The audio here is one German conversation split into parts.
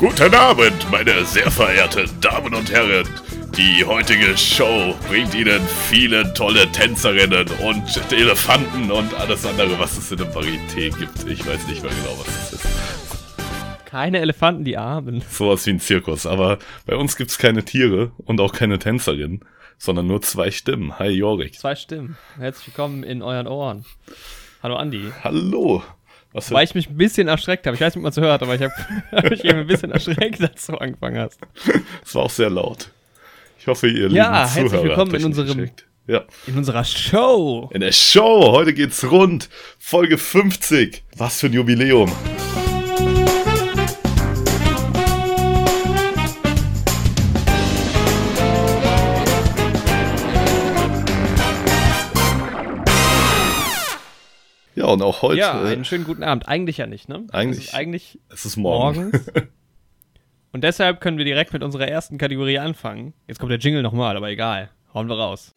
Guten Abend, meine sehr verehrten Damen und Herren. Die heutige Show bringt Ihnen viele tolle Tänzerinnen und Elefanten und alles andere, was es in der Varieté gibt. Ich weiß nicht mehr genau, was es ist. Keine Elefanten, die Armen. Sowas wie ein Zirkus, aber bei uns gibt's keine Tiere und auch keine Tänzerinnen, sondern nur zwei Stimmen. Hi Jorik. Zwei Stimmen. Herzlich willkommen in euren Ohren. Hallo Andi. Hallo. Was Weil ich mich ein bisschen erschreckt habe. Ich weiß nicht, ob man es hört, aber ich habe hab mich eben ein bisschen erschreckt, als du angefangen hast. Es war auch sehr laut. Ich hoffe, ihr Ja, lieben herzlich Zuhörer willkommen habt in unserem-. Ja. In unserer Show. In der Show. Heute geht's rund. Folge 50. Was für ein Jubiläum. Und auch heute. Ja, einen schönen guten Abend. Eigentlich ja nicht, ne? Eigentlich- Es ist eigentlich es ist morgen. morgens. Und deshalb können wir direkt mit unserer ersten Kategorie anfangen. Jetzt kommt der Jingle nochmal, aber egal. Hauen wir raus.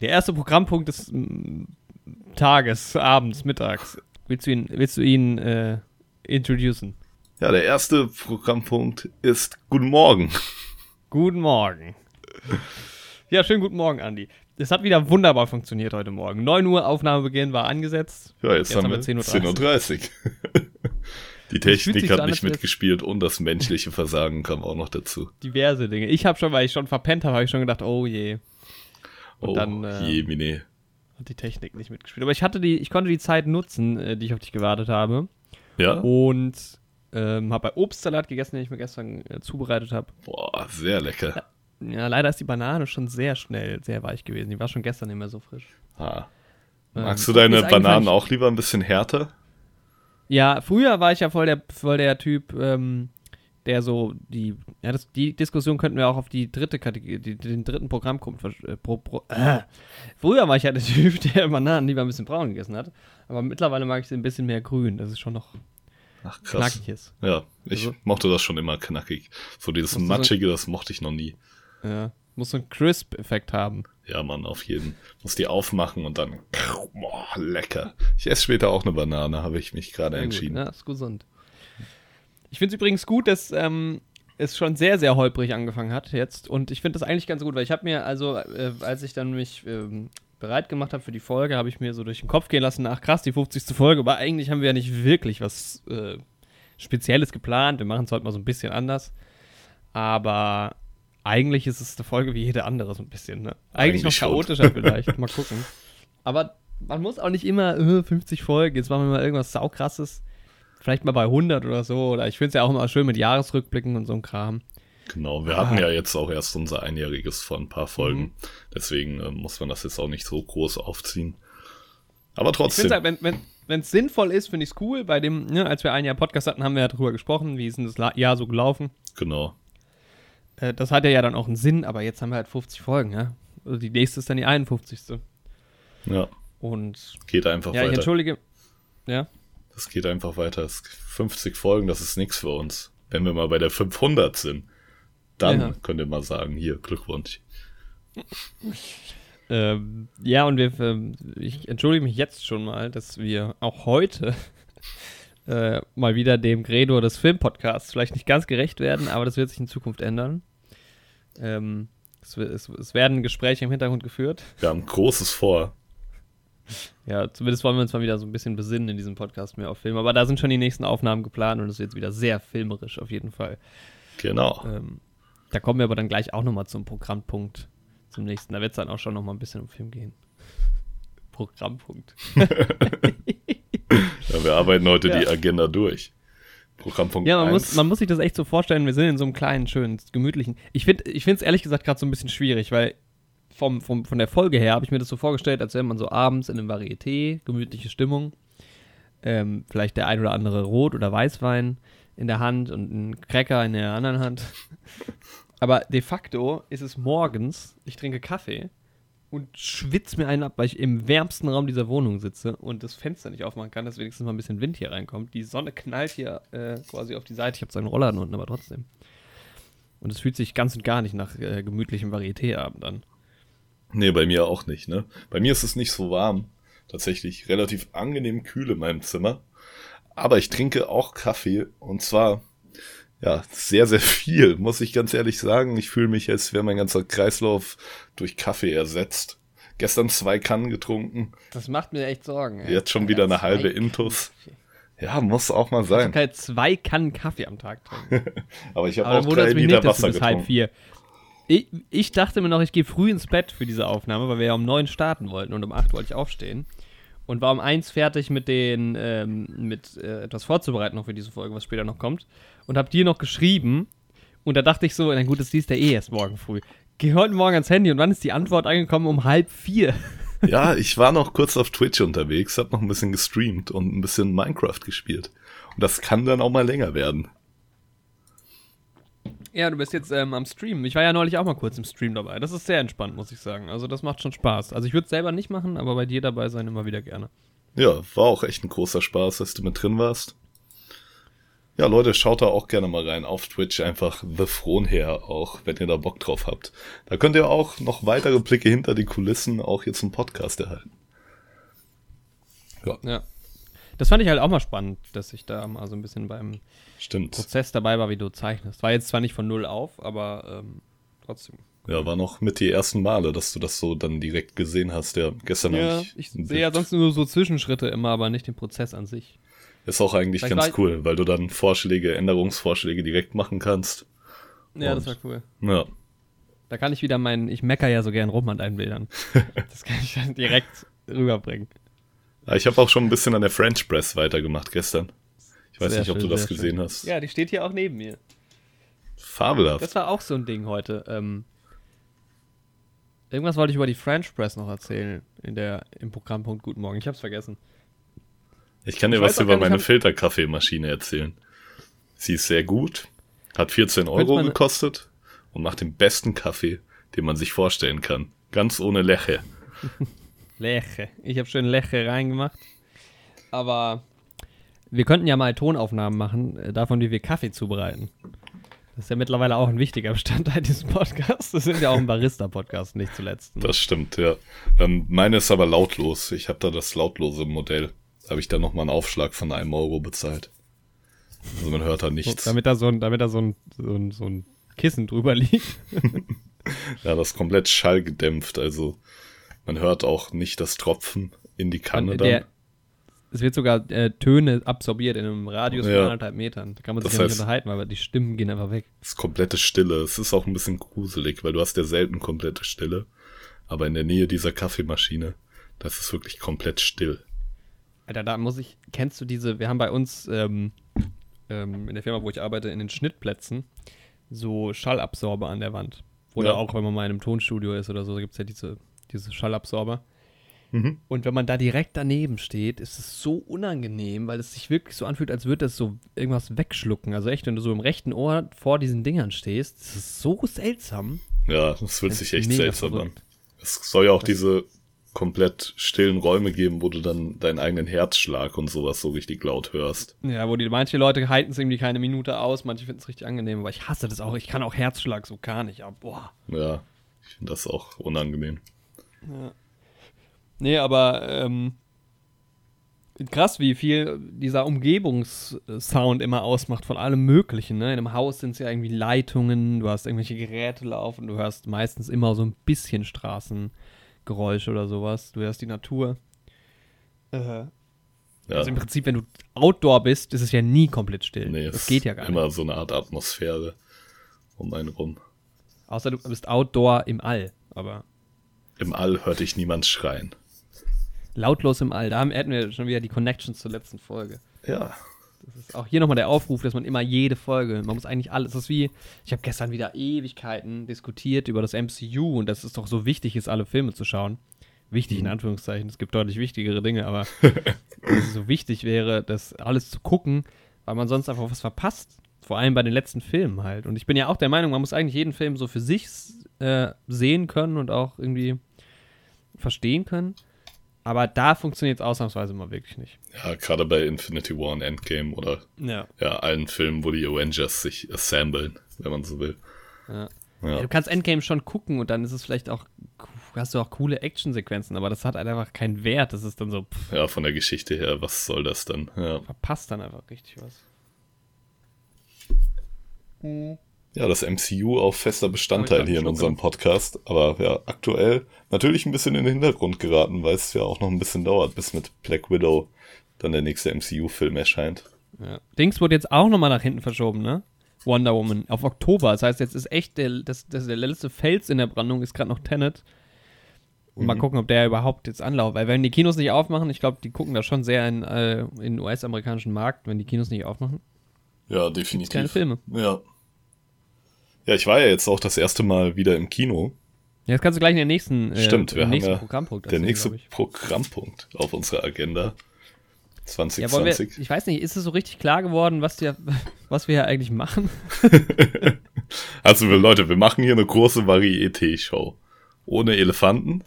Der erste Programmpunkt des mm, Tages, abends, mittags. Willst du ihn, willst du ihn äh, introducen? Ja, der erste Programmpunkt ist Guten Morgen. Guten Morgen. Ja, schönen guten Morgen, Andi. Es hat wieder wunderbar funktioniert heute Morgen. 9 Uhr Aufnahmebeginn war angesetzt. Ja, jetzt, Jetzt haben wir wir 10.30 Uhr. Die Technik hat nicht mitgespielt und das menschliche Versagen kam auch noch dazu. Diverse Dinge. Ich habe schon, weil ich schon verpennt habe, habe ich schon gedacht, oh je, Und oh, dann, äh, je, Mine. hat die Technik nicht mitgespielt. Aber ich hatte die, ich konnte die Zeit nutzen, äh, die ich auf dich gewartet habe. Ja? Und ähm, habe bei Obstsalat gegessen, den ich mir gestern äh, zubereitet habe. Boah, sehr lecker. Ja, leider ist die Banane schon sehr schnell, sehr weich gewesen. Die war schon gestern nicht mehr so frisch. Ah. Ähm, Magst du mir deine Bananen auch lieber ein bisschen härter? Ja, früher war ich ja voll der, voll der Typ, ähm, der so die, ja, das, die Diskussion könnten wir auch auf die dritte Kategorie, die, den dritten Programmpunkt. Äh, pro, pro, äh. Früher war ich ja der Typ, der Bananen lieber ein bisschen braun gegessen hat, aber mittlerweile mag ich sie ein bisschen mehr grün, dass es schon noch Ach, krass. knackig ist. Ja, ich Also- mochte das schon immer knackig. So dieses du so- Matschige, das mochte ich noch nie. Ja, muss so einen Crisp-Effekt haben. Ja, Mann, auf jeden. Muss die aufmachen und dann. Boah, lecker. Ich esse später auch eine Banane, habe ich mich gerade Sehr gut, entschieden. Ja, ist gesund. Ich finde es übrigens gut, dass ähm, es schon sehr, sehr holprig angefangen hat jetzt. Und ich finde das eigentlich ganz gut, weil ich habe mir, also, äh, als ich dann mich ähm, bereit gemacht habe für die Folge, habe ich mir so durch den Kopf gehen lassen, ach krass, die 50. Folge, aber eigentlich haben wir ja nicht wirklich was äh, Spezielles geplant. Wir machen es heute mal so ein bisschen anders. Aber eigentlich ist es eine Folge wie jede andere, so ein bisschen, ne? Eigentlich, Eigentlich noch chaotischer vielleicht. mal gucken. Aber man muss auch nicht immer äh, 50 Folgen, jetzt machen wir mal irgendwas saukrasses. Vielleicht mal bei 100 oder so. Oder ich finde es ja auch immer schön mit Jahresrückblicken und so einem Kram. Genau, wir Ah. hatten ja jetzt auch erst unser Einjähriges vor ein paar Folgen. Mhm. Deswegen äh, muss man das jetzt auch nicht so groß aufziehen. Aber Ich trotzdem. finde halt, wenn es wenn, es sinnvoll ist, finde ich es cool. Bei dem, ne, als wir ein Jahr Podcast hatten, haben wir ja drüber gesprochen, wie ist denn das Jahr so gelaufen. Genau. Äh, das hat ja dann auch einen Sinn, aber jetzt haben wir halt 50 Folgen, ja. Also die nächste ist dann die 51. Ja, Und geht einfach ja, ich weiter. entschuldige. Ja. Das geht einfach weiter. Es 50 Folgen, das ist nichts für uns. Wenn wir mal bei der 500 sind, dann Ja. könnt ihr mal sagen, hier, Glückwunsch. Ähm, ja, und wir, ähm, ich entschuldige mich jetzt schon mal, dass wir auch heute äh, mal wieder dem Credo des Filmpodcasts vielleicht nicht ganz gerecht werden, aber das wird sich in Zukunft ändern. Ähm, es, es, es werden Gespräche im Hintergrund geführt. Wir haben Großes vor. Ja, zumindest wollen wir uns mal wieder so ein bisschen besinnen in diesem Podcast mehr auf Film. Aber da sind schon die nächsten Aufnahmen geplant und es wird jetzt wieder sehr filmerisch auf jeden Fall. Genau. Ähm, da kommen wir aber dann gleich auch nochmal zum Programmpunkt, zum nächsten. Da wird es dann auch schon nochmal ein bisschen um Film gehen. Programmpunkt. Ja, wir arbeiten heute Ja. die Agenda durch. Programmpunkt Ja, man 1. muss, man muss sich das echt so vorstellen, wir sind in so einem kleinen, schönen, gemütlichen. Ich finde es ehrlich gesagt gerade so ein bisschen schwierig, weil vom, vom, von der Folge her habe ich mir das so vorgestellt, als wäre man so abends in einem Varieté, gemütliche Stimmung. Ähm, vielleicht der ein oder andere Rot- oder Weißwein in der Hand und ein Cracker in der anderen Hand. Aber de facto ist es morgens, ich trinke Kaffee und schwitze mir einen ab, weil ich im wärmsten Raum dieser Wohnung sitze und das Fenster nicht aufmachen kann, dass wenigstens mal ein bisschen Wind hier reinkommt. Die Sonne knallt hier äh, quasi auf die Seite. Ich habe so einen Rollladen unten, aber trotzdem. Und es fühlt sich ganz und gar nicht nach äh, gemütlichem Varieté-Abend an. Nee, bei mir auch nicht, ne? Bei mir ist es nicht so warm. Tatsächlich relativ angenehm kühl in meinem Zimmer. Aber ich trinke auch Kaffee und zwar ja, sehr, sehr viel, muss ich ganz ehrlich sagen. Ich fühle mich, als wäre mein ganzer Kreislauf durch Kaffee ersetzt. Gestern zwei Kannen getrunken. Das macht mir echt Sorgen. Ey. Jetzt schon wieder eine halbe Intus. Ja, muss auch mal sein. Ich kann zwei Kannen Kaffee am Tag trinken. Aber ich habe auch drei Liter nicht, Wasser getrunken. halb vier. Ich, ich, dachte mir noch, ich gehe früh ins Bett für diese Aufnahme, weil wir ja um neun starten wollten und um acht wollte ich aufstehen. Und war um eins fertig mit den, ähm, mit äh, etwas vorzubereiten noch für diese Folge, was später noch kommt. Und hab dir noch geschrieben. Und da dachte ich so, na gut, das liest er eh erst morgen früh. Geh heute Morgen ans Handy und wann ist die Antwort angekommen? Um halb vier. Ja, ich war noch kurz auf Twitch unterwegs, hab noch ein bisschen gestreamt und ein bisschen Minecraft gespielt. Und das kann dann auch mal länger werden. Ja, du bist jetzt ähm, am Stream. Ich war ja neulich auch mal kurz im Stream dabei. Das ist sehr entspannt, muss ich sagen. Also das macht schon Spaß. Also ich würde es selber nicht machen, aber bei dir dabei sein immer wieder gerne. Ja, war auch echt ein großer Spaß, dass du mit drin warst. Ja, Leute, schaut da auch gerne mal rein auf Twitch, einfach The Fronher auch, wenn ihr da Bock drauf habt. Da könnt ihr auch noch weitere Blicke hinter die Kulissen auch hier zum Podcast erhalten. Ja. ja. Das fand ich halt auch mal spannend, dass ich da mal so ein bisschen beim Stimmt. Prozess dabei war, wie du zeichnest. War jetzt zwar nicht von null auf, aber ähm, trotzdem. Ja, war noch mit die ersten Male, dass du das so dann direkt gesehen hast. Ja, gestern ja, ich. Ich sehe ja sonst nur so Zwischenschritte immer, aber nicht den Prozess an sich. Ist auch eigentlich Vielleicht ganz cool, weil du dann Vorschläge, Änderungsvorschläge direkt machen kannst. Ja, Und, das war cool. Ja. Da kann ich wieder meinen, ich mecker ja so gern rum an deinen Bildern. das kann ich dann direkt rüberbringen. Ich habe auch schon ein bisschen an der French Press weitergemacht gestern. Ich weiß sehr nicht, ob schön, du das gesehen schön. hast. Ja, die steht hier auch neben mir. Fabelhaft. Das war auch so ein Ding heute. Ähm, irgendwas wollte ich über die French Press noch erzählen in der, im Programmpunkt Guten Morgen. Ich hab's vergessen. Ich kann dir ich was über meine Filterkaffeemaschine erzählen. Sie ist sehr gut, hat 14 Euro gekostet und macht den besten Kaffee, den man sich vorstellen kann. Ganz ohne Leche. Leche. Ich habe schön Leche reingemacht. Aber wir könnten ja mal Tonaufnahmen machen, äh, davon, wie wir Kaffee zubereiten. Das ist ja mittlerweile auch ein wichtiger Bestandteil dieses Podcasts. Das sind ja auch ein Barista-Podcast, nicht zuletzt. Ne? Das stimmt, ja. Ähm, meine ist aber lautlos. Ich habe da das lautlose Modell. Da habe ich dann nochmal einen Aufschlag von einem Euro bezahlt. Also man hört da nichts. So, damit da so ein, damit da so ein, so ein, so ein Kissen drüber liegt. ja, das ist komplett schallgedämpft. Also man hört auch nicht das Tropfen in die Kanne der, dann. Es wird sogar äh, Töne absorbiert in einem Radius ja. von anderthalb Metern. Da kann man sich das ja nicht unterhalten, weil die Stimmen gehen einfach weg. Es ist komplette Stille. Es ist auch ein bisschen gruselig, weil du hast ja selten komplette Stille. Aber in der Nähe dieser Kaffeemaschine, das ist wirklich komplett still. Alter, da muss ich, kennst du diese, wir haben bei uns ähm, ähm, in der Firma, wo ich arbeite, in den Schnittplätzen so Schallabsorber an der Wand. Oder ja. auch, wenn man mal in einem Tonstudio ist oder so, gibt es ja diese, diese Schallabsorber. Mhm. Und wenn man da direkt daneben steht, ist es so unangenehm, weil es sich wirklich so anfühlt, als würde das so irgendwas wegschlucken. Also echt, wenn du so im rechten Ohr vor diesen Dingern stehst, das ist so seltsam. Ja, das fühlt das sich echt seltsam verrückt. an. Es soll ja auch das diese komplett stillen Räume geben, wo du dann deinen eigenen Herzschlag und sowas so richtig laut hörst. Ja, wo die manche Leute halten es irgendwie keine Minute aus, manche finden es richtig angenehm, aber ich hasse das auch. Ich kann auch Herzschlag so gar nicht, aber boah. Ja, ich finde das auch unangenehm. Ja. Nee, aber ähm, krass, wie viel dieser Umgebungssound immer ausmacht von allem Möglichen. Ne? In einem Haus sind es ja irgendwie Leitungen, du hast irgendwelche Geräte laufen, du hörst meistens immer so ein bisschen Straßengeräusch oder sowas. Du hörst die Natur. Äh, ja. Also im Prinzip, wenn du Outdoor bist, ist es ja nie komplett still. Nee, das geht ja gar immer nicht. Immer so eine Art Atmosphäre um einen rum. Außer du bist Outdoor im All, aber. Im All hörte ich niemand schreien. Lautlos im All. Da hätten wir schon wieder die Connections zur letzten Folge. Ja. Das ist auch hier nochmal der Aufruf, dass man immer jede Folge, man muss eigentlich alles, das ist wie, ich habe gestern wieder Ewigkeiten diskutiert über das MCU und dass es doch so wichtig ist, alle Filme zu schauen. Wichtig in mhm. Anführungszeichen, es gibt deutlich wichtigere Dinge, aber dass es so wichtig wäre, das alles zu gucken, weil man sonst einfach was verpasst. Vor allem bei den letzten Filmen halt. Und ich bin ja auch der Meinung, man muss eigentlich jeden Film so für sich äh, sehen können und auch irgendwie verstehen können. Aber da funktioniert es ausnahmsweise mal wirklich nicht. Ja, gerade bei Infinity War und Endgame oder ja. ja, allen Filmen, wo die Avengers sich assemblen, wenn man so will. Ja. Ja. Du kannst Endgame schon gucken und dann ist es vielleicht auch, hast du auch coole Actionsequenzen, aber das hat halt einfach keinen Wert. Das ist dann so, pff, ja, von der Geschichte her, was soll das dann? Verpasst dann einfach richtig was. Ja, das MCU auch fester Bestandteil hier in unserem Podcast. Aber ja, aktuell natürlich ein bisschen in den Hintergrund geraten, weil es ja auch noch ein bisschen dauert, bis mit Black Widow dann der nächste MCU-Film erscheint. Ja. Dings wurde jetzt auch nochmal nach hinten verschoben, ne? Wonder Woman auf Oktober. Das heißt, jetzt ist echt der, das, das, der letzte Fels in der Brandung, ist gerade noch Tenet. Und mal gucken, ob der überhaupt jetzt anlauft. Weil wenn die Kinos nicht aufmachen, ich glaube, die gucken da schon sehr in, äh, in den US-amerikanischen Markt, wenn die Kinos nicht aufmachen. Ja, Keine definitiv. Filme. Ja. Ja, ich war ja jetzt auch das erste Mal wieder im Kino. Ja, das kannst du gleich in der nächsten, äh, Stimmt, wir haben ja Programmpunkt Der nächste. Programmpunkt auf unserer Agenda. Ja, wollen wir, 2020. ich weiß nicht, ist es so richtig klar geworden, was wir, was wir hier eigentlich machen? Also wir, Leute, wir machen hier eine große Varieté-Show. Ohne Elefanten.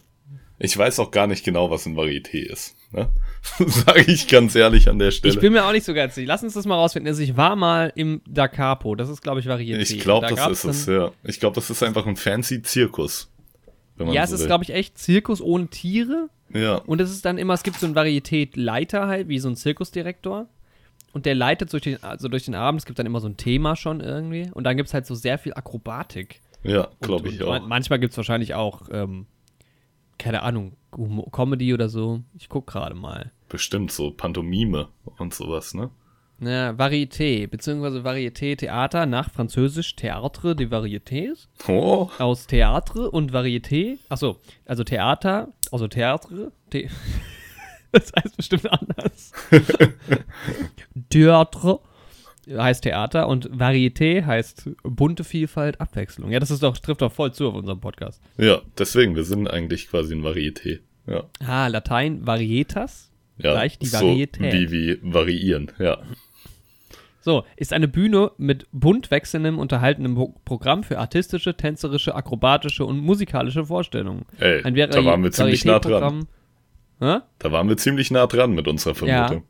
Ich weiß auch gar nicht genau, was ein Varieté ist. Ne? Sage ich ganz ehrlich an der Stelle. Ich bin mir auch nicht so ganz sicher. Lass uns das mal rausfinden. Also ich war mal im Da Capo. Das ist, glaube ich, Varieté. Ich glaube, Da das ist es, ja. Ich glaube, das ist einfach ein fancy Zirkus. Ja, es so ist, glaube ich, echt Zirkus ohne Tiere. Ja, Und es ist dann immer, es gibt so einen Varieté-Leiter halt, wie so ein Zirkusdirektor. Und der leitet durch den, also durch den Abend. Es gibt dann immer so ein Thema schon irgendwie. Und dann gibt es halt so sehr viel Akrobatik. ja, glaube ich und auch. man- Manchmal gibt es wahrscheinlich auch, ähm, keine Ahnung, Humor- Comedy oder so. Ich guck gerade mal. Bestimmt so Pantomime und sowas, ne? Ja, Varieté, beziehungsweise Varieté-Theater nach Französisch Théâtre de Variétés. Oh, Aus Theatre und Varieté. Achso, also Theater, also Theatre. The das heißt bestimmt anders. Theatre heißt Theater und Varieté heißt bunte Vielfalt, Abwechslung. Ja, das ist doch, trifft doch voll zu auf unserem Podcast. ja, deswegen, wir sind eigentlich quasi ein Varieté. Ja, Ah, Latein Varietas. ja. Gleich die so Varietät. wie, wie variieren, ja. So, ist eine Bühne mit bunt wechselndem, unterhaltendem Pro Programm für artistische, tänzerische, akrobatische und musikalische Vorstellungen. Ey, Ein da waren wir ziemlich nah dran. Hä? Da waren wir ziemlich nah dran mit unserer Vermutung.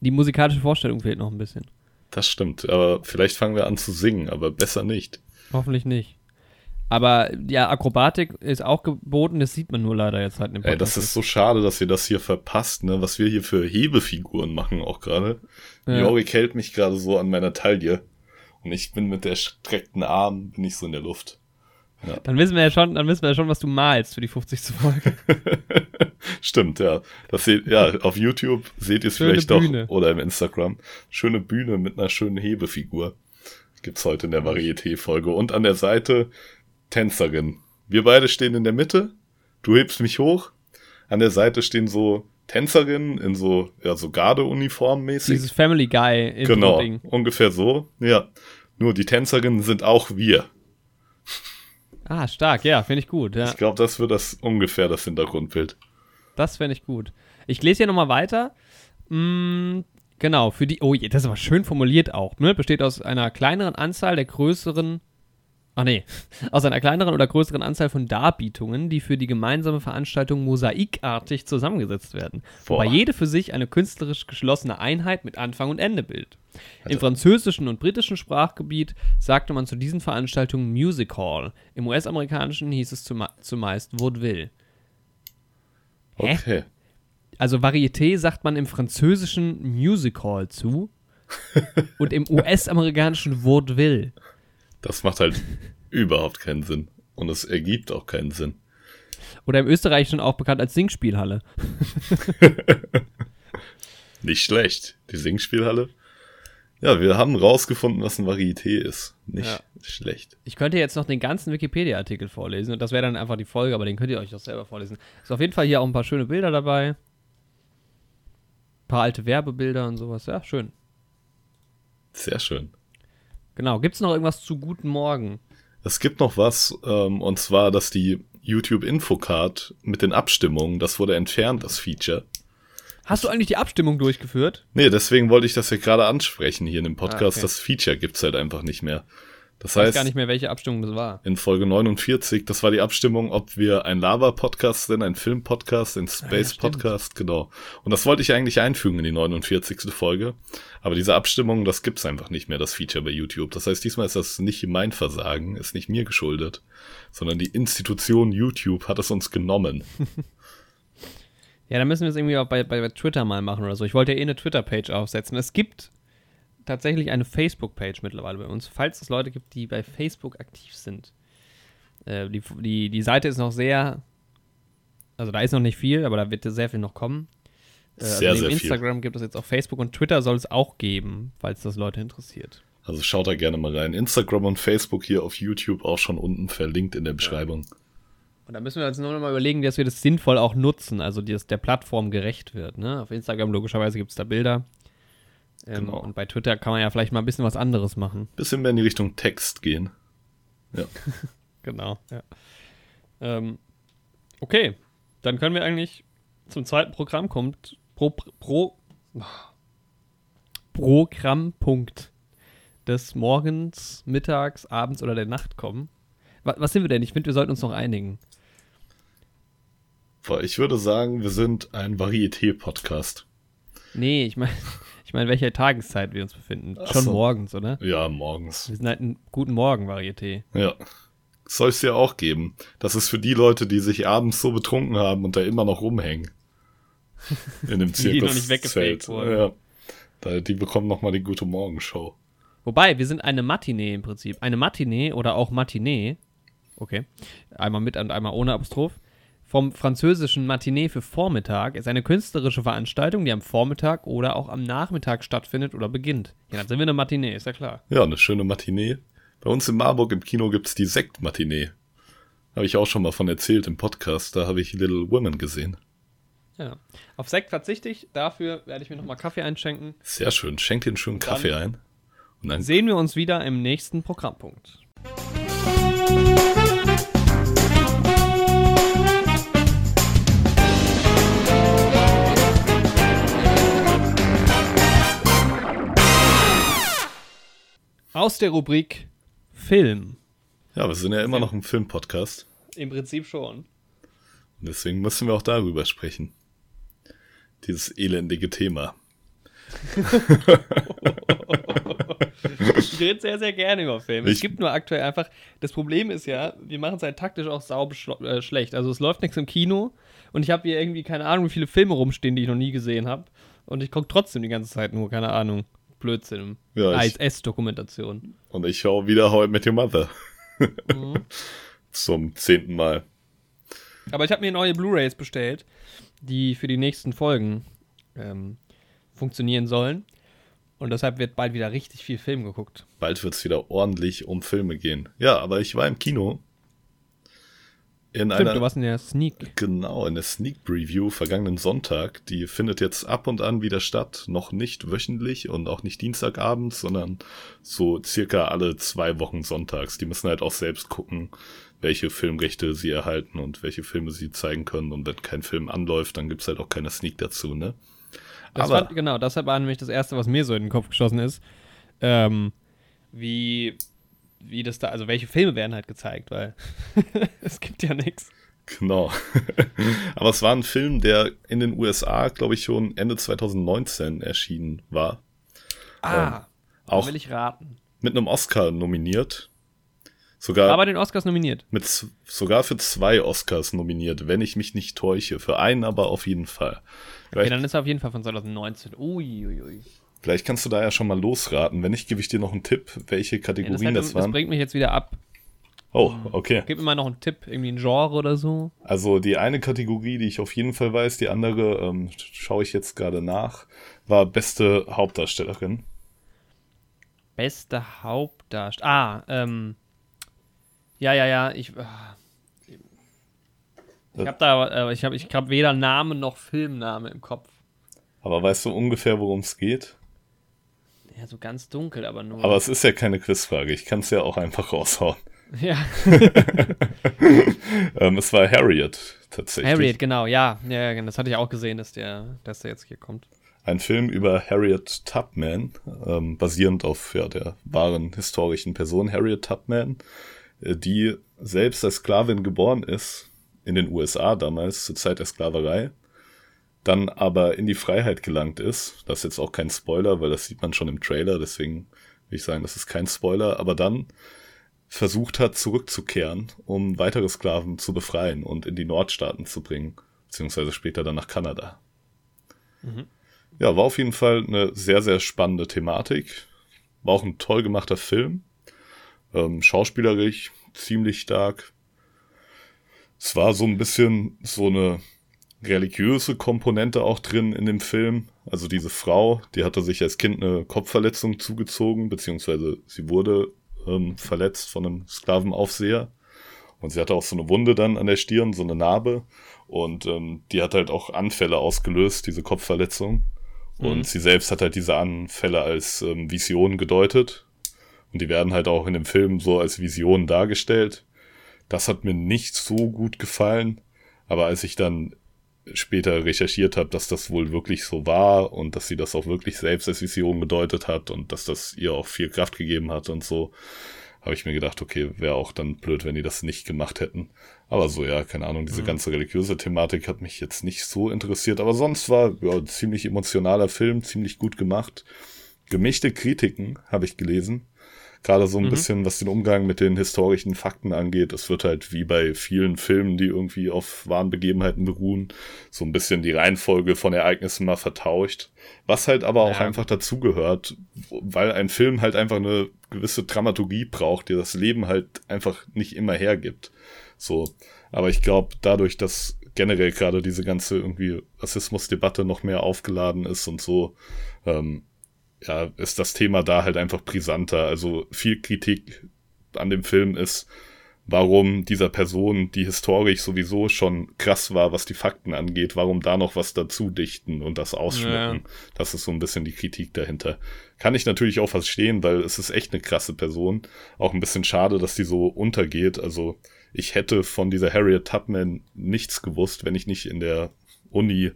Die musikalische Vorstellung fehlt noch ein bisschen. Das stimmt, aber vielleicht fangen wir an zu singen, aber besser nicht. Hoffentlich nicht. Aber ja, Akrobatik ist auch geboten, das sieht man nur leider jetzt halt im Ey, das ist so schade, dass ihr das hier verpasst, ne? Was wir hier für Hebefiguren machen auch gerade. Ja. Jorik hält mich gerade so an meiner Taille. Und ich bin mit der streckten Arm, bin ich so in der Luft. Dann wissen wir ja schon, dann wissen wir ja schon, was du malst für die 50. Folge. Stimmt, ja. Das seht, ja, auf YouTube seht ihr es vielleicht Bühne. doch. Oder im Instagram. Schöne Bühne mit einer schönen Hebefigur. Gibt's heute in der Varieté-Folge. Und an der Seite Tänzerin. Wir beide stehen in der Mitte. Du hebst mich hoch. An der Seite stehen so Tänzerinnen in so, ja, so Gardeuniform mäßig. Dieses Family Guy in Genau, Ding. ungefähr so. Ja. Nur die Tänzerinnen sind auch wir. Ah, stark, ja, finde ich gut. Ja. Ich glaube, das wird das ungefähr das Hintergrundbild. Das fände ich gut. Ich lese hier nochmal weiter. Mm, genau, für die. Oh je, das ist aber schön formuliert auch. Ne? Besteht aus einer kleineren Anzahl der größeren. Ach nee, aus einer kleineren oder größeren Anzahl von Darbietungen, die für die gemeinsame Veranstaltung mosaikartig zusammengesetzt werden. Boah. Wobei jede für sich eine künstlerisch geschlossene Einheit mit Anfang und Ende bildet. Im Alter. französischen und britischen Sprachgebiet sagte man zu diesen Veranstaltungen Music Hall. Im US-amerikanischen hieß es zume zumeist Vaudeville. Hä? Okay. Also Varieté sagt man im französischen Music Hall zu und im US-amerikanischen Vaudeville. Das macht halt überhaupt keinen Sinn. Und es ergibt auch keinen Sinn. Oder im österreichischen auch bekannt als Singspielhalle. Nicht schlecht. Die Singspielhalle. Ja, wir haben rausgefunden, was ein Varieté ist. Nicht Ja. schlecht. Ich könnte jetzt noch den ganzen Wikipedia-Artikel vorlesen und das wäre dann einfach die Folge, aber den könnt ihr euch doch selber vorlesen. Ist auf jeden Fall hier auch ein paar schöne Bilder dabei. Ein paar alte Werbebilder und sowas. Ja, schön. Sehr schön. Genau. Gibt es noch irgendwas zu Guten Morgen? Es gibt noch was, ähm, und zwar, dass die YouTube Infocard mit den Abstimmungen, das wurde entfernt, das Feature. Hast du eigentlich die Abstimmung durchgeführt? Nee, deswegen wollte ich das ja gerade ansprechen hier in dem Podcast. Ah, okay. Das Feature gibt's halt einfach nicht mehr. Das Ich weiß heißt, gar nicht mehr, welche Abstimmung das war. in Folge 49, das war die Abstimmung, ob wir ein Lava-Podcast sind, ein Film-Podcast, ein Ah. Space-Podcast, genau. Und das wollte ich eigentlich einfügen in die 49. Folge. Aber diese Abstimmung, das gibt's einfach nicht mehr, das Feature bei YouTube. Das heißt, diesmal ist das nicht mein Versagen, ist nicht mir geschuldet, sondern die Institution YouTube hat es uns genommen. Ja, dann müssen wir es irgendwie auch bei, bei, bei Twitter mal machen oder so. Ich wollte ja eh eine Twitter-Page aufsetzen. Es gibt tatsächlich eine Facebook-Page mittlerweile bei uns, falls es Leute gibt, die bei Facebook aktiv sind. Äh, die, die, die Seite ist noch sehr, also da ist noch nicht viel, aber da wird sehr viel noch kommen. Äh, Sehr, also sehr neben viel. Instagram gibt es jetzt auch Facebook und Twitter soll es auch geben, falls das Leute interessiert. Also schaut da gerne mal rein. Instagram und Facebook hier auf YouTube auch schon unten verlinkt in der Beschreibung. Und da müssen wir uns nur noch mal überlegen, dass wir das sinnvoll auch nutzen, also dass der Plattform gerecht wird. Ne? Auf Instagram logischerweise gibt es da Bilder. Ähm, Genau. Und bei Twitter kann man ja vielleicht mal ein bisschen was anderes machen. Bisschen mehr in die Richtung Text gehen. Ja. Genau, ja. Ähm, okay, dann können wir eigentlich zum zweiten Programm kommt. Pro, pro, Programmpunkt des Morgens, Mittags, Abends oder der Nacht kommen. Was, was sind wir denn? Ich finde, wir sollten uns noch einigen. Ich würde sagen, wir sind ein Varieté-Podcast. Nee, ich meine, ich meine, welche Tageszeit wir uns befinden. Ach Schon so. morgens, oder? Ja, morgens. Wir sind halt ein guten Morgen-Varieté. Ja. Soll es ja auch geben. Das ist für die Leute, die sich abends so betrunken haben und da immer noch rumhängen. In dem Die, die noch Zirkus. nicht weggefaked wurden. Ja. Da, die bekommen nochmal die gute Morgenshow. Wobei, wir sind eine Matinee im Prinzip. Eine Matinee oder auch Matinee, okay, einmal mit und einmal ohne Apostroph, vom französischen Matinee für Vormittag ist eine künstlerische Veranstaltung, die am Vormittag oder auch am Nachmittag stattfindet oder beginnt. Ja, dann sind wir eine Matinee, ist ja klar. Ja, eine schöne Matinee. Bei uns in Marburg im Kino gibt's die Sekt-Matinee. Habe ich auch schon mal von erzählt im Podcast. Da habe ich Little Women gesehen. Ja. Auf Sekt verzichte ich, dafür werde ich mir nochmal Kaffee einschenken. Sehr schön. Schenk dir einen schönen Kaffee ein. Und dann Sehen wir uns wieder im nächsten Programmpunkt. Aus der Rubrik Film. Ja, wir sind ja immer noch ein Filmpodcast. Im Prinzip schon. Und deswegen müssen wir auch darüber sprechen. Dieses elendige Thema. Ich rede sehr, sehr gerne über Filme. es Ich- gibt nur aktuell einfach, das Problem ist ja, wir machen es halt taktisch auch sau beschlo- äh, schlecht. Also es läuft nichts im Kino und ich habe hier irgendwie keine Ahnung, wie viele Filme rumstehen, die ich noch nie gesehen habe. Und ich gucke trotzdem die ganze Zeit nur, keine Ahnung, Blödsinn. Ja, ISS-Dokumentation. Und ich schaue wieder How I Met Your Mother. Mhm. Zum zehnten Mal. Aber ich habe mir neue Blu-Rays bestellt, die für die nächsten Folgen ähm, funktionieren sollen. Und deshalb wird bald wieder richtig viel Film geguckt. Bald wird's wieder ordentlich um Filme gehen. Ja, aber ich war im Kino. In Stimmt, einer, du warst in der Sneak. genau, in der Sneak Preview vergangenen Sonntag. Die findet jetzt ab und an wieder statt. Noch nicht wöchentlich und auch nicht Dienstagabends, sondern so circa alle zwei Wochen sonntags. Die müssen halt auch selbst gucken, welche Filmrechte sie erhalten und welche Filme sie zeigen können. Und wenn kein Film anläuft, dann gibt's halt auch keine Sneak dazu, ne? Das Aber- war, genau, das war nämlich das Erste, was mir so in den Kopf geschossen ist. Ähm, wie, wie das da, also welche Filme werden halt gezeigt, weil es gibt ja nichts. Genau. Aber es war ein Film, der in den USA, glaube ich, schon Ende 2019 erschienen war. Ah, Auch will ich raten. mit einem Oscar nominiert. Sogar, Aber den Oscars nominiert. mit, sogar für zwei Oscars nominiert, wenn ich mich nicht täusche. Für einen aber auf jeden Fall. Ja, Vielleicht, dann ist er auf jeden Fall von 2019. Uiuiui. Ui. Vielleicht kannst du da ja schon mal losraten. Wenn nicht, gebe ich dir noch einen Tipp, welche Ja, das, Kategorien hat, das, das waren. bringt mich jetzt wieder ab. Oh, okay. Gib mir mal noch einen Tipp, irgendwie ein Genre oder so. Also die eine Kategorie, die ich auf jeden Fall weiß, die andere ähm, schaue ich jetzt gerade nach, war beste Hauptdarstellerin. Beste Hauptdarsteller. Ah, ähm. Ja, ja, ja, ich. ah. Ich habe da, äh, ich habe ich hab weder Name noch Filmname im Kopf. Aber weißt du ungefähr, worum es geht? Ja, so ganz dunkel, aber nur. Aber es ist ja keine Quizfrage. Ich kann es ja auch einfach raushauen. ja, Ähm, es war Harriet tatsächlich. Harriet, genau, ja. ja. ja, Das hatte ich auch gesehen, dass der, dass der jetzt hier kommt. Ein Film über Harriet Tubman, ähm, basierend auf ja, der wahren historischen Person Harriet Tubman, äh, die selbst als Sklavin geboren ist, in den USA damals, zur Zeit der Sklaverei, dann aber in die Freiheit gelangt ist. Das ist jetzt auch kein Spoiler, weil das sieht man schon im Trailer, deswegen will ich sagen, das ist kein Spoiler, aber dann versucht hat, zurückzukehren, um weitere Sklaven zu befreien und in die Nordstaaten zu bringen, beziehungsweise später dann nach Kanada. Mhm. Ja, war auf jeden Fall eine sehr, sehr spannende Thematik. War auch ein toll gemachter Film. Ähm, schauspielerisch ziemlich stark. Es war so ein bisschen so eine religiöse Komponente auch drin in dem Film. Also diese Frau, die hatte sich als Kind eine Kopfverletzung zugezogen, beziehungsweise sie wurde ähm, verletzt von einem Sklavenaufseher. Und sie hatte auch so eine Wunde dann an der Stirn, so eine Narbe. Und ähm, die hat halt auch Anfälle ausgelöst, diese Kopfverletzung. Mhm. Und sie selbst hat halt diese Anfälle als ähm, Vision gedeutet. Und die werden halt auch in dem Film so als Vision dargestellt. Das hat mir nicht so gut gefallen. Aber als ich dann später recherchiert habe, dass das wohl wirklich so war und dass sie das auch wirklich selbst als Vision gedeutet hat und dass das ihr auch viel Kraft gegeben hat und so, habe ich mir gedacht, okay, wäre auch dann blöd, wenn die das nicht gemacht hätten. Aber so, ja, keine Ahnung, diese mhm. ganze religiöse Thematik hat mich jetzt nicht so interessiert, aber sonst war ja, ein ziemlich emotionaler Film, ziemlich gut gemacht. Gemischte Kritiken habe ich gelesen. Gerade so ein mhm. bisschen, was den Umgang mit den historischen Fakten angeht. Es wird halt wie bei vielen Filmen, die irgendwie auf wahren Begebenheiten beruhen, so ein bisschen die Reihenfolge von Ereignissen mal vertauscht. Was halt aber auch ja. einfach dazugehört, weil ein Film halt einfach eine gewisse Dramaturgie braucht, die das Leben halt einfach nicht immer hergibt. So. Aber ich glaube, dadurch, dass generell gerade diese ganze irgendwie Rassismusdebatte noch mehr aufgeladen ist und so, ähm, ja, ist das Thema da halt einfach brisanter. Also viel Kritik an dem Film ist, warum dieser Person, die historisch sowieso schon krass war, was die Fakten angeht, warum da noch was dazu dichten und das ausschmücken. Ja. Das ist so ein bisschen die Kritik dahinter. Kann ich natürlich auch verstehen, weil es ist echt eine krasse Person. Auch ein bisschen schade, dass die so untergeht. Also ich hätte von dieser Harriet Tubman nichts gewusst, wenn ich nicht in der Uni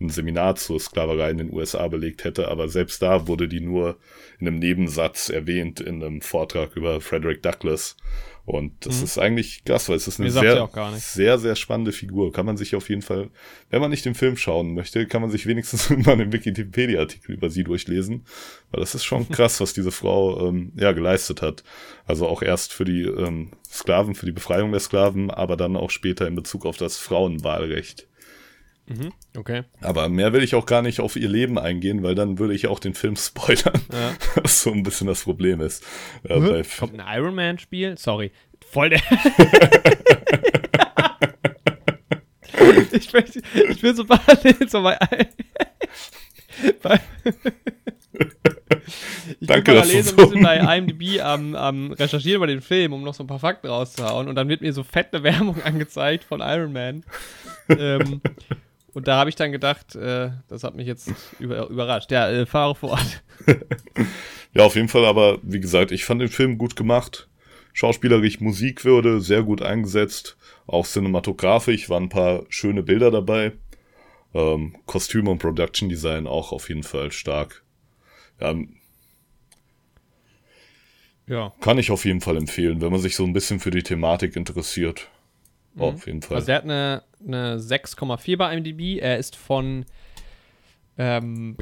ein Seminar zur Sklaverei in den USA belegt hätte, aber selbst da wurde die nur in einem Nebensatz erwähnt in einem Vortrag über Frederick Douglass. Und das mhm. ist eigentlich krass, weil es ist eine sehr, sehr, sehr spannende Figur. Kann man sich auf jeden Fall, wenn man nicht den Film schauen möchte, kann man sich wenigstens mal einen Wikipedia-Artikel über sie durchlesen. Weil das ist schon krass, was diese Frau ähm, ja geleistet hat. Also auch erst für die ähm, Sklaven, für die Befreiung der Sklaven, aber dann auch später in Bezug auf das Frauenwahlrecht. Mhm, okay. Aber mehr will ich auch gar nicht auf ihr Leben eingehen, weil dann würde ich auch den Film spoilern. Ja. Was so ein bisschen das Problem ist. Äh, mhm. Kommt ein Iron Man-Spiel? Sorry. Voll der. ich, bin, ich bin so parallel so bei. bei ich Danke, bin parallel so ein bisschen bei IMDb am, am Recherchieren über den Film, um noch so ein paar Fakten rauszuhauen. Und dann wird mir so fette Werbung angezeigt von Iron Man. ähm, und da habe ich dann gedacht, äh, das hat mich jetzt über, überrascht. Ja, äh, fahre fort. ja, auf jeden Fall, aber wie gesagt, ich fand den Film gut gemacht. Schauspielerisch Musik würde sehr gut eingesetzt. Auch cinematografisch waren ein paar schöne Bilder dabei. Ähm, Kostüme und Production Design auch auf jeden Fall stark. Ja, ja. Kann ich auf jeden Fall empfehlen, wenn man sich so ein bisschen für die Thematik interessiert. Mhm. Auf jeden Fall. Also er hat eine, eine 6,4 bei IMDb. Er ist von ähm,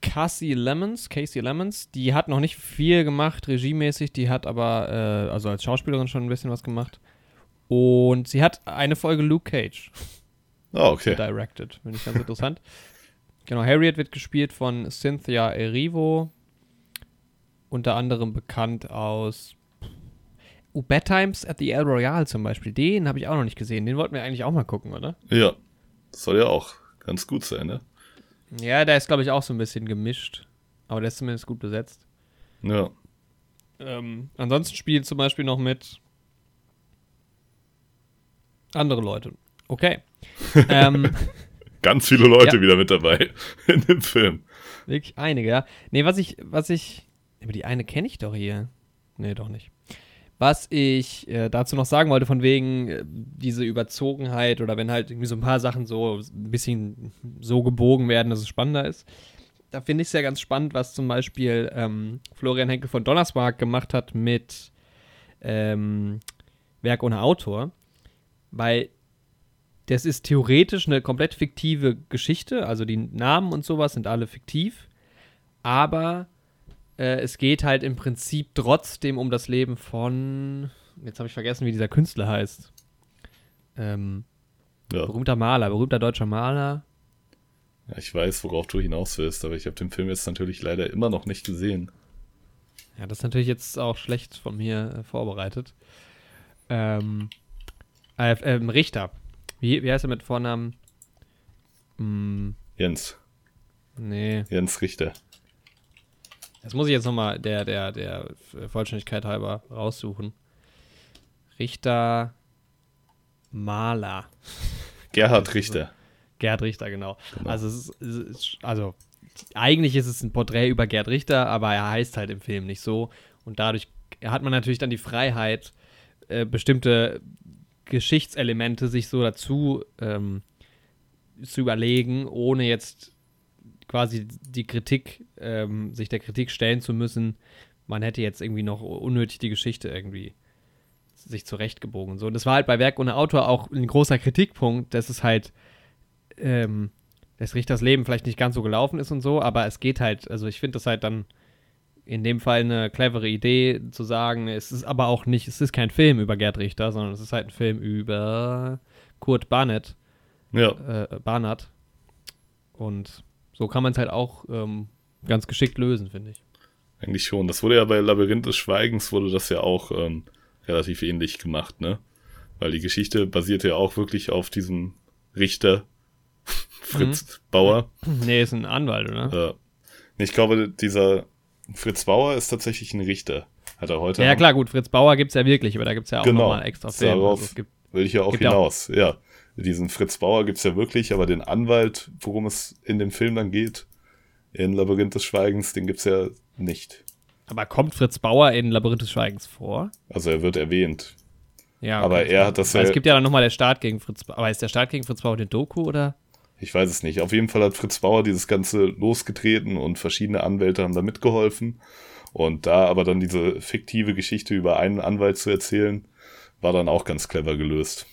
Cassie Lemons, Casey Lemons. Die hat noch nicht viel gemacht, regiemäßig. Die hat aber, äh, also als Schauspielerin schon ein bisschen was gemacht. Und sie hat eine Folge Luke Cage. Oh, okay. Directed. Finde ich ganz interessant. Genau, Harriet wird gespielt von Cynthia Erivo. Unter anderem bekannt aus Oh, Bad Times at the El Royale zum Beispiel, den habe ich auch noch nicht gesehen. Den wollten wir eigentlich auch mal gucken, oder? Ja, das soll ja auch ganz gut sein, ne? Ja, der ist, glaube ich, auch so ein bisschen gemischt. Aber der ist zumindest gut besetzt. Ja. Ähm, ansonsten spielen zum Beispiel noch mit andere Leute. Okay. ähm, Ganz viele Leute ja. wieder mit dabei in dem Film. Wirklich einige, ja. Nee, was ich, was ich. Aber die eine kenne ich doch hier. Nee, doch nicht. Was ich äh, dazu noch sagen wollte, von wegen äh, diese Überzogenheit oder wenn halt irgendwie so ein paar Sachen so ein bisschen so gebogen werden, dass es spannender ist. Da finde ich es ja ganz spannend, was zum Beispiel ähm, Florian Henkel von Donnersmark gemacht hat mit ähm, Werk ohne Autor. Weil das ist theoretisch eine komplett fiktive Geschichte, also die Namen und sowas sind alle fiktiv, aber äh, es geht halt im Prinzip trotzdem um das Leben von, jetzt habe ich vergessen, wie dieser Künstler heißt. Ähm, Ja. Berühmter Maler, berühmter deutscher Maler. ja, ich weiß, worauf du hinaus willst, aber ich habe den Film jetzt natürlich leider immer noch nicht gesehen. Ja, das ist natürlich jetzt auch schlecht von mir äh, vorbereitet. Ähm, äh, ähm, Richter. Wie, wie heißt er mit Vornamen? Hm, Jens, nee. Jens Richter. Das muss ich jetzt nochmal der, der, der Vollständigkeit halber raussuchen. Richter Maler. Gerhard Richter. Gerd Richter, genau. Genau. Also, es ist, es ist, also, eigentlich ist es ein Porträt über Gerd Richter, aber er heißt halt im Film nicht so. Und dadurch hat man natürlich dann die Freiheit, äh, bestimmte Geschichtselemente sich so dazu ähm, zu überlegen, ohne jetzt quasi die Kritik, ähm, sich der Kritik stellen zu müssen, man hätte jetzt irgendwie noch unnötig die Geschichte irgendwie sich zurechtgebogen. So, und das war halt bei Werk ohne Autor auch ein großer Kritikpunkt, dass es halt ähm, dass Richters Leben vielleicht nicht ganz so gelaufen ist und so, aber es geht halt, also ich finde das halt dann in dem Fall eine clevere Idee zu sagen, es ist aber auch nicht, es ist kein Film über Gerd Richter, sondern es ist halt ein Film über Kurt Barnett, Ja, äh, Barnard. Und so kann man es halt auch ähm, ganz geschickt lösen, finde ich. eigentlich schon. Das wurde ja bei Labyrinth des Schweigens, wurde das ja auch ähm, relativ ähnlich gemacht, ne? Weil die Geschichte basierte ja auch wirklich auf diesem Richter Fritz Bauer. Nee, ist ein Anwalt, oder? Äh, ich glaube, dieser Fritz Bauer ist tatsächlich ein Richter. Hat er heute. Ja, ja, klar, gut, Fritz Bauer gibt es ja wirklich, aber da gibt es ja auch Genau. nochmal extra Filme. Darauf Also es gibt, Will ich ja auch Gibt ja auch- hinaus. Ja. Diesen Fritz Bauer gibt's ja wirklich, aber den Anwalt, worum es in dem Film dann geht, in Labyrinth des Schweigens, den gibt's ja nicht. aber kommt Fritz Bauer in Labyrinth des Schweigens vor? Also er wird erwähnt. Ja, Aber er hat das ja- Es gibt ja dann nochmal der Start gegen Fritz Bauer. Aber ist der Start gegen Fritz Bauer eine Doku oder? Ich weiß es nicht. Auf jeden Fall hat Fritz Bauer dieses Ganze losgetreten und verschiedene Anwälte haben da mitgeholfen. Und da aber dann diese fiktive Geschichte über einen Anwalt zu erzählen, war dann auch ganz clever gelöst.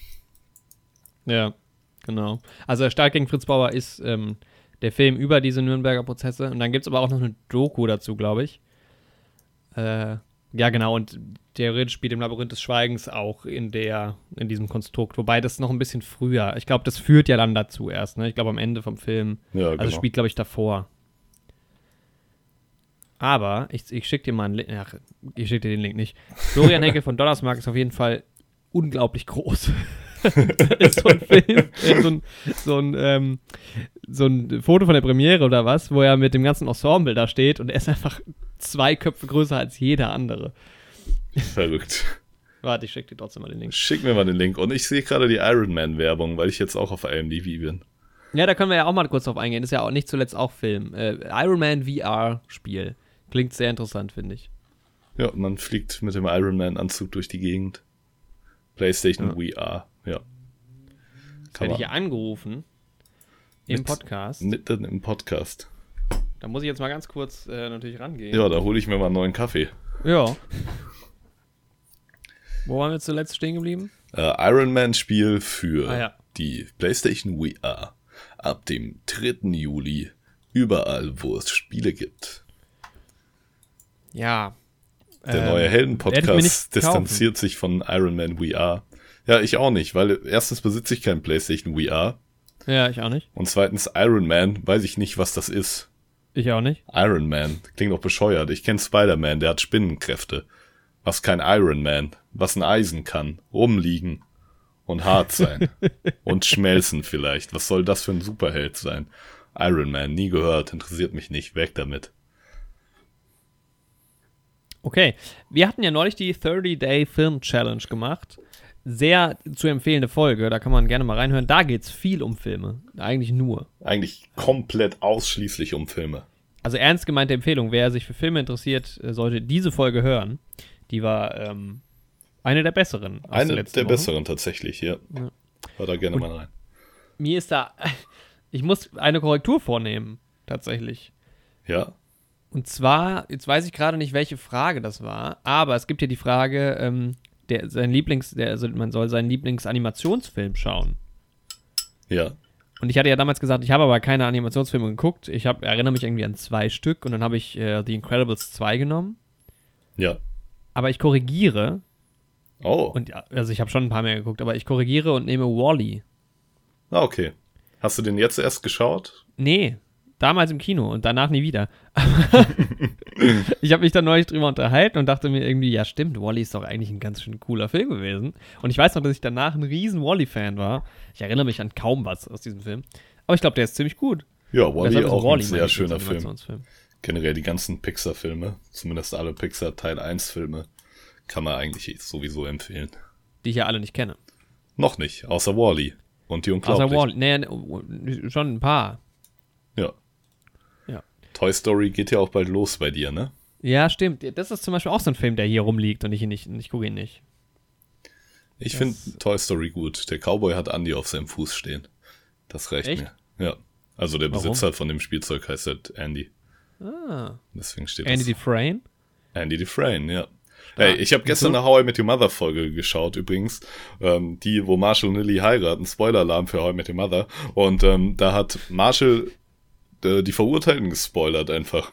Ja, genau. Also der Start gegen Fritz Bauer ist ähm, der Film über diese Nürnberger Prozesse. Und dann gibt es aber auch noch eine Doku dazu, glaube ich. Äh, ja, genau. Und theoretisch spielt im Labyrinth des Schweigens auch in der, in diesem Konstrukt. Wobei das noch ein bisschen früher. Ich glaube, das führt ja dann dazu erst, ne? Ich glaube am Ende vom Film. Ja, Also genau. spielt, glaube ich, davor. Aber ich, ich schicke dir mal einen Link. Ach, ich schicke dir den Link nicht. Florian Henkel von Donnersmarck ist auf jeden Fall unglaublich groß. ist so ein Film, äh, so ein, so, ein, ähm, so ein Foto von der Premiere oder was, wo er mit dem ganzen Ensemble da steht und er ist einfach zwei Köpfe größer als jeder andere. Verrückt. Warte, ich schicke dir trotzdem mal den Link. Schick mir mal den Link. Und ich sehe gerade die Iron Man Werbung, weil ich jetzt auch auf IMDb bin. Ja, da können wir ja auch mal kurz drauf eingehen. Ist ja auch nicht zuletzt auch Film. Äh, Iron Man VR-Spiel. Klingt sehr interessant, finde ich. Ja, man fliegt mit dem Iron Man Anzug durch die Gegend. PlayStation VR. Jetzt werde ich hier angerufen im Mit- Podcast. mitten im Podcast. Da muss ich jetzt mal ganz kurz äh, natürlich rangehen. Ja, da hole ich mir mal einen neuen Kaffee. Ja. Wo waren wir zuletzt stehen geblieben? Äh, Iron Man Spiel für Ah, ja. die PlayStation VR. Ab dem 3. Juli. Überall, wo es Spiele gibt. Ja. Der Ähm, neue Helden-Podcast distanziert sich von Iron Man VR. Ja, ich auch nicht, weil erstens besitze ich kein PlayStation VR Ja, ich auch nicht. und zweitens Iron Man, weiß ich nicht, was das ist. Ich auch nicht. Iron Man, klingt doch bescheuert. Ich kenne Spider-Man, der hat Spinnenkräfte. Was kein Iron Man, was ein Eisen kann, rumliegen und hart sein und schmelzen vielleicht. Was soll das für ein Superheld sein? Iron Man, nie gehört, interessiert mich nicht, weg damit. Okay. Wir hatten ja neulich die 30-Day Film Challenge gemacht. Sehr zu empfehlende Folge. Da kann man gerne mal reinhören. Da geht es viel um Filme. Eigentlich nur. Eigentlich komplett ausschließlich um Filme. Also ernst gemeinte Empfehlung. Wer sich für Filme interessiert, äh, sollte diese Folge hören. Die war ähm, eine der besseren. Eine der Wochen. besseren tatsächlich, ja. Ja. Hör da gerne mal rein. Mir ist da, ich muss eine Korrektur vornehmen, tatsächlich. Ja? Und zwar, jetzt weiß ich gerade nicht, welche Frage das war, aber es gibt ja die Frage, ähm, der, sein Lieblings, der, also man soll seinen Lieblingsanimationsfilm schauen. Ja. Und ich hatte ja damals gesagt, ich habe aber keine Animationsfilme geguckt. Ich hab, erinnere mich irgendwie an zwei Stück und dann habe ich äh, The Incredibles 2 genommen. Ja. Aber ich korrigiere, Oh. und ja, also ich habe schon ein paar mehr geguckt, aber ich korrigiere und nehme Wally. ah, okay. Hast du den jetzt erst geschaut? Nee, damals im Kino und danach nie wieder. ich habe mich dann neulich drüber unterhalten und dachte mir irgendwie, ja stimmt, Wally ist doch eigentlich ein ganz schön cooler Film gewesen. Und ich weiß noch, dass ich danach ein riesen Wally-Fan war. Ich erinnere mich an kaum was aus diesem Film. Aber ich glaube, der ist ziemlich gut. Ja, Wally ist auch Wall-E ein sehr schöner Film. Generell die ganzen Pixar-Filme, zumindest alle Pixar Teil 1-Filme, kann man eigentlich sowieso empfehlen. Die ich ja alle nicht kenne. Noch nicht, außer Wally und die Außer Unglaublichen. Wally. Nee, nee, schon ein paar. Toy Story geht ja auch bald los bei dir, ne? Ja, stimmt. Das ist zum Beispiel auch so ein Film, der hier rumliegt und ich ihn nicht, ich gucke ihn nicht. Ich finde Toy Story gut. Der Cowboy hat Andy auf seinem Fuß stehen. Das reicht Echt? mir. Ja. Also der Warum? Besitzer von dem Spielzeug heißt halt Andy. Ah. Deswegen steht Andy das. Dufresne. Andy Dufresne, ja. Hey, ich habe gestern eine How I Met Your Mother Folge geschaut übrigens, ähm, die, wo Marshall und Lily heiraten, Spoiler-Alarm für How I Met Your Mother. Und ähm, da hat Marshall äh, die Verurteilten gespoilert einfach.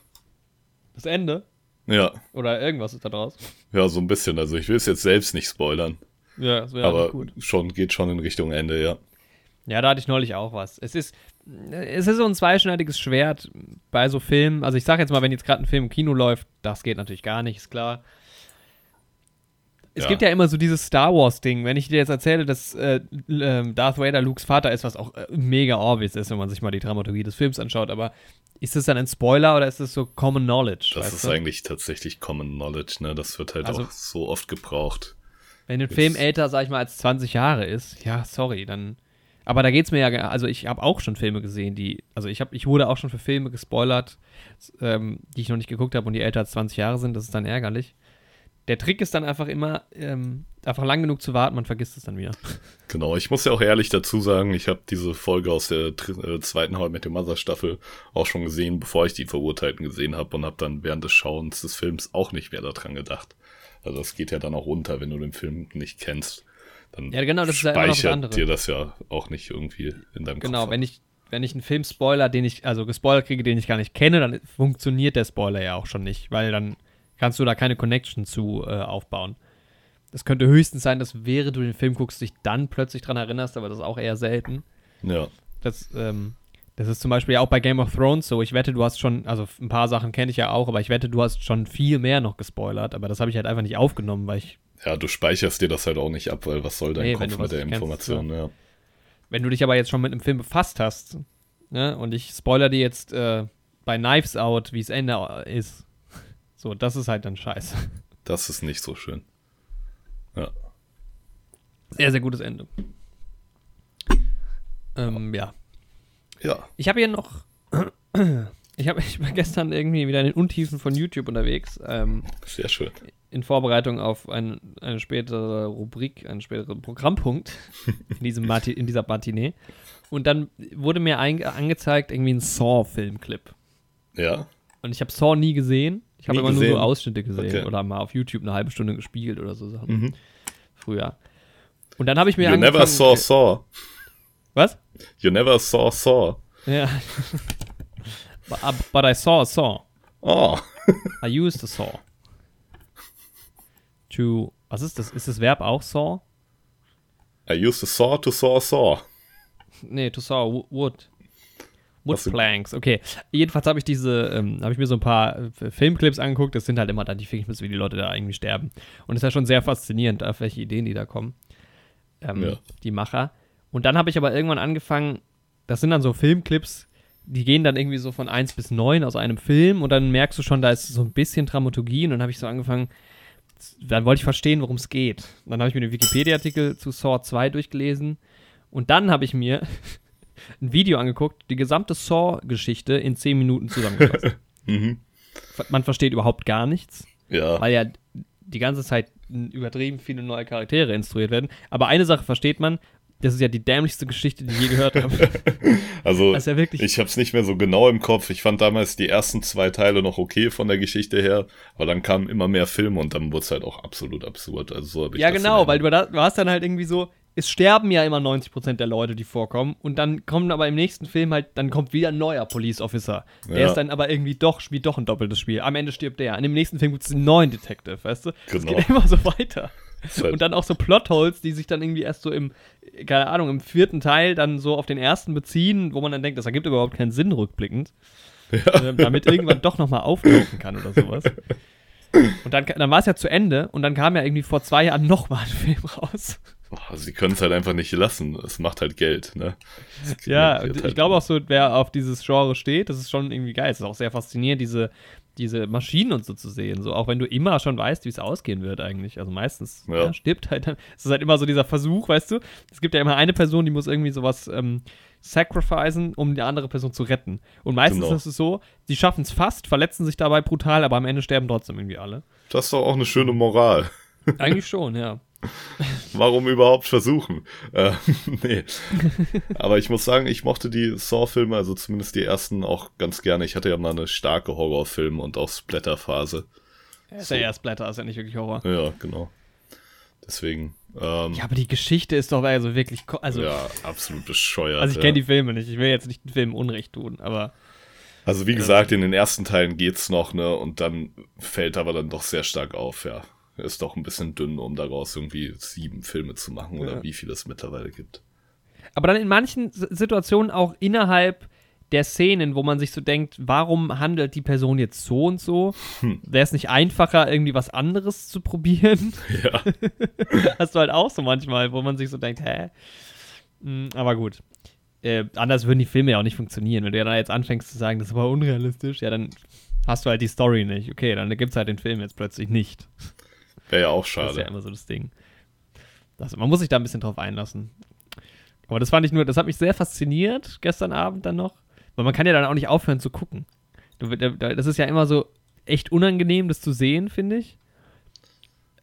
Das Ende. Ja, Oder irgendwas ist da draus. ja, so ein bisschen. Also ich will es jetzt selbst nicht spoilern, Ja, das wäre aber gut. schon geht schon in Richtung Ende, ja. Ja, da hatte ich neulich auch was. Es ist, es ist so ein zweischneidiges Schwert bei so Filmen. Also ich sag jetzt mal, wenn jetzt gerade ein Film im Kino läuft, das geht natürlich gar nicht, ist klar. Es Ja. gibt ja immer so dieses Star Wars-Ding. Wenn ich dir jetzt erzähle, dass äh, ähm, Darth Vader Lukes Vater ist, was auch äh, mega obvious ist, wenn man sich mal die Dramaturgie des Films anschaut, aber ist das dann ein Spoiler oder ist das so Common Knowledge? Das ist du? eigentlich tatsächlich Common Knowledge, ne? Das wird halt Also- auch so oft gebraucht. Wenn ein Film älter, sag ich mal, als 20 Jahre ist, ja, sorry, dann. Aber da geht's mir ja, also ich habe auch schon Filme gesehen, die, also ich habe, ich wurde auch schon für Filme gespoilert, ähm, die ich noch nicht geguckt habe und die älter als 20 Jahre sind, das ist dann ärgerlich. Der Trick ist dann einfach immer, ähm, einfach lang genug zu warten, man vergisst es dann wieder. Genau, ich muss ja auch ehrlich dazu sagen, ich habe diese Folge aus der äh, zweiten How Met Your Mother Staffel auch schon gesehen, bevor ich die Verurteilten gesehen habe und habe dann während des Schauens des Films auch nicht mehr daran gedacht. Also es geht ja dann auch runter, wenn du den Film nicht kennst. Dann Ja, genau, das ist ja das speichert dir das ja auch nicht irgendwie in deinem Genau, Kopf. wenn ich, wenn ich einen Film spoiler, den ich, also gespoilert kriege, den ich gar nicht kenne, dann funktioniert der Spoiler ja auch schon nicht, weil dann kannst du da keine Connection zu äh, aufbauen. Das könnte höchstens sein, dass während du den Film guckst, dich dann plötzlich dran erinnerst, aber das ist auch eher selten. Ja, Das, ähm, das ist zum Beispiel auch bei Game of Thrones so. Ich wette, du hast schon, also ein paar Sachen kenne ich ja auch, aber ich wette, du hast schon viel mehr noch gespoilert, aber das habe ich halt einfach nicht aufgenommen, weil ich, ja, du speicherst dir das halt auch nicht ab, weil was soll dein Nee, Kopf mit der nicht kennst, Information? Ja. wenn du dich aber jetzt schon mit einem Film befasst hast, ne, und ich spoiler dir jetzt äh, bei Knives Out, wie es Ende ist, so, das ist halt dann scheiße. Das ist nicht so schön. Ja. Sehr, sehr gutes Ende. Ähm, ja. Ja, Ich habe hier noch. Ich, hab, ich war gestern irgendwie wieder in den Untiefen von YouTube unterwegs, ähm, sehr schön. in Vorbereitung auf ein, eine spätere Rubrik, einen späteren Programmpunkt in, diesem Mati in dieser Matinee. Und dann wurde mir ein, angezeigt irgendwie ein Saw-Filmclip. Ja, Und ich habe Saw nie gesehen. Ich habe immer nur gesehen? so Ausschnitte gesehen Okay. oder mal auf YouTube eine halbe Stunde gespielt oder so Sachen. Mhm. Früher. Und dann habe ich mir You angefangen, never saw Saw. Was? You never saw Saw. Ja. but, uh, but I saw a saw. Oh. I used a saw. To. Was ist das? Ist das Verb auch saw? I used a saw to saw a saw. Nee, to saw wo- wood. Wood Was du- planks, okay. Jedenfalls habe ich diese, ähm, habe ich mir so ein paar äh, Filmclips angeguckt. Das sind halt immer dann die Filmclips, wie die Leute da irgendwie sterben. Und es ist ja schon sehr faszinierend, auf welche Ideen die da kommen. Ähm, Ja. Die Macher. Und dann habe ich aber irgendwann angefangen, das sind dann so Filmclips, die gehen dann irgendwie so von 1 bis 9 aus einem Film und dann merkst du schon, da ist so ein bisschen Dramaturgie und dann habe ich so angefangen, dann wollte ich verstehen, worum es geht. Dann habe ich mir den Wikipedia-Artikel zu Saw 2 durchgelesen und dann habe ich mir ein Video angeguckt, die gesamte Saw-Geschichte in 10 Minuten zusammengefasst. Mhm. Man versteht überhaupt gar nichts, Ja, weil ja die ganze Zeit übertrieben viele neue Charaktere instruiert werden. Aber eine Sache versteht man, das ist ja die dämlichste Geschichte, die ich je gehört habe. also, ja ich habe es nicht mehr so genau im Kopf. Ich fand damals die ersten zwei Teile noch okay von der Geschichte her, aber dann kamen immer mehr Filme und dann wurde es halt auch absolut absurd. Also so ja, genau, weil du, du hast dann halt irgendwie so, es sterben ja immer 90% der Leute, die vorkommen. Und dann kommen aber im nächsten Film halt, dann kommt wieder ein neuer Police Officer. Der ja. ist dann aber irgendwie doch, spielt doch ein doppeltes Spiel. Am Ende stirbt der. In dem nächsten Film gibt es einen neuen Detective, weißt du? Genau. Es geht immer so weiter. Halt und dann auch so Plotholes, die sich dann irgendwie erst so im, keine Ahnung, im vierten Teil dann so auf den ersten beziehen, wo man dann denkt, das ergibt überhaupt keinen Sinn rückblickend. Ja. Äh, damit irgendwann doch nochmal auftauchen kann oder sowas. Und dann, dann war es ja zu Ende und dann kam ja irgendwie vor zwei Jahren nochmal ein Film raus. Sie können es halt einfach nicht lassen. Es macht halt Geld, ne? Ja, ich halt glaube auch so, wer auf dieses Genre steht, das ist schon irgendwie geil. Es ist auch sehr faszinierend, diese, diese Maschinen und so zu sehen. So, auch wenn du immer schon weißt, wie es ausgehen wird, eigentlich. Also meistens ja. Ja, stirbt halt dann. Es ist halt immer so dieser Versuch, weißt du? Es gibt ja immer eine Person, die muss irgendwie sowas ähm, sacrificen, um die andere Person zu retten. Und meistens genau. ist es so, die schaffen es fast, verletzen sich dabei brutal, aber am Ende sterben trotzdem irgendwie alle. Das ist doch auch eine schöne Moral. Eigentlich schon, ja. Warum überhaupt versuchen? Äh, nee. Aber ich muss sagen, ich mochte die Saw-Filme, also zumindest die ersten, auch ganz gerne. Ich hatte ja mal eine starke Horrorfilm- und auch Splatter-Phase. Ja, ist so. ja eher Splatter, ist ja nicht wirklich Horror. Ja, genau. Deswegen. Ähm, ja, aber die Geschichte ist doch also wirklich. Also, ja, absolut bescheuert. Also, ich kenne ja. die Filme nicht. Ich will jetzt nicht den Film Unrecht tun, aber. Also, wie gesagt, in den ersten Teilen geht's noch, ne? Und dann fällt aber dann doch sehr stark auf, ja ist doch ein bisschen dünn, um daraus irgendwie sieben Filme zu machen oder ja. wie viel es mittlerweile gibt. Aber dann in manchen Situationen auch innerhalb der Szenen, wo man sich so denkt, warum handelt die Person jetzt so und so? Hm. Wäre es nicht einfacher, irgendwie was anderes zu probieren? Ja. Hast du halt auch so manchmal, wo man sich so denkt, hä? Hm, aber gut. Äh, anders würden die Filme ja auch nicht funktionieren. Wenn du ja dann jetzt anfängst zu sagen, das war unrealistisch, ja, dann hast du halt die Story nicht. Okay, dann gibt es halt den Film jetzt plötzlich nicht. Wäre ja auch schade. Das ist ja immer so das Ding. Das, man muss sich da ein bisschen drauf einlassen. Aber das fand ich nur, das hat mich sehr fasziniert gestern Abend dann noch. Weil man kann ja dann auch nicht aufhören zu gucken. Das ist ja immer so echt unangenehm, das zu sehen, finde ich.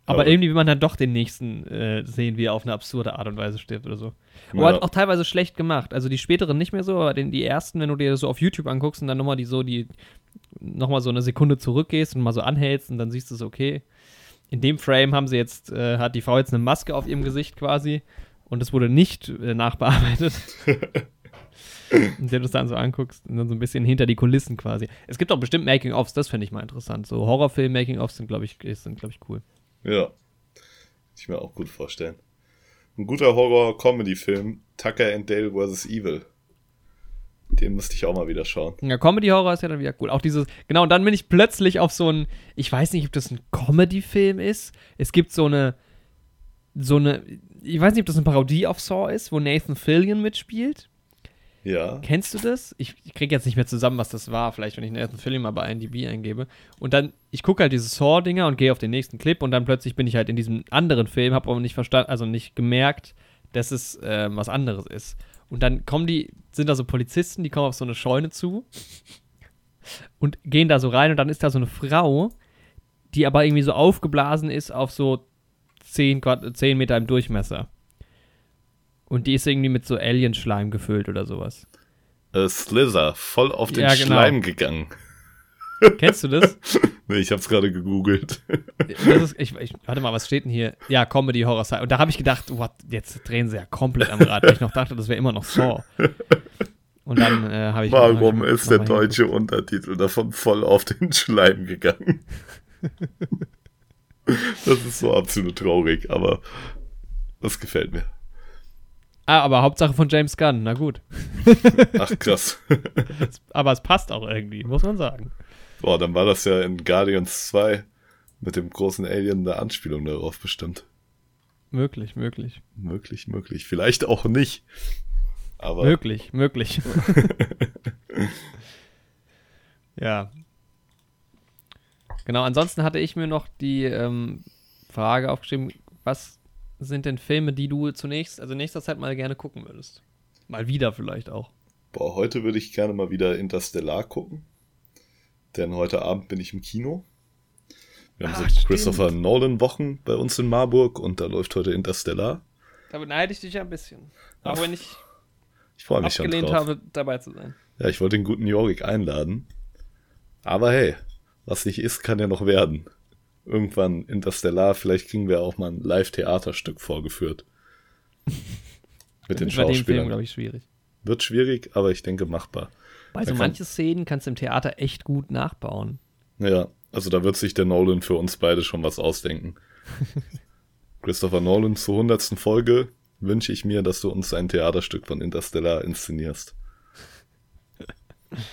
Aber ja. irgendwie will man dann doch den nächsten äh, sehen, wie er auf eine absurde Art und Weise stirbt oder so. Aber ja. halt auch teilweise schlecht gemacht. Also die späteren nicht mehr so, aber den, die ersten, wenn du dir so auf YouTube anguckst und dann nochmal die so, die nochmal so eine Sekunde zurückgehst und mal so anhältst und dann siehst du es, okay, in dem Frame haben sie jetzt, äh, hat die Frau jetzt eine Maske auf ihrem Gesicht quasi und es wurde nicht äh, nachbearbeitet. und wenn du es dann so anguckst und dann so ein bisschen hinter die Kulissen quasi. Es gibt auch bestimmt Making-ofs, das finde ich mal interessant. So Horrorfilm-Making-ofs sind, glaube ich, sind, glaube ich, cool. Ja. Ich mir auch gut vorstellen. Ein guter Horror-Comedy-Film, Tucker and Dale vs. Evil. Den müsste ich auch mal wieder schauen. Ja, Comedy-Horror ist ja dann wieder cool. Auch dieses, genau, und dann bin ich plötzlich auf so ein, ich weiß nicht, ob das ein Comedy-Film ist. Es gibt so eine, so eine, ich weiß nicht, ob das eine Parodie auf Saw ist, wo Nathan Fillion mitspielt. Ja. Kennst du das? Ich, ich kriege jetzt nicht mehr zusammen, was das war, vielleicht, wenn ich Nathan Fillion mal bei IMDb eingebe. Und dann, ich gucke halt diese Saw-Dinger und gehe auf den nächsten Clip und dann plötzlich bin ich halt in diesem anderen Film, habe aber nicht verstanden, also nicht gemerkt, dass es äh, was anderes ist. Und dann kommen die, sind da so Polizisten, die kommen auf so eine Scheune zu und gehen da so rein und dann ist da so eine Frau, die aber irgendwie so aufgeblasen ist auf so 10, 10 Meter im Durchmesser. Und die ist irgendwie mit so Alien-Schleim gefüllt oder sowas. Äh, Slither, voll auf den ja, genau. Schleim gegangen. Kennst du das? nee, ich hab's gerade gegoogelt. Ist, ich, ich, warte mal, was steht denn hier? Ja, Comedy Horror Sci Und da habe ich gedacht, what, jetzt drehen sie ja komplett am Rad, weil ich noch dachte, das wäre immer noch Saw. Und dann äh, habe ich. Warum ich ist der deutsche hingeguckt. Untertitel davon voll auf den Schleim gegangen? das ist so absolut traurig, aber das gefällt mir. Ah, aber Hauptsache von James Gunn, na gut. Ach, krass. aber es passt auch irgendwie, muss man sagen. Boah, dann war das ja in Guardians 2 mit dem großen Alien eine Anspielung darauf bestimmt. Möglich, möglich. Möglich, möglich. Vielleicht auch nicht. Aber möglich, möglich. ja. Genau, ansonsten hatte ich mir noch die ähm, Frage aufgeschrieben, was sind denn Filme, die du zunächst, also nächster Zeit mal gerne gucken würdest? Mal wieder vielleicht auch. Boah, heute würde ich gerne mal wieder Interstellar gucken denn heute Abend bin ich im Kino. Wir haben Ah, so. Christopher Nolan-Wochen bei uns in Marburg und da läuft heute Interstellar. Da beneide ich dich ja ein bisschen. Auch Ach, wenn ich Ich freue mich schon abgelehnt drauf. habe, dabei zu sein. Ja, ich wollte den guten Jorik einladen. Aber hey, was nicht ist, kann ja noch werden. Irgendwann Interstellar, vielleicht kriegen wir auch mal ein Live-Theaterstück vorgeführt. Mit den Film, Schauspielern. glaube ich, schwierig. Wird schwierig, aber ich denke machbar. Da so manche Szenen kannst du im Theater echt gut nachbauen. Ja, also da wird sich der Nolan für uns beide schon was ausdenken. Christopher Nolan zur hundertsten Folge wünsche ich mir, dass du uns ein Theaterstück von Interstellar inszenierst.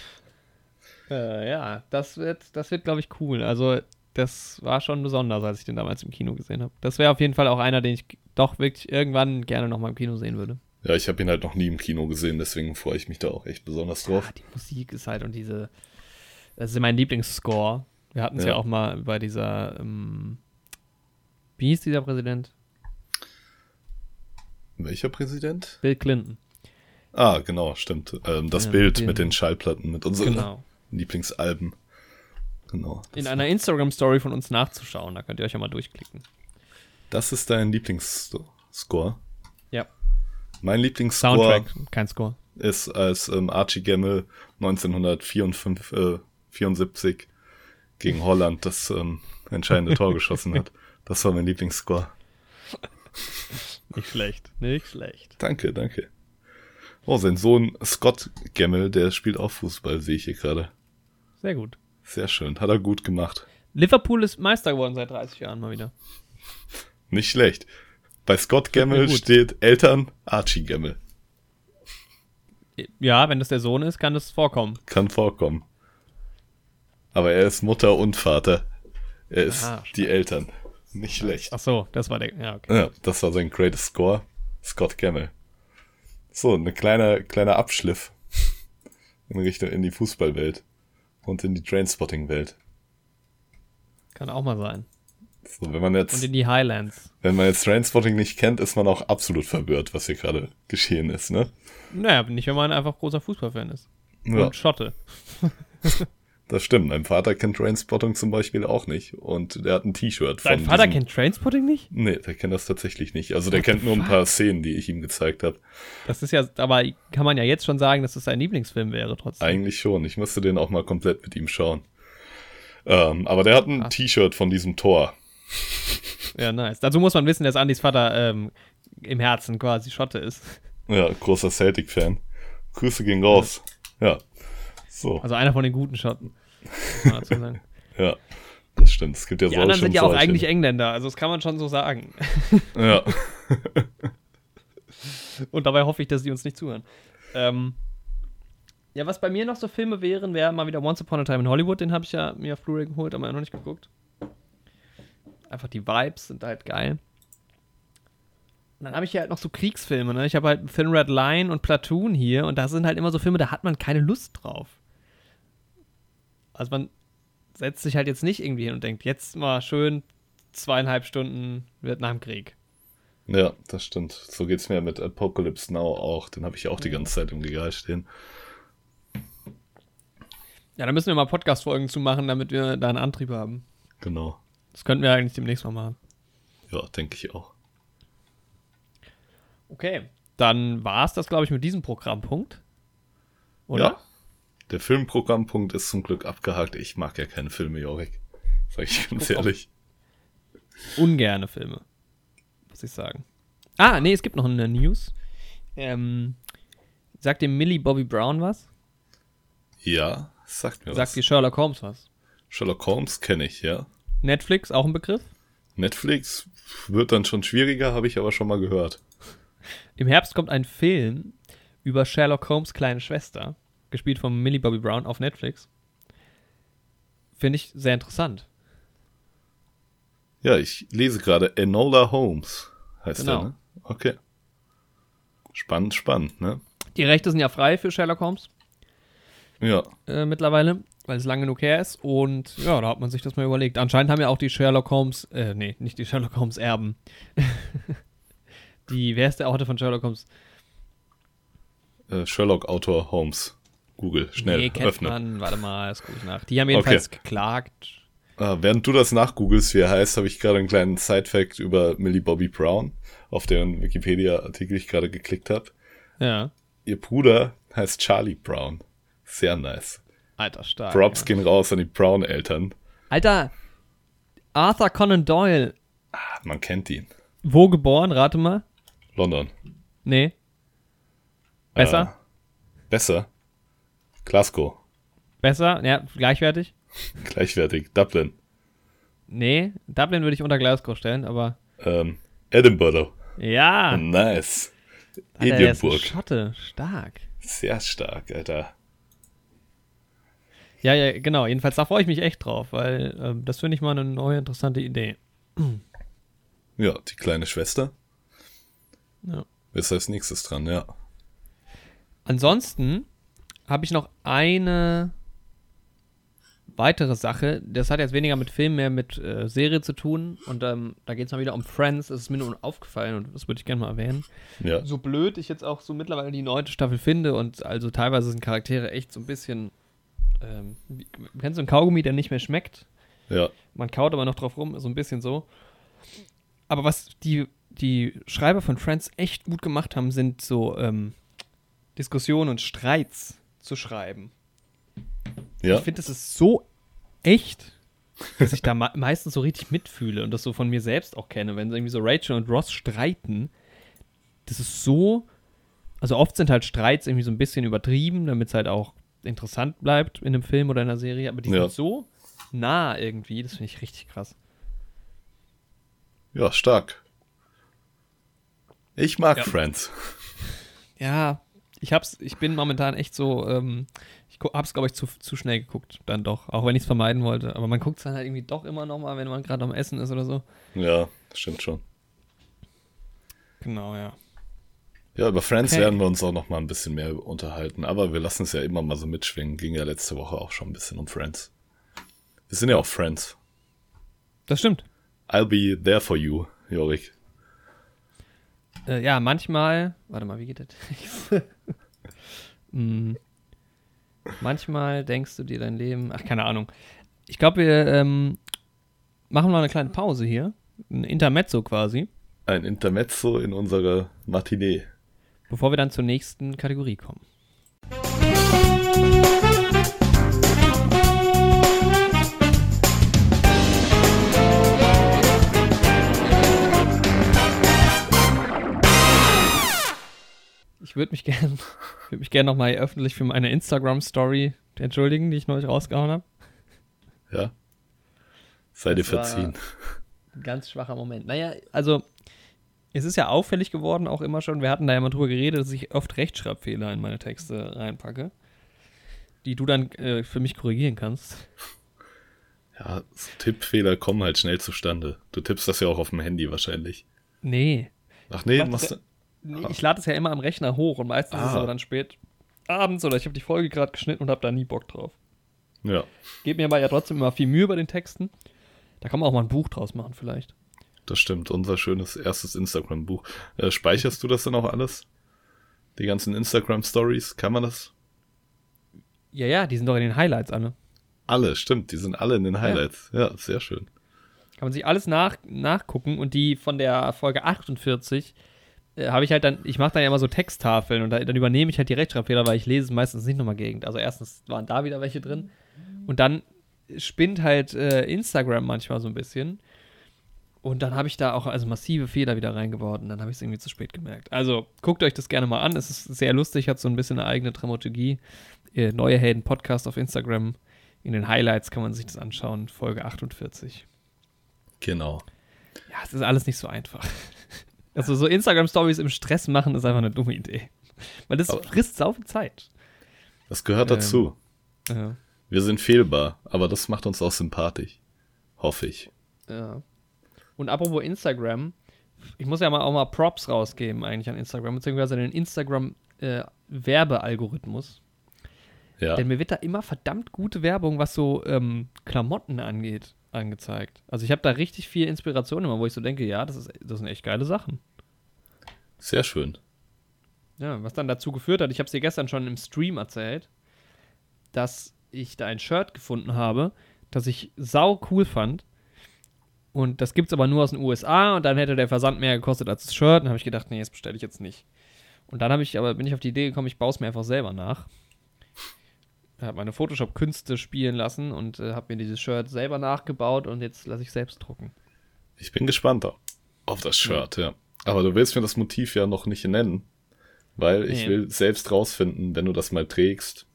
Äh, ja, das wird, das wird, glaube ich, cool. Also, das war schon besonders, als ich den damals im Kino gesehen habe. Das wäre auf jeden Fall auch einer, den ich doch wirklich irgendwann gerne nochmal im Kino sehen würde. Ja, ich habe ihn halt noch nie im Kino gesehen, deswegen freue ich mich da auch echt besonders drauf. Ah, die Musik ist halt und diese. Das ist mein Lieblingsscore. Wir hatten es ja. Ja. auch mal bei dieser. Ähm, wie hieß dieser Präsident? Welcher Präsident? Bill Clinton. Ah, genau, stimmt. Ähm, das Ja, Bild den- mit den Schallplatten, mit unseren Genau. Lieblingsalben. Genau. In einer Instagram-Story von uns nachzuschauen. Da könnt ihr euch ja mal durchklicken. das ist dein Lieblingsscore. Ja. Mein Lieblingsscore Soundtrack, kein Score. ist, als ähm, Archie Gemmel 1974 gegen Holland das ähm, entscheidende Tor geschossen hat. Das war mein Lieblingsscore. Nicht schlecht. Nicht schlecht. Danke, danke. Oh, sein Sohn Scott Gemmel, der spielt auch Fußball, sehe ich hier gerade. Sehr gut. Sehr schön, hat er gut gemacht. Liverpool ist Meister geworden seit 30 Jahren mal wieder. Nicht schlecht. Bei Scott Gemmel steht Eltern Archie Gemmel. Ja, wenn das der Sohn ist, kann das vorkommen. Kann vorkommen. Aber er ist Mutter und Vater. Er ist Ah, die Eltern. Nicht schlecht. Ach so, das war der. Ja, okay. Ja, das war sein greatest score. Scott Gemmel. So, ein kleiner, kleiner Abschliff in Richtung in die Fußballwelt und in die Trainspotting-Welt. Kann auch mal sein. So, wenn man Und jetzt, in die Highlands. Wenn man jetzt Trainspotting nicht kennt, ist man auch absolut verwirrt, was hier gerade geschehen ist, ne? Naja, nicht, wenn man einfach großer Fußballfan ist. Ja, Und Schotte. das stimmt. Mein Vater kennt Trainspotting zum Beispiel auch nicht und der hat ein T-Shirt von Dein Vater diesem- kennt Trainspotting nicht? Nee, der kennt das tatsächlich nicht. Also der What the kennt nur ein paar Szenen, die ich ihm gezeigt habe. Das ist ja, aber kann man ja jetzt schon sagen, dass es sein Lieblingsfilm wäre trotzdem. Eigentlich schon. Ich müsste den auch mal komplett mit ihm schauen. Ähm, aber der hat ein. T-Shirt von diesem Tor. Ja, nice. Dazu muss man wissen, dass Andys Vater ähm, im Herzen quasi Schotte ist. Ja, großer Celtic-Fan. Grüße gehen raus. Ja. So, Also einer von den guten Schotten. ja. Das stimmt. Es gibt ja Die so anderen sind ja auch solche. eigentlich Engländer, also das kann man schon so sagen. Ja. Und dabei hoffe ich, dass die uns nicht zuhören. Ähm, ja, was bei mir noch so Filme wären, wäre mal wieder Once Upon a Time in Hollywood, den habe ich ja mir auf Blu-ray geholt, aber noch nicht geguckt. Einfach die Vibes sind halt geil. Und dann habe ich ja halt noch so Kriegsfilme, ne? Ich habe halt Thin Red Line und Platoon hier und da sind halt immer so Filme, da hat man keine Lust drauf. Also man setzt sich halt jetzt nicht irgendwie hin und denkt, jetzt mal schön zweieinhalb Stunden Vietnamkrieg. ja, das stimmt. So geht's mir mit Apocalypse Now auch. Den habe ich auch die ganze Zeit im Regal stehen. Ja, da müssen wir mal Podcast-Folgen zu machen, damit wir da einen Antrieb haben. Genau. Das könnten wir eigentlich demnächst mal machen. Ja, denke ich auch. Okay. Dann war es das, glaube ich, mit diesem Programmpunkt. Oder? Ja. Der Filmprogrammpunkt ist zum Glück abgehakt. Ich mag ja keine Filme, Jorik. Sag ich ganz ehrlich. Ungerne Filme. Muss ich sagen. Ah, nee, es gibt noch eine News. Ähm, sagt dir Millie Bobby Brown was? Ja, sagt mir Sagt was. dir Sherlock Holmes was? Sherlock Holmes kenne ich, ja. Netflix, auch ein Begriff? Netflix wird dann schon schwieriger, habe ich aber schon mal gehört. Im Herbst kommt ein Film über Sherlock Holmes' kleine Schwester, gespielt von Millie Bobby Brown auf Netflix. Finde ich sehr interessant. Ja, ich lese gerade Enola Holmes heißt Genau. er, ne? Okay. Spannend, spannend, ne? Die Rechte sind ja frei für Sherlock Holmes. Ja, äh, mittlerweile, weil es lang genug her ist. Und ja, da hat man sich das mal überlegt. Anscheinend haben ja auch die Sherlock Holmes, äh, nee, nicht die Sherlock Holmes Erben. die, wer ist der Autor von Sherlock Holmes? äh, Sherlock-Autor Holmes. Google, schnell, nee, kennt öffne. man, warte mal, das gucke ich nach. Die haben jedenfalls geklagt. Ah, während du das nachgoogelst, wie er heißt, habe ich gerade einen kleinen Side-Fact über Millie Bobby Brown, auf deren Wikipedia-Artikel ich gerade geklickt habe. Ja. Ihr Bruder heißt Charlie Brown. Sehr nice. Alter, stark. Props ja. gehen raus an die Brown-Eltern. Alter, Arthur Conan Doyle. Ah, Man kennt ihn. Wo geboren? Rate mal. London. Nee. Besser? Äh, besser. Glasgow. Besser? Ja, gleichwertig? Gleichwertig. Dublin. Nee. Dublin würde ich unter Glasgow stellen, aber. Ähm, Edinburgh. Ja. Nice. Alter, der ist Edinburgh. Schotte. Stark. Sehr stark, Alter. Ja, ja, genau. Jedenfalls da freue ich mich echt drauf, weil ähm, das finde ich mal eine neue interessante Idee. Ja, die kleine Schwester. Ja. Ist als nächstes dran, ja. Ansonsten habe ich noch eine weitere Sache. Das hat jetzt weniger mit Film, mehr mit äh, Serie zu tun. Und ähm, da geht es mal wieder um Friends. Das ist mir nur aufgefallen und das würde ich gerne mal erwähnen. Ja. So blöd ich jetzt auch so mittlerweile die neunte Staffel finde und also teilweise sind Charaktere echt so ein bisschen. Ähm, kennst du einen Kaugummi, der nicht mehr schmeckt? Ja. Man kaut aber noch drauf rum, so ein bisschen so. Aber was die, die Schreiber von Friends echt gut gemacht haben, sind so ähm, Diskussionen und Streits zu schreiben. Ja. Ich finde, das ist so echt, dass ich da me meistens so richtig mitfühle und das so von mir selbst auch kenne. Wenn irgendwie so Rachel und Ross streiten, das ist so. Also oft sind halt Streits irgendwie so ein bisschen übertrieben, damit es halt auch interessant bleibt in einem Film oder in einer Serie, aber die Ja. sind so nah irgendwie, das finde ich richtig krass. Ja, stark. Ich mag Ja. Friends. Ja, ich hab's, ich bin momentan echt so, ähm, ich hab's, glaube ich, zu, zu schnell geguckt, dann doch, auch wenn ich es vermeiden wollte. Aber man guckt es dann halt irgendwie doch immer noch mal, wenn man gerade am Essen ist oder so. Ja, stimmt schon. Genau, ja. Ja, über Friends Okay. werden wir uns auch noch mal ein bisschen mehr unterhalten. Aber wir lassen es ja immer mal so mitschwingen. Ging ja letzte Woche auch schon ein bisschen um Friends. Wir sind ja auch Friends. Das stimmt. I'll be there for you, Jorik. Äh, ja, manchmal, warte mal, wie geht das? Hm. Manchmal denkst du dir dein Leben, ach, keine Ahnung. Ich glaube, wir ähm, machen mal eine kleine Pause hier. Ein Intermezzo quasi, Ein Intermezzo in unserer Matinee. Bevor wir dann zur nächsten Kategorie kommen. Ich würde mich gerne würd mich gern nochmal öffentlich für meine Instagram-Story entschuldigen, die ich neulich rausgehauen habe. Ja. Sei dir verziehen. Ein ganz schwacher Moment. Naja, also, es ist ja auffällig geworden, auch immer schon. Wir hatten da ja mal drüber geredet, dass ich oft Rechtschreibfehler in meine Texte reinpacke, die du dann äh, für mich korrigieren kannst. Ja, so Tippfehler kommen halt schnell zustande. Du tippst das ja auch auf dem Handy wahrscheinlich. Nee. Ach nee, machst du. nee ich lade es ja immer am Rechner hoch und meistens ist es Ah. aber dann spät abends oder ich habe die Folge gerade geschnitten und habe da nie Bock drauf. Ja, Gebe mir aber ja trotzdem immer viel Mühe bei den Texten. Da kann man auch mal ein Buch draus machen, vielleicht. Das stimmt. Unser schönes erstes Instagram-Buch. Äh, speicherst du das dann auch alles? Die ganzen Instagram-Stories? Kann man das? Ja, ja, die sind doch in den Highlights alle. Alle, stimmt. Die sind alle in den Highlights. Ja, sehr schön. Kann man sich alles nach, nachgucken und die von der Folge 48 äh, habe ich halt dann, ich mache dann ja immer so Texttafeln und da, dann übernehme ich halt die Rechtschreibfehler, weil ich lese es meistens nicht nochmal gegen. Also erstens waren da wieder welche drin und dann spinnt halt äh, Instagram manchmal so ein bisschen und dann habe ich da auch also massive Fehler wieder reingebaut und dann habe ich es irgendwie zu spät gemerkt. Also guckt euch das gerne mal an, es ist sehr lustig, hat so ein bisschen eine eigene Dramaturgie. Äh, Neue Helden Podcast auf Instagram. In den Highlights kann man sich das anschauen, Folge 48. Genau. Ja, es ist alles nicht so einfach. Also so Instagram-Stories im Stress machen ist einfach eine dumme Idee. Weil das Aber- frisst sau viel Zeit. Das gehört Ähm. dazu. Ja. Wir sind fehlbar, aber das macht uns auch sympathisch. Hoffe ich. ja. Und apropos Instagram, ich muss ja mal auch mal Props rausgeben eigentlich an Instagram, beziehungsweise den Instagram-Werbealgorithmus. Ja. Denn mir wird da immer verdammt gute Werbung, was so ähm, Klamotten angeht, angezeigt. Also ich habe da richtig viel Inspiration immer, wo ich so denke, ja, das, ist, das sind echt geile Sachen. Sehr schön. Ja, was dann dazu geführt hat, ich habe es dir gestern schon im Stream erzählt, dass ich da ein Shirt gefunden habe, das ich sau cool fand. Und das gibt's aber nur aus den USA und dann hätte der Versand mehr gekostet als das Shirt. Dann habe ich gedacht, nee, das bestelle ich jetzt nicht. Und dann habe ich aber bin ich auf die Idee gekommen, ich baue es mir einfach selber nach. Habe meine Photoshop-Künste spielen lassen und äh, habe mir dieses Shirt selber nachgebaut und jetzt lasse ich selbst drucken. Ich bin gespannt auf das Shirt, ja. Aber du willst mir das Motiv ja noch nicht nennen, weil ich Nee. will selbst rausfinden, wenn du das mal trägst,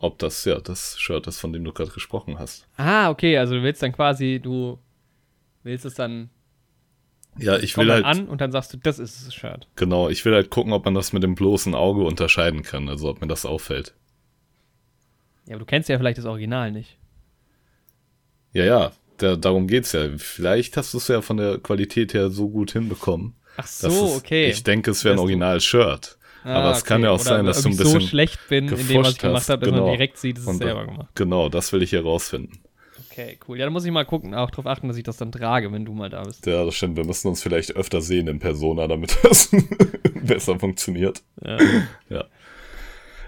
ob das ja das Shirt ist, von dem du gerade gesprochen hast. Ah, okay, also du willst dann quasi, du willst es dann, Ja, ich will halt an und dann sagst du, das ist das Shirt. genau, ich will halt gucken, ob man das mit dem bloßen Auge unterscheiden kann, also ob mir das auffällt. Ja, aber du kennst ja vielleicht das Original nicht. Ja, ja, da, darum geht's ja. Vielleicht hast du es ja von der Qualität her so gut hinbekommen. Ach so, es, okay. Ich denke, es wäre ein Dass Original-Shirt. Aber es kann ja auch Oder sein, dass du ein bisschen so schlecht bin in dem, was ich gemacht habe, dass genau. man direkt sieht, es ist Und, selber gemacht. Genau, das will ich herausfinden. Okay, cool. Ja, dann muss ich mal gucken, auch darauf achten, dass ich das dann trage, wenn du mal da bist. Ja, das stimmt. Wir müssen uns vielleicht öfter sehen in Persona, damit das besser funktioniert. Ja. Ja.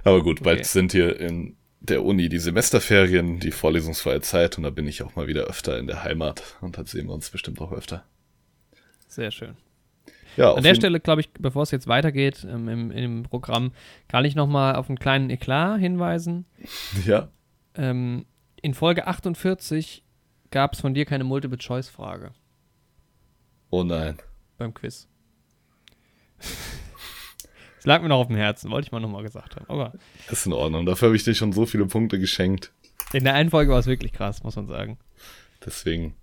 Aber gut, bald Okay. sind hier in der Uni die Semesterferien, die vorlesungsfreie Zeit und da bin ich auch mal wieder öfter in der Heimat und dann sehen wir uns bestimmt auch öfter. Sehr schön. Ja, An der Stelle, glaube ich, bevor es jetzt weitergeht ähm, im, im Programm, kann ich noch mal auf einen kleinen Eklat hinweisen. Ja, Ähm, in Folge 48 gab es von dir keine Multiple-Choice-Frage oh nein. beim Quiz. Es lag mir noch auf dem Herzen, wollte ich mal noch mal gesagt haben. Aber Ist in Ordnung. Dafür habe ich dir schon so viele Punkte geschenkt. in der einen Folge war es wirklich krass, muss man sagen. Deswegen,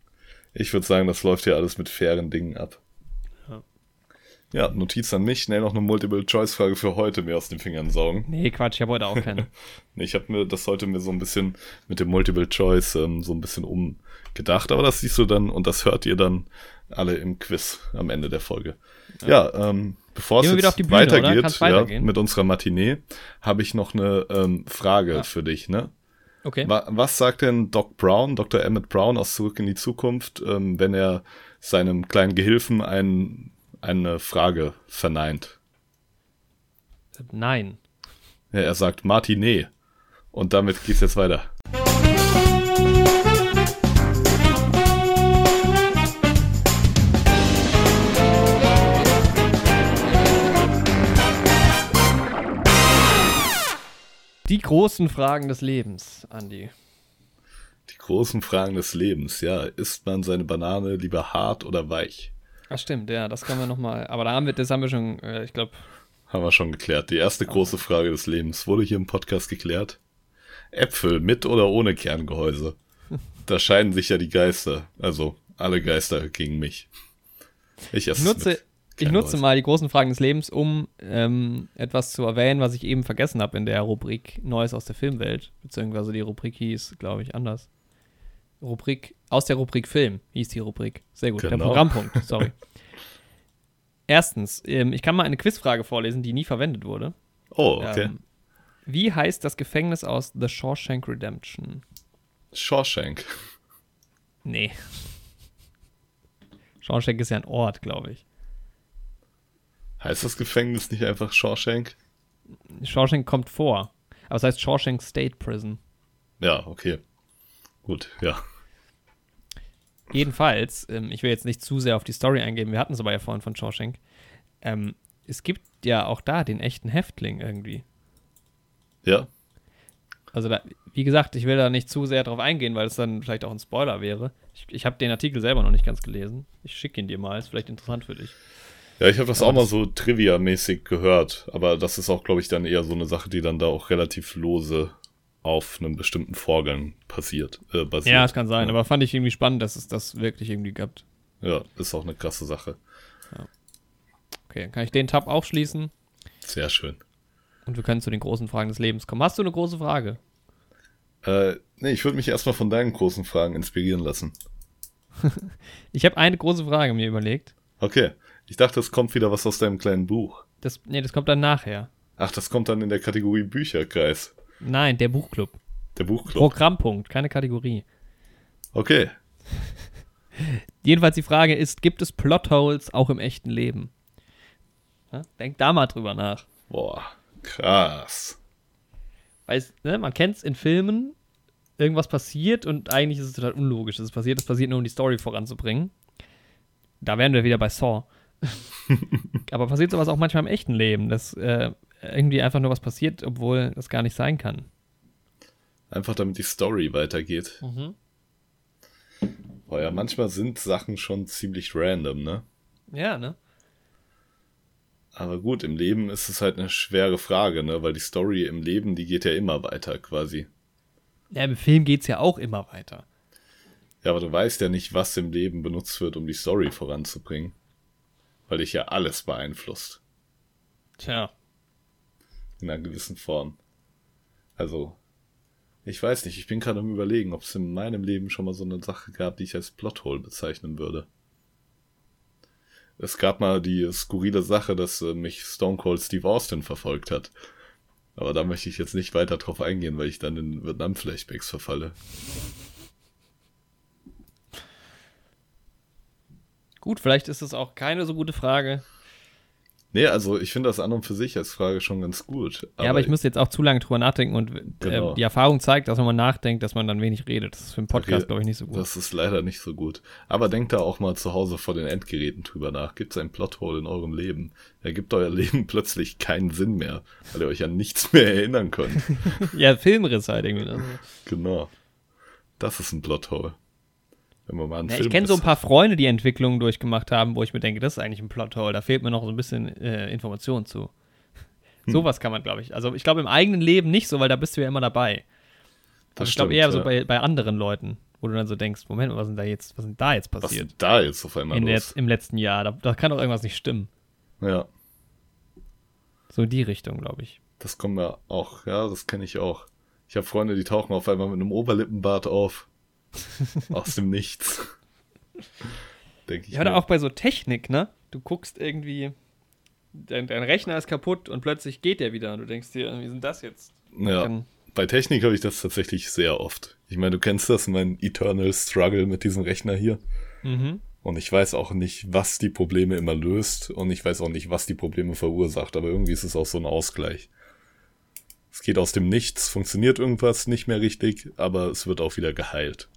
ich würde sagen, das läuft hier alles mit fairen Dingen ab. Ja. Ja, Notiz an mich, schnell noch eine Multiple-Choice-Frage für heute mir aus den Fingern saugen. Nee, Quatsch, ich habe heute auch keine. Nee, Ich habe mir das heute mir so ein bisschen mit dem Multiple Choice ähm, so ein bisschen umgedacht, aber das siehst du dann und das hört ihr dann alle im Quiz am Ende der Folge. Ja, ähm, bevor es Gehen wieder jetzt Bühne, weitergeht, ja, mit unserer Matinee, habe ich noch eine ähm, Frage Ja. für dich. Ne? Okay. Wa was sagt denn Doc Brown, Dr. Emmett Brown aus Zurück in die Zukunft, ähm, wenn er seinem kleinen Gehilfen ein, eine Frage verneint? Nein. Ja, er sagt Martinet. Und damit geht's jetzt weiter. Die großen Fragen des Lebens, Andi. Die großen Fragen des Lebens, ja. Isst man seine Banane lieber hart oder weich? Ach stimmt, ja, das können wir noch mal. Aber da haben wir, das haben wir schon, äh, ich glaube, Haben wir schon geklärt. Die erste große Frage des Lebens wurde hier im Podcast geklärt. Äpfel mit oder ohne Kerngehäuse? Da scheiden sich ja die Geister. Also alle Geister gegen mich. Ich esse nutze, ich nutze mal die großen Fragen des Lebens, um ähm, etwas zu erwähnen, was ich eben vergessen habe in der Rubrik Neues aus der Filmwelt. Beziehungsweise die Rubrik hieß, glaube ich, anders. Rubrik, aus der Rubrik Film hieß die Rubrik. Sehr gut, der Genau. Programmpunkt, sorry. Erstens, ähm, ich kann mal eine Quizfrage vorlesen, die nie verwendet wurde. Oh, okay. Ähm, wie heißt das Gefängnis aus The Shawshank Redemption? Shawshank. Nee. Shawshank ist ja ein Ort, glaube ich. Heißt das Gefängnis nicht einfach Shawshank? Shawshank kommt vor. Aber es heißt Shawshank State Prison. Ja, okay. Gut, ja. Jedenfalls, ähm, ich will jetzt nicht zu sehr auf die Story eingehen, wir hatten es aber ja vorhin von Shawshank. Ähm, es gibt ja auch da den echten Häftling irgendwie. Ja, Also, da, wie gesagt, ich will da nicht zu sehr drauf eingehen, weil es dann vielleicht auch ein Spoiler wäre. Ich, ich habe den Artikel selber noch nicht ganz gelesen. Ich schicke ihn dir mal, ist vielleicht interessant für dich. Ja, ich habe das Aber auch mal so Trivia-mäßig gehört, aber das ist auch, glaube ich, dann eher so eine Sache, die dann da auch relativ lose auf einem bestimmten Vorgang passiert, äh, basiert. Ja, es kann sein, ja. aber fand ich irgendwie spannend, dass es das wirklich irgendwie gab. Ja, ist auch eine krasse Sache. Okay, dann kann ich den Tab auch schließen Sehr schön. und wir können zu den großen Fragen des Lebens kommen. Hast du eine große Frage? Äh, nee, ich würde mich erstmal von deinen großen Fragen inspirieren lassen. Ich habe eine große Frage mir überlegt. Okay, ich dachte, es kommt wieder was aus deinem kleinen Buch. Das, nee, das kommt dann nachher. Ach, das kommt dann in der Kategorie Bücherkreis. Nein, der Buchclub. Der Buchclub. Programmpunkt, keine Kategorie. Okay. Jedenfalls die Frage ist, gibt es Plotholes auch im echten Leben? Ja, denk da mal drüber nach. Boah, krass. Weil es, ne, man kennt es in Filmen, irgendwas passiert und eigentlich ist es total unlogisch, dass es passiert. Es passiert nur, um die Story voranzubringen. Da wären wir wieder bei Saw. Aber passiert sowas auch manchmal im echten Leben, dass äh, irgendwie einfach nur was passiert, obwohl das gar nicht sein kann. Einfach damit die Story weitergeht. Mhm. Boah, ja, manchmal sind Sachen schon ziemlich random, ne? Ja, ne? Aber gut, im Leben ist es halt eine schwere Frage, ne? Weil die Story im Leben, die geht ja immer weiter quasi. Ja, im Film geht es ja auch immer weiter. Ja, aber du weißt ja nicht, was im Leben benutzt wird, um die Story voranzubringen. Weil dich ja alles beeinflusst. Tja. In einer gewissen Form. Also, ich weiß nicht, ich bin gerade am überlegen, ob es in meinem Leben schon mal so eine Sache gab, die ich als Plothole bezeichnen würde. Es gab mal die skurrile Sache, dass äh, mich Stone Cold Steve Austin verfolgt hat. Aber da möchte ich jetzt nicht weiter drauf eingehen, weil ich dann in Vietnam-Flashbacks verfalle. Gut, vielleicht ist es auch keine so gute Frage. Nee, also ich finde das an und für sich als Frage schon ganz gut. ja, aber ich müsste jetzt auch zu lange drüber nachdenken und äh, Genau. die Erfahrung zeigt, dass wenn man nachdenkt, dass man dann wenig redet. Das ist für einen Podcast, glaube ich, nicht so gut. Das ist leider nicht so gut. Aber denkt da auch mal zu Hause vor den Endgeräten drüber nach. Gibt es ein Plothole in eurem Leben? Ergibt euer Leben plötzlich keinen Sinn mehr, weil ihr euch an nichts mehr erinnern könnt. ja, Filmriss halt irgendwie. Ne? genau. Das ist ein Plothole. Wenn man mal einen Ja, Film ich kenne so ein paar Freunde, die Entwicklungen durchgemacht haben, wo ich mir denke, das ist eigentlich ein Plothole. Da fehlt mir noch so ein bisschen äh, Information zu. Hm. Sowas kann man, glaube ich. Also ich glaube im eigenen Leben nicht so, weil da bist du ja immer dabei. Das Also ich glaube eher so ja. bei, bei anderen Leuten, wo du dann so denkst, Moment, was ist da jetzt, was ist da jetzt Was passiert? ist da jetzt auf einmal In der, los? Im letzten Jahr. Da, da kann doch irgendwas nicht stimmen. Ja, So in die Richtung, glaube ich. das kommt mir auch. Ja, das kenne ich auch. Ich habe Freunde, die tauchen auf einmal mit einem Oberlippenbart auf. Aus dem Nichts. Denke ich. Ja, oder mir. auch bei so Technik, ne? Du guckst irgendwie, dein, dein Rechner ist kaputt und plötzlich geht der wieder und du denkst dir, wie denn das jetzt? Ja. Dann, Bei Technik habe ich das tatsächlich sehr oft. Ich meine, du kennst das, mein Eternal Struggle mit diesem Rechner hier. mhm. Und ich weiß auch nicht, was die Probleme immer löst. Und ich weiß auch nicht, was die Probleme verursacht. Aber irgendwie ist es auch so ein Ausgleich. Es geht aus dem Nichts, funktioniert irgendwas nicht mehr richtig, aber es wird auch wieder geheilt.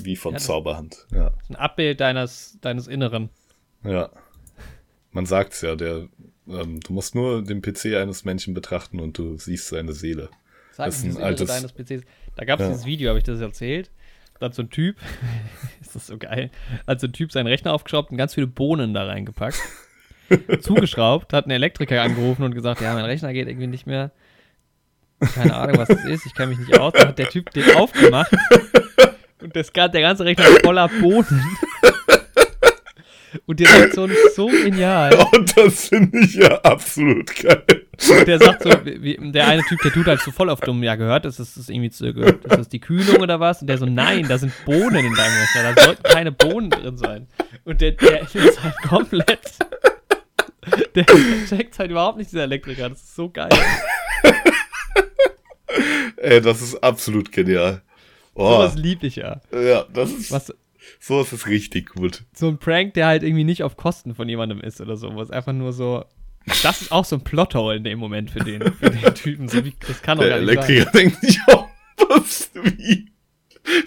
Wie von Ja, Zauberhand. Ja. Ein Abbild deines, deines Inneren. Ja. Man sagt's ja, der, ähm, du musst nur den PC eines Menschen betrachten und du siehst seine Seele. Sag Das ist ein altes- deines PCs. Da gab es Ja. dieses Video, habe ich das erzählt. Da hat so ein Typ, ist das so geil, hat so ein Typ seinen Rechner aufgeschraubt und ganz viele Bohnen da reingepackt. zugeschraubt, hat einen Elektriker angerufen und gesagt, ja, mein Rechner geht irgendwie nicht mehr. Keine Ahnung, was das ist, ich kenne mich nicht aus. Dann hat der Typ den aufgemacht das, der ganze Rechner ist voller Bohnen. Und die Reaktion ist so genial. Und das finde ich ja absolut geil. Und der sagt so, wie, der eine Typ, der tut halt so voll auf dumm, ja, gehört das, ist das irgendwie zu, gehört, ist das die Kühlung oder was? Und der so, nein, da sind Bohnen in deinem Rechner, da sollten keine Bohnen drin sein. Und der, der ist halt komplett, der checkt halt überhaupt nicht, dieser Elektriker, das ist so geil. Ey, das ist absolut genial. Oh, Sowas lieb ich ja. ja, das ist, Was, sowas ist richtig gut. so ein Prank, der halt irgendwie nicht auf Kosten von jemandem ist oder so, was einfach nur so, das ist auch so ein Plothole in dem Moment für den, für den Typen, so wie, das kann doch Der gar nicht sein. Elektriker denkt sich auch, was, wie?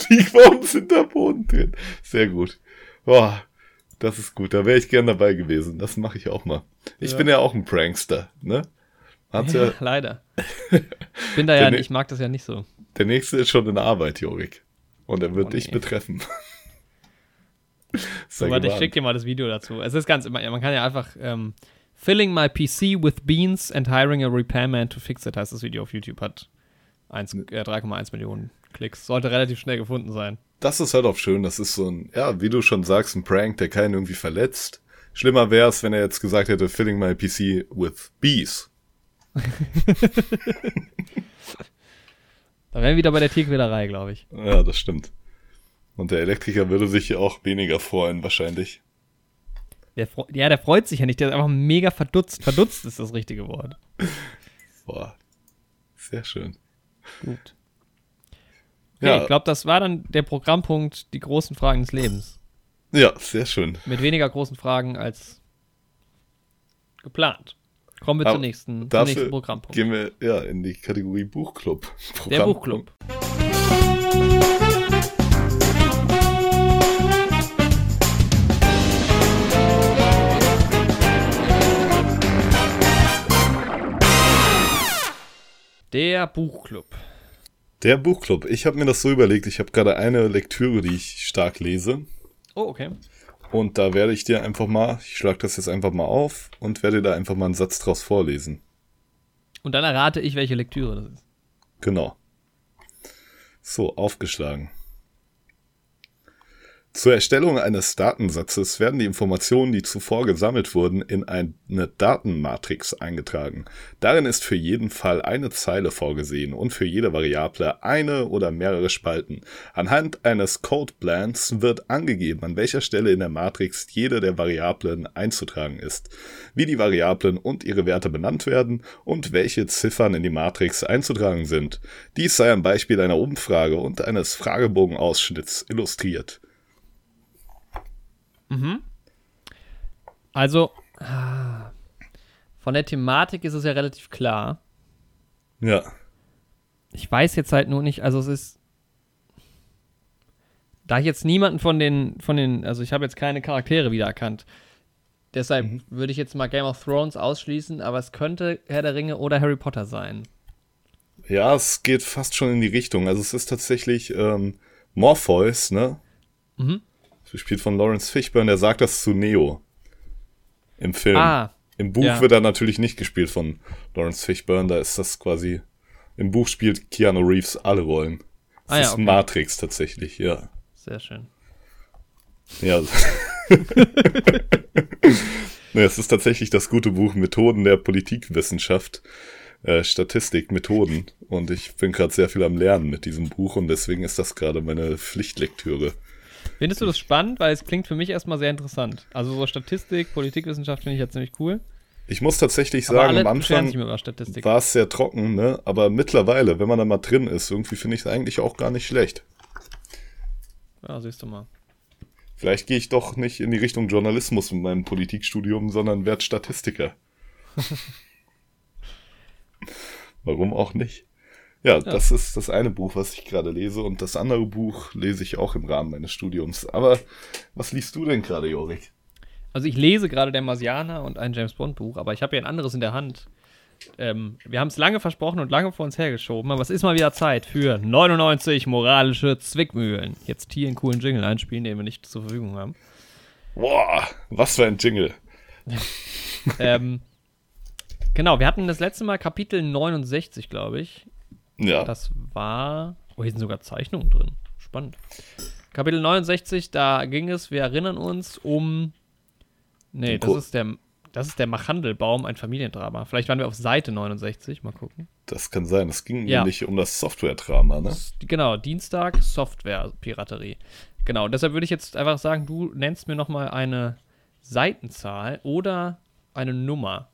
Die warum sind da Boden drin? Sehr gut. Boah, das ist gut. Da wäre ich gern dabei gewesen. Das mache ich auch mal. Ich Ja. bin ja auch ein Prankster, ne? Ja, Ja, leider. Bin da ja, ne- ich mag das ja nicht so. Der nächste ist schon in Arbeit, Jorik. Und er wird Oh, dich nee. betreffen. So, Sei warte, ich gewarnt. schick dir mal das Video dazu. Es ist ganz, man kann ja einfach ähm, Filling my PC with beans and hiring a repairman to fix it heißt das Video auf YouTube hat 1, äh, 3,1 Millionen Klicks. Sollte relativ schnell gefunden sein. Das ist halt auch schön. Das ist so ein, ja, wie du schon sagst, ein Prank, der keinen irgendwie verletzt. Schlimmer wäre es, wenn er jetzt gesagt hätte, filling my PC with bees. Da wären wir wieder bei der Tierquälerei, glaube ich. Ja, das stimmt. Und der Elektriker würde sich auch weniger freuen, wahrscheinlich. Der, ja, der freut sich ja nicht, der ist einfach mega verdutzt. Verdutzt ist das richtige Wort. Boah. Sehr schön. Gut. Okay, Ja. ich glaube, das war dann der Programmpunkt, die großen Fragen des Lebens. Ja, sehr schön. Mit weniger großen Fragen als geplant. Kommen wir zur nächsten, zum nächsten Programmpunkt. gehen wir ja in die Kategorie Buchclub. Der. Buchclub. Der Buchclub. Der Buchclub. Ich habe mir das so überlegt. Ich habe gerade eine Lektüre, die ich stark lese. Oh, okay. Und da werde ich dir einfach mal, ich schlage das jetzt einfach mal auf und werde da einfach mal einen Satz draus vorlesen. Und dann errate ich, welche Lektüre das ist. Genau. So, aufgeschlagen. Zur Erstellung eines Datensatzes werden die Informationen, die zuvor gesammelt wurden, in eine Datenmatrix eingetragen. Darin ist für jeden Fall eine Zeile vorgesehen und für jede Variable eine oder mehrere Spalten. Anhand eines Codeplans wird angegeben, an welcher Stelle in der Matrix jede der Variablen einzutragen ist, wie die Variablen und ihre Werte benannt werden und welche Ziffern in die Matrix einzutragen sind. Dies sei am Beispiel einer Umfrage und eines Fragebogenausschnitts illustriert. Also, ah, von der Thematik ist es ja relativ klar. Ja. Ich weiß jetzt halt nur nicht, also es ist. Da ich jetzt niemanden von den, von den, also ich habe jetzt keine Charaktere wiedererkannt. Deshalb würde ich jetzt mal Game of Thrones ausschließen, aber es könnte Herr der Ringe oder Harry Potter sein. Ja, es geht fast schon in die Richtung. Also es ist tatsächlich ähm, Morpheus, ne? Mhm. Gespielt von Lawrence Fishburne, der sagt das zu Neo. Im Film. Ah, Im Buch ja. wird er natürlich nicht gespielt von Lawrence Fishburne, da ist das quasi. Im Buch spielt Keanu Reeves alle Rollen. Das Ah ja, ist okay. Matrix tatsächlich, ja. sehr schön. Ja. ne, es ist tatsächlich das gute Buch Methoden der Politikwissenschaft. Äh, Statistik, Methoden. Und ich bin gerade sehr viel am Lernen mit diesem Buch und deswegen ist das gerade meine Pflichtlektüre. Findest du das spannend? Weil es klingt für mich erstmal sehr interessant. Also so Statistik, Politikwissenschaft finde ich ja ziemlich cool. Ich muss tatsächlich Aber sagen, am Anfang war es sehr trocken, ne? Aber mittlerweile, wenn man da mal drin ist, irgendwie finde ich es eigentlich auch gar nicht schlecht. Ja, siehst du mal. Vielleicht gehe ich doch nicht in die Richtung Journalismus mit meinem Politikstudium, sondern werde Statistiker. Warum auch nicht? Ja, das ist das eine Buch, was ich gerade lese und das andere Buch lese ich auch im Rahmen meines Studiums. Aber was liest du denn gerade, Jorik? Also ich lese gerade der Marsianer und ein James Bond Buch, aber ich habe ja ein anderes in der Hand. Ähm, wir haben es lange versprochen und lange vor uns hergeschoben, aber es ist mal wieder Zeit für 99 moralische Zwickmühlen. Jetzt hier einen coolen Jingle einspielen, den wir nicht zur Verfügung haben. Boah, was für ein Jingle. ähm, genau, wir hatten das letzte Mal Kapitel 69, glaube ich. Ja, Das war. Oh, hier sind sogar Zeichnungen drin. Spannend. Kapitel 69, da ging es, wir erinnern uns, um. Nee, das ist der. Das ist der Machandelbaum, ein Familiendrama. Vielleicht waren wir auf Seite 69, mal gucken. das kann sein. Es ging Ja. nämlich um das Software-Drama, ne? Genau, Dienstag, Software-Piraterie. Genau, deshalb würde ich jetzt einfach sagen, du nennst mir nochmal eine Seitenzahl oder eine Nummer.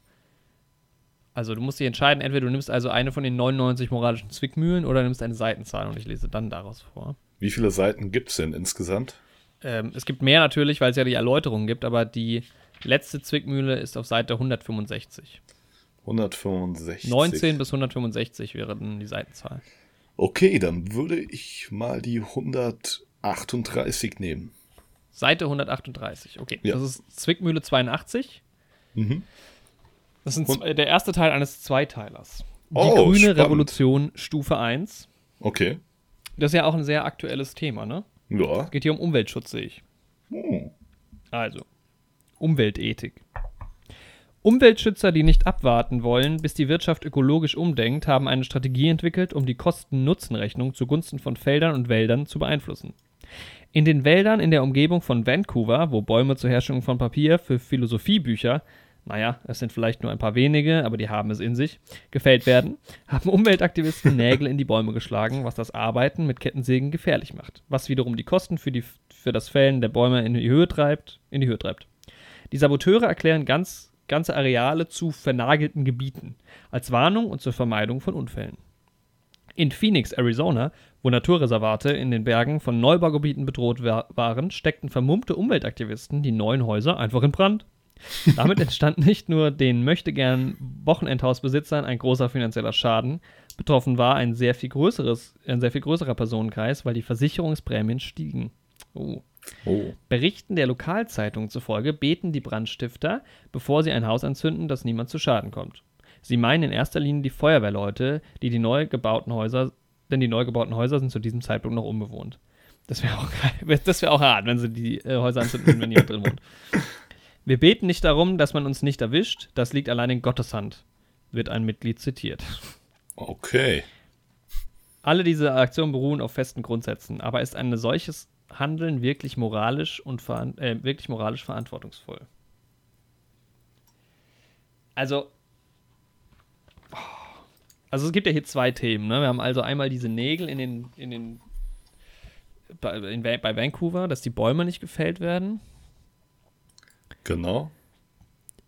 Also du musst dich entscheiden, entweder du nimmst also eine von den 99 moralischen Zwickmühlen oder nimmst eine Seitenzahl und ich lese dann daraus vor. Wie viele Seiten gibt's denn insgesamt? Ähm, es gibt mehr natürlich, weil es ja die Erläuterungen gibt, aber die letzte Zwickmühle ist auf Seite 165. 165. 19 bis 165 wäre dann die Seitenzahl. Okay, dann würde ich mal die 138 nehmen. Seite 138, okay. Ja. Das ist Zwickmühle 82. Mhm. Das ist ein, der erste Teil eines Zweiteilers. Die Oh, grüne spannend. Revolution Stufe 1. Okay. Das ist ja auch ein sehr aktuelles Thema, ne? Ja. Geht hier um Umweltschutz, sehe ich. Hm. Also, Umweltethik. Umweltschützer, die nicht abwarten wollen, bis die Wirtschaft ökologisch umdenkt, haben eine Strategie entwickelt, um die Kosten-Nutzen-Rechnung zugunsten von Feldern und Wäldern zu beeinflussen. In den Wäldern in der Umgebung von Vancouver, wo Bäume zur Herstellung von Papier für Philosophiebücher, naja, es sind vielleicht nur ein paar wenige, aber die haben es in sich, gefällt werden, haben Umweltaktivisten Nägel in die Bäume geschlagen, was das Arbeiten mit Kettensägen gefährlich macht, was wiederum die Kosten für, die, für das Fällen der Bäume in die Höhe treibt, in die Höhe treibt. Die Saboteure erklären ganz, ganze Areale zu vernagelten Gebieten, als Warnung und zur Vermeidung von Unfällen. In Phoenix, Arizona, wo Naturreservate in den Bergen von Neubaugebieten bedroht wa- waren, steckten vermummte Umweltaktivisten die neuen Häuser einfach in Brand. Damit entstand nicht nur den möchtegern Wochenendhausbesitzern ein großer finanzieller Schaden, betroffen war ein sehr viel größeres, ein sehr viel größerer Personenkreis, weil die Versicherungsprämien stiegen. Oh. Oh. Berichten der Lokalzeitung zufolge beten die Brandstifter, bevor sie ein Haus anzünden, dass niemand zu Schaden kommt. Sie meinen in erster Linie die Feuerwehrleute, die die neu gebauten Häuser, denn die neu gebauten Häuser sind zu diesem Zeitpunkt noch unbewohnt. Das wäre auch, das wär auch hart, wenn sie die äh, Häuser anzünden, wenn niemand drin wohnt. Wir beten nicht darum, dass man uns nicht erwischt, das liegt allein in Gottes Hand, wird ein Mitglied zitiert. Okay. Alle diese Aktionen beruhen auf festen Grundsätzen, aber ist ein solches Handeln wirklich moralisch und veran- äh, wirklich moralisch verantwortungsvoll? Also, also es gibt ja hier zwei Themen. Ne? Wir haben also einmal diese Nägel in den, in den bei, in, bei Vancouver, dass die Bäume nicht gefällt werden. Genau.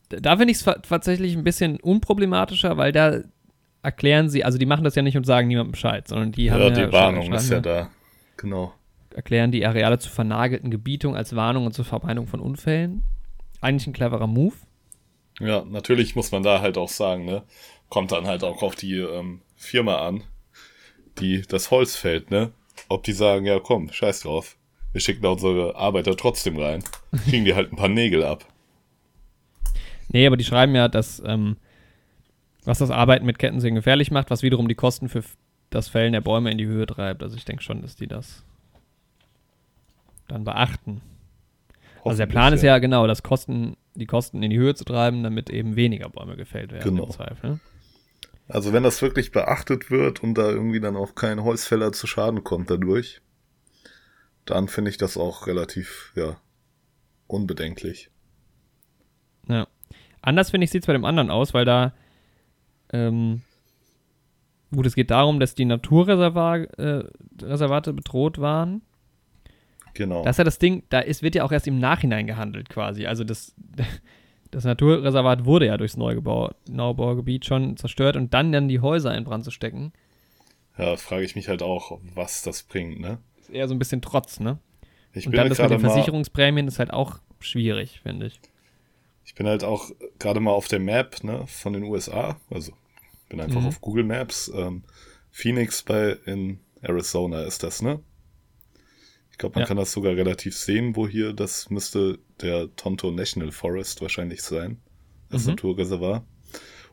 Da, finde ich es tatsächlich ein bisschen unproblematischer, weil da erklären sie, also die machen das ja nicht und sagen niemandem Bescheid, sondern die haben Ja, ja die Warnung ist ja da. Genau. erklären die Areale zur vernagelten Gebietung als Warnung und zur Vermeidung von Unfällen. Eigentlich ein cleverer Move. Ja, natürlich muss man da halt auch sagen, ne? Kommt dann halt auch auf die ähm, Firma an, die das Holz fällt, ne? Ob die sagen, ja komm, scheiß drauf. Wir schicken da unsere Arbeiter trotzdem rein. Kriegen die halt ein paar Nägel ab. Nee, aber die schreiben ja, dass ähm, was das Arbeiten mit Kettensägen gefährlich macht, was wiederum die Kosten für das Fällen der Bäume in die Höhe treibt. Also ich denke schon, dass die das dann beachten. Also der Plan ist ja genau, das Kosten, die Kosten in die Höhe zu treiben, damit eben weniger Bäume gefällt werden Genau. im Zweifel. Also wenn das wirklich beachtet wird und da irgendwie dann auch kein Holzfäller zu Schaden kommt dadurch, dann finde ich das auch relativ, ja, unbedenklich. Ja. Anders finde ich sieht es bei dem anderen aus, weil da ähm, gut, es geht darum, dass die Naturreservate äh, bedroht waren. Genau. Das ist ja das Ding, da ist, wird ja auch erst im Nachhinein gehandelt quasi. Also das, das Naturreservat wurde ja durchs Neugebau, Neubaugebiet schon zerstört und dann dann die Häuser in Brand zu stecken, ja, frage ich mich halt auch, was das bringt, ne? Eher so ein bisschen Trotz, ne? Ich Und bin dann halt das mit den Versicherungsprämien ist halt auch schwierig, finde ich. ich bin halt auch gerade mal auf der Map, ne, von den USA. Also bin einfach Mhm. auf Google Maps. Ähm, Phoenix bei in Arizona ist das, ne? Ich glaube, man Ja. kann das sogar relativ sehen, wo hier, das müsste der Tonto National Forest wahrscheinlich sein. Das Mhm. Naturreservat.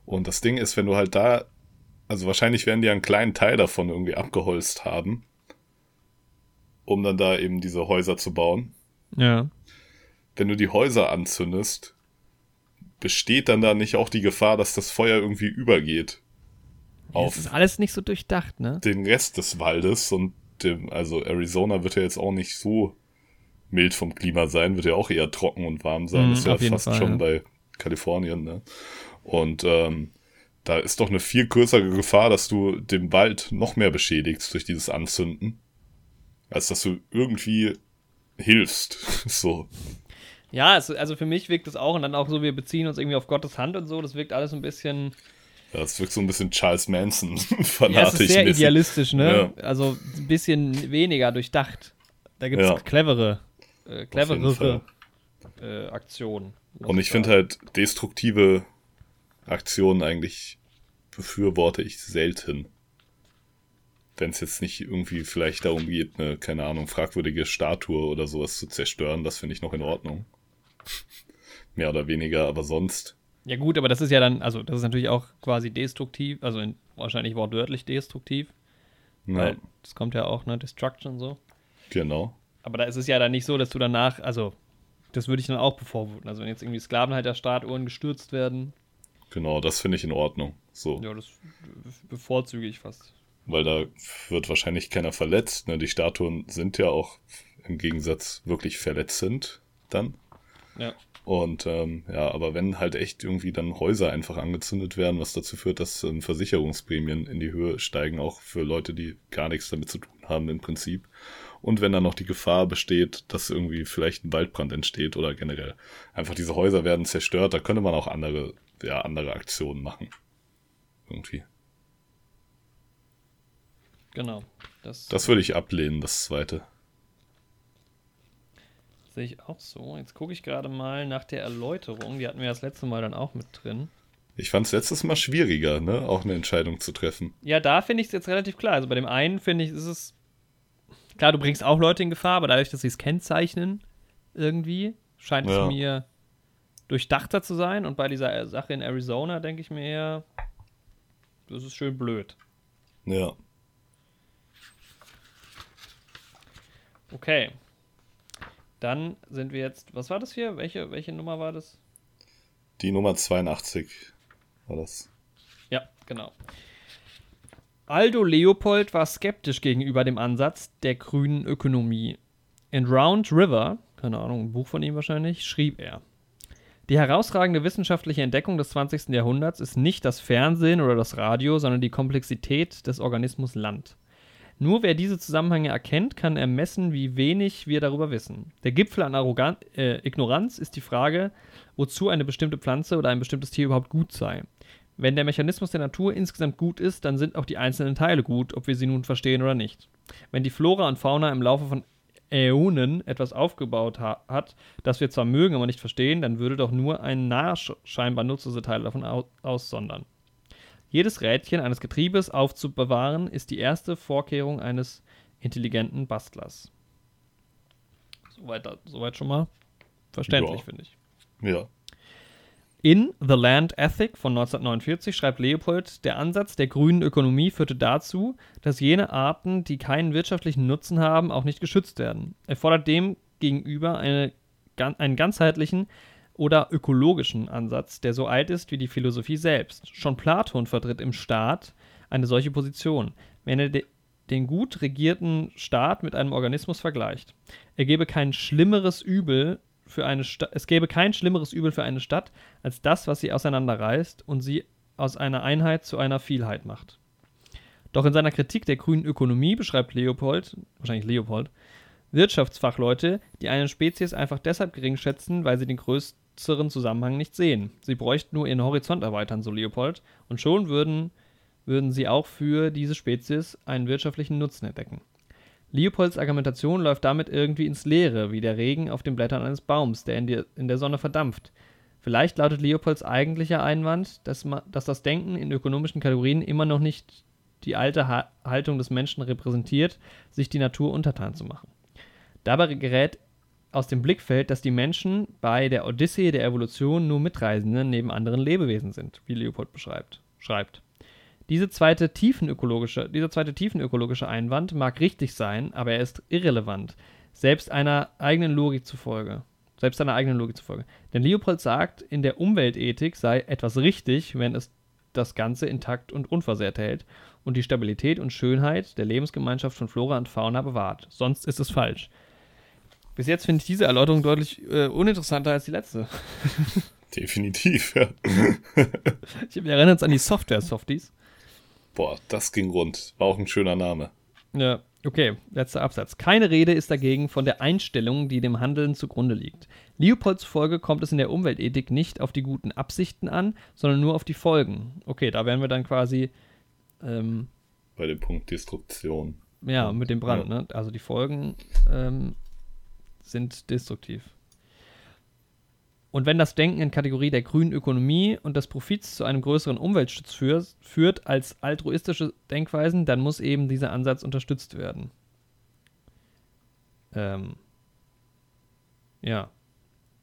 Und das Ding ist, wenn du halt da, also wahrscheinlich werden die einen kleinen Teil davon irgendwie abgeholzt haben, um dann da eben diese Häuser zu bauen. Ja. Wenn du die Häuser anzündest, besteht dann da nicht auch die Gefahr, dass das Feuer irgendwie übergeht Das auf ist alles nicht so durchdacht, ne? den Rest des Waldes und dem, also Arizona wird ja jetzt auch nicht so mild vom Klima sein, wird ja auch eher trocken und warm sein. Mhm, ist ja auf jeden fast Fall, schon ja. bei Kalifornien, ne? Und ähm, da ist doch eine viel größere Gefahr, dass du den Wald noch mehr beschädigst durch dieses Anzünden, als dass du irgendwie hilfst. so. Ja, es, also für mich wirkt es auch und dann auch so, wir beziehen uns irgendwie auf Gottes Hand und so, das wirkt alles ein bisschen, Ja, das wirkt so ein bisschen Charles Manson ja, ist fanatisch. sehr mäßig. idealistisch, ne? Also ein bisschen weniger durchdacht. Da gibt es Ja. clevere, äh, cleverere äh, Aktionen. Und ich finde halt destruktive Aktionen eigentlich befürworte ich selten. Wenn es jetzt nicht irgendwie vielleicht darum geht, eine, keine Ahnung, fragwürdige Statue oder sowas zu zerstören, das finde ich noch in Ordnung. Mehr oder weniger, aber sonst. Ja gut, aber das ist ja dann, also das ist natürlich auch quasi destruktiv, also in, wahrscheinlich wortwörtlich destruktiv, Ja, weil das kommt ja auch, ne, Destruction so. genau. Aber da ist es ja dann nicht so, dass du danach, also das würde ich dann auch bevormuten. Also wenn jetzt irgendwie Sklavenhalterstatuen gestürzt werden, Genau, das finde ich in Ordnung. So. ja, das bevorzuge ich fast. Weil da wird wahrscheinlich keiner verletzt. Ne? Die Statuen sind ja auch im Gegensatz wirklich verletzend dann. Ja. Und ähm, ja, aber wenn halt echt irgendwie dann Häuser einfach angezündet werden, was dazu führt, dass ähm, Versicherungsprämien in die Höhe steigen, auch für Leute, die gar nichts damit zu tun haben im Prinzip. Und wenn dann noch die Gefahr besteht, dass irgendwie vielleicht ein Waldbrand entsteht oder generell einfach diese Häuser werden zerstört, da könnte man auch andere, ja, andere Aktionen machen. Irgendwie. Genau. Das, Das würde ich ablehnen, das zweite. Sehe ich auch so. Jetzt gucke ich gerade mal nach der Erläuterung. Die hatten wir das letzte Mal dann auch mit drin. Ich fand es letztes Mal schwieriger, ne, auch eine Entscheidung zu treffen. Ja, da finde ich es jetzt relativ klar. Also bei dem einen finde ich, ist es. Klar, du bringst auch Leute in Gefahr, aber dadurch, dass sie es kennzeichnen, irgendwie, scheint ja. es mir durchdachter zu sein. Und bei dieser Sache in Arizona denke ich mir eher, das ist schön blöd. Ja. Okay. Dann sind wir jetzt. Was war das hier? Welche, welche Nummer war das? Die Nummer 82 war das. Ja, genau. Aldo Leopold war skeptisch gegenüber dem Ansatz der grünen Ökonomie. In Round River, keine Ahnung, ein Buch von ihm wahrscheinlich, schrieb er. Die herausragende wissenschaftliche Entdeckung des 20. Jahrhunderts ist nicht das Fernsehen oder das Radio, sondern die Komplexität des Organismus Land. Nur wer diese Zusammenhänge erkennt, kann ermessen, wie wenig wir darüber wissen. Der Gipfel an Arrogan äh, Ignoranz ist die Frage, wozu eine bestimmte Pflanze oder ein bestimmtes Tier überhaupt gut sei. Wenn der Mechanismus der Natur insgesamt gut ist, dann sind auch die einzelnen Teile gut, ob wir sie nun verstehen oder nicht. Wenn die Flora und Fauna im Laufe von Äonen etwas aufgebaut ha hat, das wir zwar mögen, aber nicht verstehen, dann würde doch nur ein Narr scheinbar nutzlose Teil davon au aussondern. Jedes Rädchen eines Getriebes aufzubewahren, ist die erste Vorkehrung eines intelligenten Bastlers. Soweit, soweit schon mal verständlich, ja. finde ich. Ja. In The Land Ethic von 1949 schreibt Leopold, der Ansatz der grünen Ökonomie führte dazu, dass jene Arten, die keinen wirtschaftlichen Nutzen haben, auch nicht geschützt werden. Er fordert dem gegenüber eine, einen ganzheitlichen oder ökologischen Ansatz, der so alt ist wie die Philosophie selbst. Schon Platon vertritt im Staat eine solche Position, wenn er de den gut regierten Staat mit einem Organismus vergleicht. Er gebe kein schlimmeres Übel für eine Sta es gäbe kein schlimmeres Übel für eine Stadt als das, was sie auseinanderreißt und sie aus einer Einheit zu einer Vielheit macht. Doch in seiner Kritik der grünen Ökonomie beschreibt Leopold, wahrscheinlich Leopold, Wirtschaftsfachleute, die eine Spezies einfach deshalb gering schätzen, weil sie den größeren Zusammenhang nicht sehen. Sie bräuchten nur ihren Horizont erweitern, so Leopold, und schon würden, würden sie auch für diese Spezies einen wirtschaftlichen Nutzen entdecken. Leopolds Argumentation läuft damit irgendwie ins Leere, wie der Regen auf den Blättern eines Baums, der in, die, in der Sonne verdampft. Vielleicht lautet Leopolds eigentlicher Einwand, dass, ma, dass das Denken in ökonomischen Kategorien immer noch nicht die alte ha Haltung des Menschen repräsentiert, sich die Natur untertan zu machen. Dabei gerät aus dem Blickfeld, dass die Menschen bei der Odyssee der Evolution nur Mitreisende neben anderen Lebewesen sind, wie Leopold beschreibt, schreibt. Diese zweite tiefenökologische, dieser zweite tiefenökologische Einwand mag richtig sein, aber er ist irrelevant, selbst einer eigenen Logik zufolge. Selbst einer eigenen Logik zufolge. Denn Leopold sagt, in der Umweltethik sei etwas richtig, wenn es das Ganze intakt und unversehrt hält und die Stabilität und Schönheit der Lebensgemeinschaft von Flora und Fauna bewahrt. Sonst ist es falsch. Bis jetzt finde ich diese Erläuterung deutlich äh, uninteressanter als die letzte. Definitiv, ja. ich erinnere uns an die Software-Softies. Boah, das ging rund. War auch ein schöner Name. Ja, okay, letzter Absatz. Keine Rede ist dagegen von der Einstellung, die dem Handeln zugrunde liegt. Leopolds Folge kommt es in der Umweltethik nicht auf die guten Absichten an, sondern nur auf die Folgen. Okay, da wären wir dann quasi ähm, bei dem Punkt Destruktion. Ja, mit dem Brand, ja. ne? Also die Folgen ähm, sind destruktiv. Und wenn das Denken in Kategorie der grünen Ökonomie und des Profits zu einem größeren Umweltschutz für, führt als altruistische Denkweisen, dann muss eben dieser Ansatz unterstützt werden. Ähm, ja.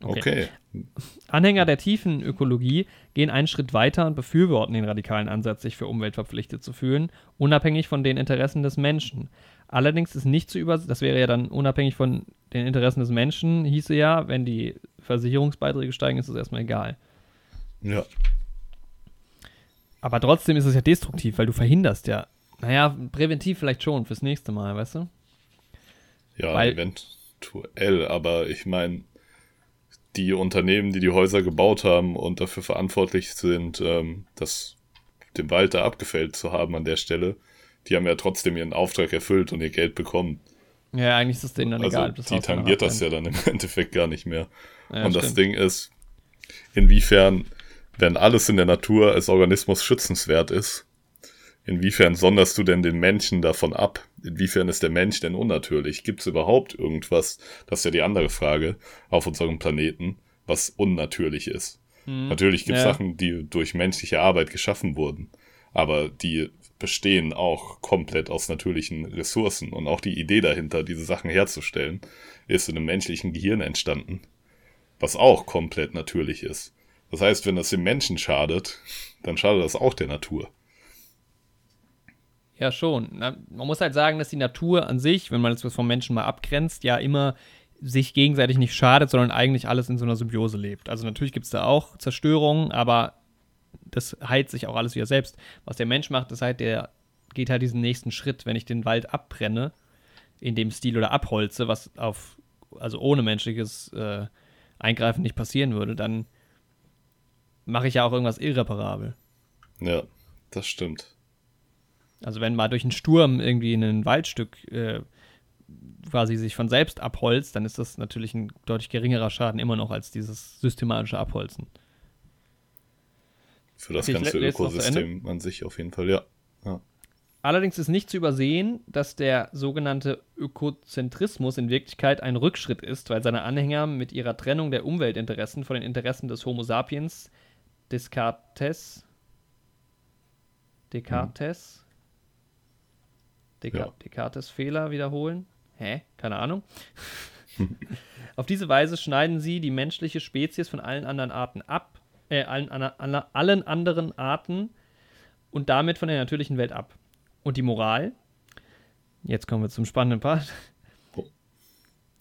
Okay. okay. Anhänger der tiefen Ökologie gehen einen Schritt weiter und befürworten den radikalen Ansatz, sich für Umwelt verpflichtet zu fühlen, unabhängig von den Interessen des Menschen. Allerdings ist nicht zu über, das wäre ja dann unabhängig von den Interessen des Menschen, hieße ja, wenn die Versicherungsbeiträge steigen, ist es erstmal egal. Ja. Aber trotzdem ist es ja destruktiv, weil du verhinderst ja. Naja, präventiv vielleicht schon fürs nächste Mal, weißt du? Ja, weil, eventuell, aber ich meine, die Unternehmen, die die Häuser gebaut haben und dafür verantwortlich sind, ähm, das den Wald da abgefällt zu haben an der Stelle, die haben ja trotzdem ihren Auftrag erfüllt und ihr Geld bekommen. Ja, eigentlich ist es denen dann also egal. die tangiert das ja dann im Endeffekt gar nicht mehr. Ja, und stimmt. das Ding ist, inwiefern, wenn alles in der Natur als Organismus schützenswert ist, inwiefern sonderst du denn den Menschen davon ab? Inwiefern ist der Mensch denn unnatürlich? Gibt es überhaupt irgendwas, das ist ja die andere Frage, auf unserem Planeten, was unnatürlich ist? Hm. Natürlich gibt es Ja. Sachen, die durch menschliche Arbeit geschaffen wurden, aber die bestehen auch komplett aus natürlichen Ressourcen und auch die Idee dahinter, diese Sachen herzustellen, ist in einem menschlichen Gehirn entstanden, was auch komplett natürlich ist. Das heißt, wenn das dem Menschen schadet, dann schadet das auch der Natur. Ja, schon. Man muss halt sagen, dass die Natur an sich, wenn man das vom Menschen mal abgrenzt, ja immer sich gegenseitig nicht schadet, sondern eigentlich alles in so einer Symbiose lebt. Also natürlich gibt es da auch Zerstörungen, aber das heilt sich auch alles wieder selbst. Was der Mensch macht, ist halt, der geht halt diesen nächsten Schritt, wenn ich den Wald abbrenne, in dem Stil oder abholze, was auf, also ohne menschliches äh, Eingreifen nicht passieren würde, dann mache ich ja auch irgendwas irreparabel. Ja, das stimmt. Also wenn mal durch einen Sturm irgendwie ein Waldstück äh, quasi sich von selbst abholzt, dann ist das natürlich ein deutlich geringerer Schaden immer noch als dieses systematische Abholzen. Für das Okay, ganze Ökosystem an sich auf jeden Fall, ja. ja. Allerdings ist nicht zu übersehen, dass der sogenannte Ökozentrismus in Wirklichkeit ein Rückschritt ist, weil seine Anhänger mit ihrer Trennung der Umweltinteressen von den Interessen des Homo sapiens Descartes Descartes Desca Ja. Descartes Fehler wiederholen? Hä? Keine Ahnung. Auf diese Weise schneiden sie die menschliche Spezies von allen anderen Arten ab, äh, allen, ana- allen anderen Arten und damit von der natürlichen Welt ab. Und die Moral? Jetzt kommen wir zum spannenden Part. Oh.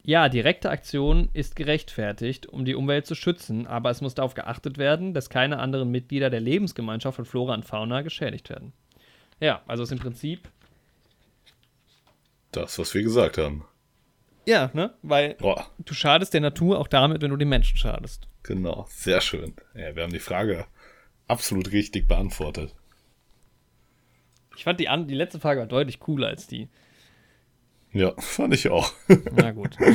Ja, direkte Aktion ist gerechtfertigt, um die Umwelt zu schützen, aber es muss darauf geachtet werden, dass keine anderen Mitglieder der Lebensgemeinschaft von Flora und Fauna geschädigt werden. Ja, also ist im Prinzip. Das, was wir gesagt haben. Ja, ne? Weil Boah, du schadest der Natur auch damit, wenn du den Menschen schadest. Genau. Sehr schön. Ja, wir haben die Frage absolut richtig beantwortet. Ich fand die, an die letzte Frage war deutlich cooler als die. Ja, fand ich auch. Na gut.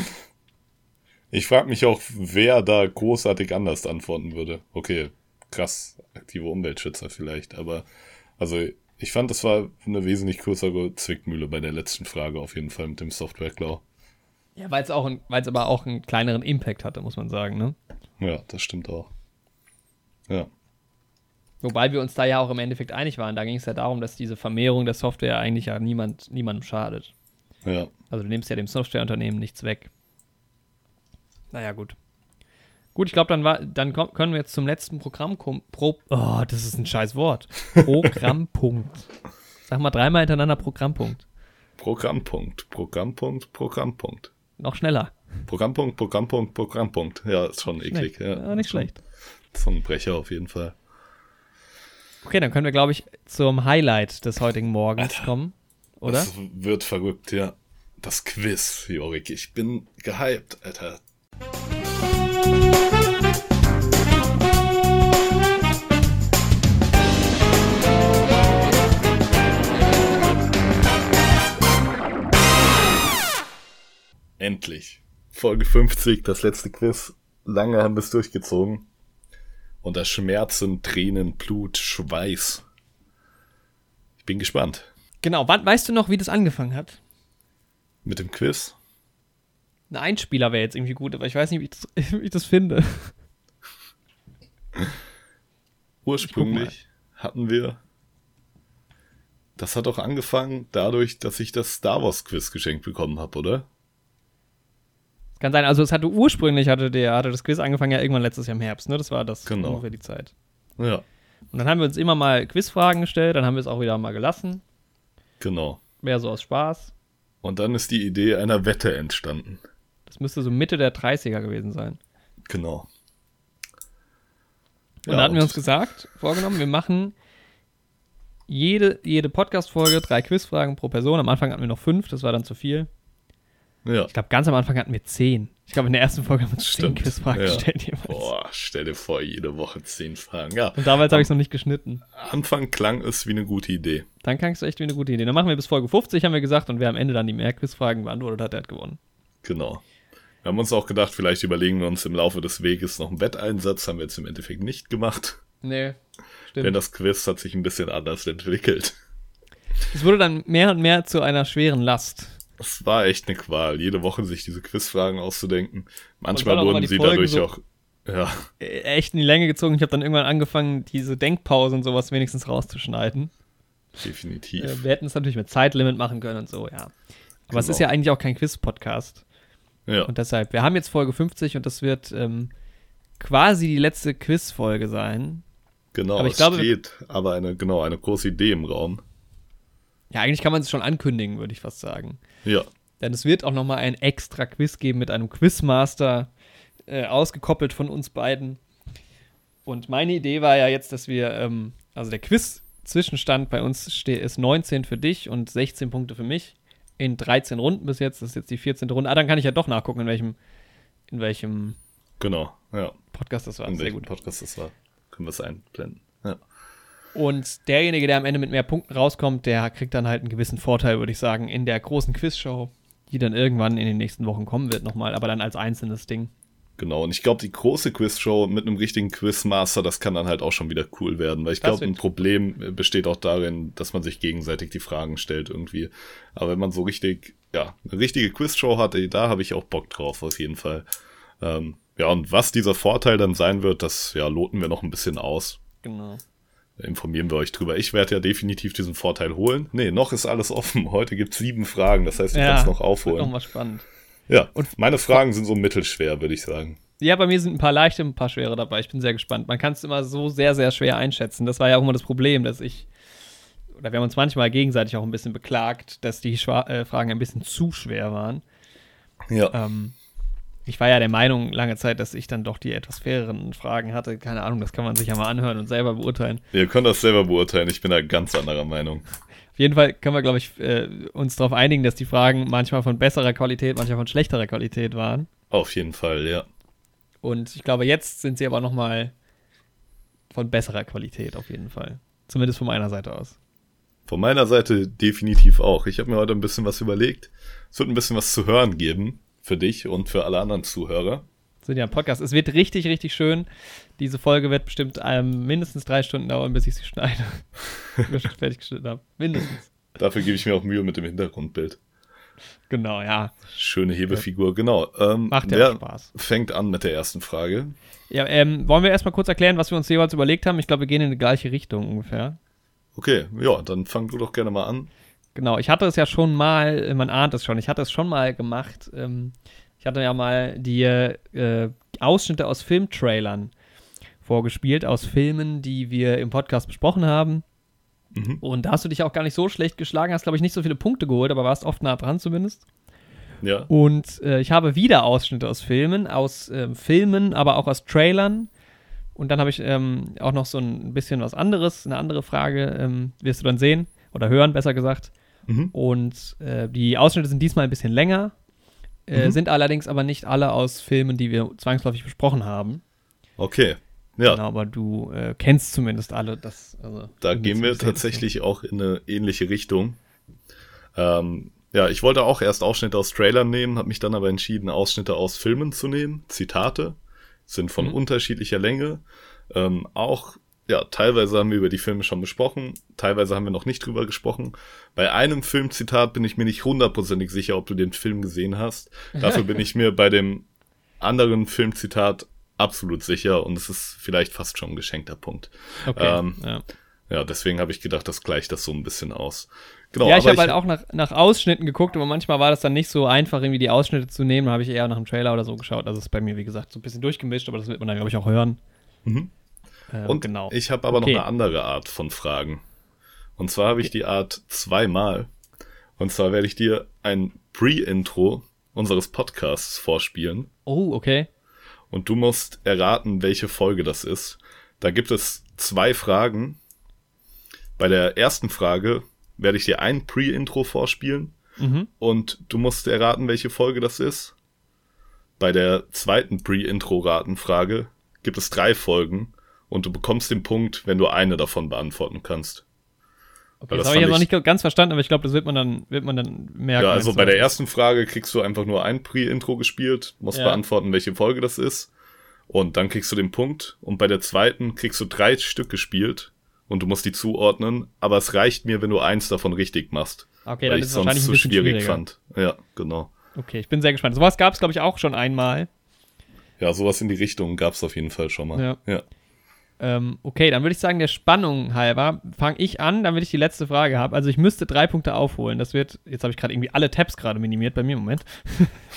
Ich frage mich auch, wer da großartig anders antworten würde. Okay, krass, aktive Umweltschützer vielleicht, aber also ich fand, das war eine wesentlich größere Zwickmühle bei der letzten Frage auf jeden Fall mit dem Software-Klau. Ja, weil es auch ein, weil es aber auch einen kleineren Impact hatte, muss man sagen, ne? Ja, das stimmt auch. Ja, Wobei wir uns da ja auch im Endeffekt einig waren. Da ging es ja darum, dass diese Vermehrung der Software eigentlich ja niemand, niemandem schadet. ja, Also du nimmst ja dem Softwareunternehmen nichts weg. Naja, gut. Gut, ich glaube, dann, war- dann können wir jetzt zum letzten Programm kommen. Pro oh, das ist ein scheiß Wort. Programmpunkt. Sag mal dreimal hintereinander Programmpunkt. Programmpunkt, Programmpunkt, Programmpunkt. Noch schneller. Programmpunkt, Programmpunkt, Programmpunkt. Ja, ist schon eklig. Schlecht. Ja, Ja, nicht schon- schlecht. So ein Brecher auf jeden Fall. Okay, dann können wir, glaube ich, zum Highlight des heutigen Morgens kommen. Oder? Das wird verrückt, ja. Das Quiz, Jorik. Ich bin gehypt, Alter. Folge 50, das letzte Quiz. Lange haben wir es durchgezogen. Unter Schmerzen, Tränen, Blut, Schweiß. Ich bin gespannt. Genau. Wann, weißt du noch, wie das angefangen hat? Mit dem Quiz? Ein Einspieler wäre jetzt irgendwie gut, aber ich weiß nicht, wie ich das, wie ich das finde. Ursprünglich hatten wir. Das hat auch angefangen dadurch, dass ich das Star Wars Quiz geschenkt bekommen habe, oder? Kann sein, also es hatte ursprünglich hatte der hatte das Quiz angefangen ja irgendwann letztes Jahr im Herbst, ne? Das war das Genau. ungefähr die Zeit. Ja, Und dann haben wir uns immer mal Quizfragen gestellt, dann haben wir es auch wieder mal gelassen. genau. Mehr so aus Spaß. Und dann ist die Idee einer Wette entstanden. Das müsste so Mitte der 30er gewesen sein. Genau. Und da hatten wir uns gesagt, vorgenommen, wir machen jede, jede Podcast-Folge drei Quizfragen pro Person. Am Anfang hatten wir noch fünf, das war dann zu viel. Ja. Ich glaube, ganz am Anfang hatten wir zehn. Ich glaube, in der ersten Folge haben wir uns zehn Stimmt. Quizfragen Ja. gestellt jeweils. Boah, stell dir vor, jede Woche zehn Fragen. Ja, Und damals habe ich es noch nicht geschnitten. Anfang klang es wie eine gute Idee. Dann klang es echt wie eine gute Idee. Dann machen wir bis Folge 50, haben wir gesagt, und wer am Ende dann die mehr Quizfragen beantwortet hat, der hat gewonnen. Genau. Wir haben uns auch gedacht, vielleicht überlegen wir uns im Laufe des Weges noch einen Wetteinsatz. Haben wir jetzt im Endeffekt nicht gemacht. Nee, stimmt. Denn das Quiz hat sich ein bisschen anders entwickelt. Es wurde dann mehr und mehr zu einer schweren Last. Es war echt eine Qual, jede Woche sich diese Quizfragen auszudenken. Manchmal wurden sie Folgen dadurch so- auch. Ja, Äh, Echt in die Länge gezogen. Ich habe dann irgendwann angefangen, diese Denkpause und sowas wenigstens rauszuschneiden. definitiv. Äh, wir hätten es natürlich mit Zeitlimit machen können und so, ja. Aber es Genau. ist ja eigentlich auch kein Quiz-Podcast. ja. Und deshalb, wir haben jetzt Folge 50 und das wird ähm, quasi die letzte Quiz-Folge sein. Genau, Aber ich es glaube- steht aber eine, genau, eine große Idee im Raum. Ja, eigentlich kann man es schon ankündigen, würde ich fast sagen. Ja, Denn es wird auch nochmal ein extra Quiz geben mit einem Quizmaster, äh, ausgekoppelt von uns beiden. Und meine Idee war ja jetzt, dass wir, ähm, also der Quiz-Zwischenstand bei uns ist 19 für dich und 16 Punkte für mich. In 13 Runden bis jetzt. Das ist jetzt die 14. Runde. Ah, dann kann ich ja doch nachgucken, in welchem, in welchem genau. Ja, Podcast das war. in Sehr welchem gut. Podcast das war. Können wir es einblenden. Ja. Und derjenige, der am Ende mit mehr Punkten rauskommt, der kriegt dann halt einen gewissen Vorteil, würde ich sagen, in der großen Quizshow, die dann irgendwann in den nächsten Wochen kommen wird nochmal, aber dann als einzelnes Ding. Genau, und ich glaube, die große Quizshow mit einem richtigen Quizmaster, das kann dann halt auch schon wieder cool werden, weil ich glaube, ein Problem äh, besteht auch darin, dass man sich gegenseitig die Fragen stellt irgendwie. Aber wenn man so richtig, ja, eine richtige Quizshow hat, da habe ich auch Bock drauf, auf jeden Fall. Ähm, ja, und was dieser Vorteil dann sein wird, das ja, loten wir noch ein bisschen aus. Genau. Informieren wir euch drüber. Ich werde ja definitiv diesen Vorteil holen. Nee, noch ist alles offen. Heute gibt es sieben Fragen, das heißt, ich kann es noch aufholen. noch mal spannend. ja, Und- meine Fragen sind so mittelschwer, würde ich sagen. Ja, bei mir sind ein paar leichte und ein paar schwere dabei. Ich bin sehr gespannt. Man kann es immer so sehr, sehr schwer einschätzen. Das war ja auch immer das Problem, dass ich, oder wir haben uns manchmal gegenseitig auch ein bisschen beklagt, dass die Schwa äh, Fragen ein bisschen zu schwer waren. Ja. Ähm, ich war ja der Meinung lange Zeit, dass ich dann doch die etwas faireren Fragen hatte. Keine Ahnung, das kann man sich ja mal anhören und selber beurteilen. Ihr könnt das selber beurteilen, ich bin da ganz anderer Meinung. Auf jeden Fall können wir, glaube ich, äh, uns darauf einigen, dass die Fragen manchmal von besserer Qualität, manchmal von schlechterer Qualität waren. Auf jeden Fall, ja. Und ich glaube, jetzt sind sie aber noch mal von besserer Qualität auf jeden Fall. Zumindest von meiner Seite aus. Von meiner Seite definitiv auch. Ich habe mir heute ein bisschen was überlegt. Es wird ein bisschen was zu hören geben für dich und für alle anderen Zuhörer. Sind ja ein Podcast. Es wird richtig, richtig schön. Diese Folge wird bestimmt ähm, mindestens drei Stunden dauern, bis ich sie schneide. bis ich fertig geschnitten habe. Mindestens. Dafür gebe ich mir auch Mühe mit dem Hintergrundbild. Genau, ja. Schöne Hebefigur, genau. Ähm, Macht ja auch Spaß. fängt an mit der ersten Frage? Ja, ähm, wollen wir erstmal kurz erklären, was wir uns jeweils überlegt haben? Ich glaube, wir gehen in die gleiche Richtung ungefähr. Okay, ja, dann fang du doch gerne mal an. Genau, ich hatte es ja schon mal, äh, man ahnt es schon, ich hatte es schon mal gemacht. Ähm, ich hatte ja mal die äh, Ausschnitte aus Filmtrailern vorgespielt, aus Filmen, die wir im Podcast besprochen haben. Mhm. Und da hast du dich auch gar nicht so schlecht geschlagen, hast, glaube ich, nicht so viele Punkte geholt, aber warst oft nah dran zumindest. Ja, Und äh, ich habe wieder Ausschnitte aus Filmen, aus ähm, Filmen, aber auch aus Trailern. Und dann habe ich ähm, auch noch so ein bisschen was anderes, eine andere Frage, ähm, wirst du dann sehen oder hören, besser gesagt. Mhm. Und äh, die Ausschnitte sind diesmal ein bisschen länger, äh, Mhm. sind allerdings aber nicht alle aus Filmen, die wir zwangsläufig besprochen haben. okay. Ja, Genau, aber du äh, kennst zumindest alle. Das, also, da gehen wir tatsächlich auch in eine ähnliche Richtung. Ähm, ja, ich wollte auch erst Ausschnitte aus Trailern nehmen, habe mich dann aber entschieden, Ausschnitte aus Filmen zu nehmen. Zitate sind von Mhm. unterschiedlicher Länge. Ähm, auch, ja, teilweise haben wir über die Filme schon besprochen, teilweise haben wir noch nicht drüber gesprochen. Bei einem Filmzitat bin ich mir nicht hundertprozentig sicher, ob du den Film gesehen hast. Dafür bin ich mir bei dem anderen Filmzitat absolut sicher und es ist vielleicht fast schon ein geschenkter Punkt. Okay, ähm, ja. Ja, deswegen habe ich gedacht, das gleicht das so ein bisschen aus. Genau, ja, ich habe halt auch nach, nach Ausschnitten geguckt, aber manchmal war das dann nicht so einfach, irgendwie die Ausschnitte zu nehmen. Da habe ich eher nach einem Trailer oder so geschaut. Also ist bei mir, wie gesagt, so ein bisschen durchgemischt, aber das wird man dann, glaube ich, auch hören. Mhm. Äh, Und genau. ich habe aber Okay. noch eine andere Art von Fragen. Und zwar habe ich die Art zweimal. Und zwar werde ich dir ein Pre-Intro unseres Podcasts vorspielen. Oh, okay. Und du musst erraten, welche Folge das ist. Da gibt es zwei Fragen. Bei der ersten Frage werde ich dir ein Pre-Intro vorspielen. Mhm. Und du musst erraten, welche Folge das ist. Bei der zweiten Pre-Intro-Ratenfrage gibt es drei Folgen und du bekommst den Punkt, wenn du eine davon beantworten kannst. okay das das habe ich jetzt fand noch nicht ganz verstanden, aber ich glaube, das wird man dann, wird man dann merken. ja, also bei der ersten Frage kriegst du einfach nur ein Pre-Intro gespielt, musst Ja. beantworten, welche Folge das ist. Und dann kriegst du den Punkt. Und bei der zweiten kriegst du drei Stück gespielt und du musst die zuordnen, aber es reicht mir, wenn du eins davon richtig machst. Okay, weil dann ich ist es sonst zu schwierig fand. Ja, genau. Okay, ich bin sehr gespannt. Sowas gab es, glaube ich, auch schon einmal. Ja, sowas in die Richtung gab es auf jeden Fall schon mal. Ja. ja. Ähm, okay, dann würde ich sagen, der Spannung halber fange ich an, damit ich die letzte Frage habe. Also ich müsste drei Punkte aufholen. Das wird, jetzt habe ich gerade irgendwie alle Tabs gerade minimiert bei mir im Moment.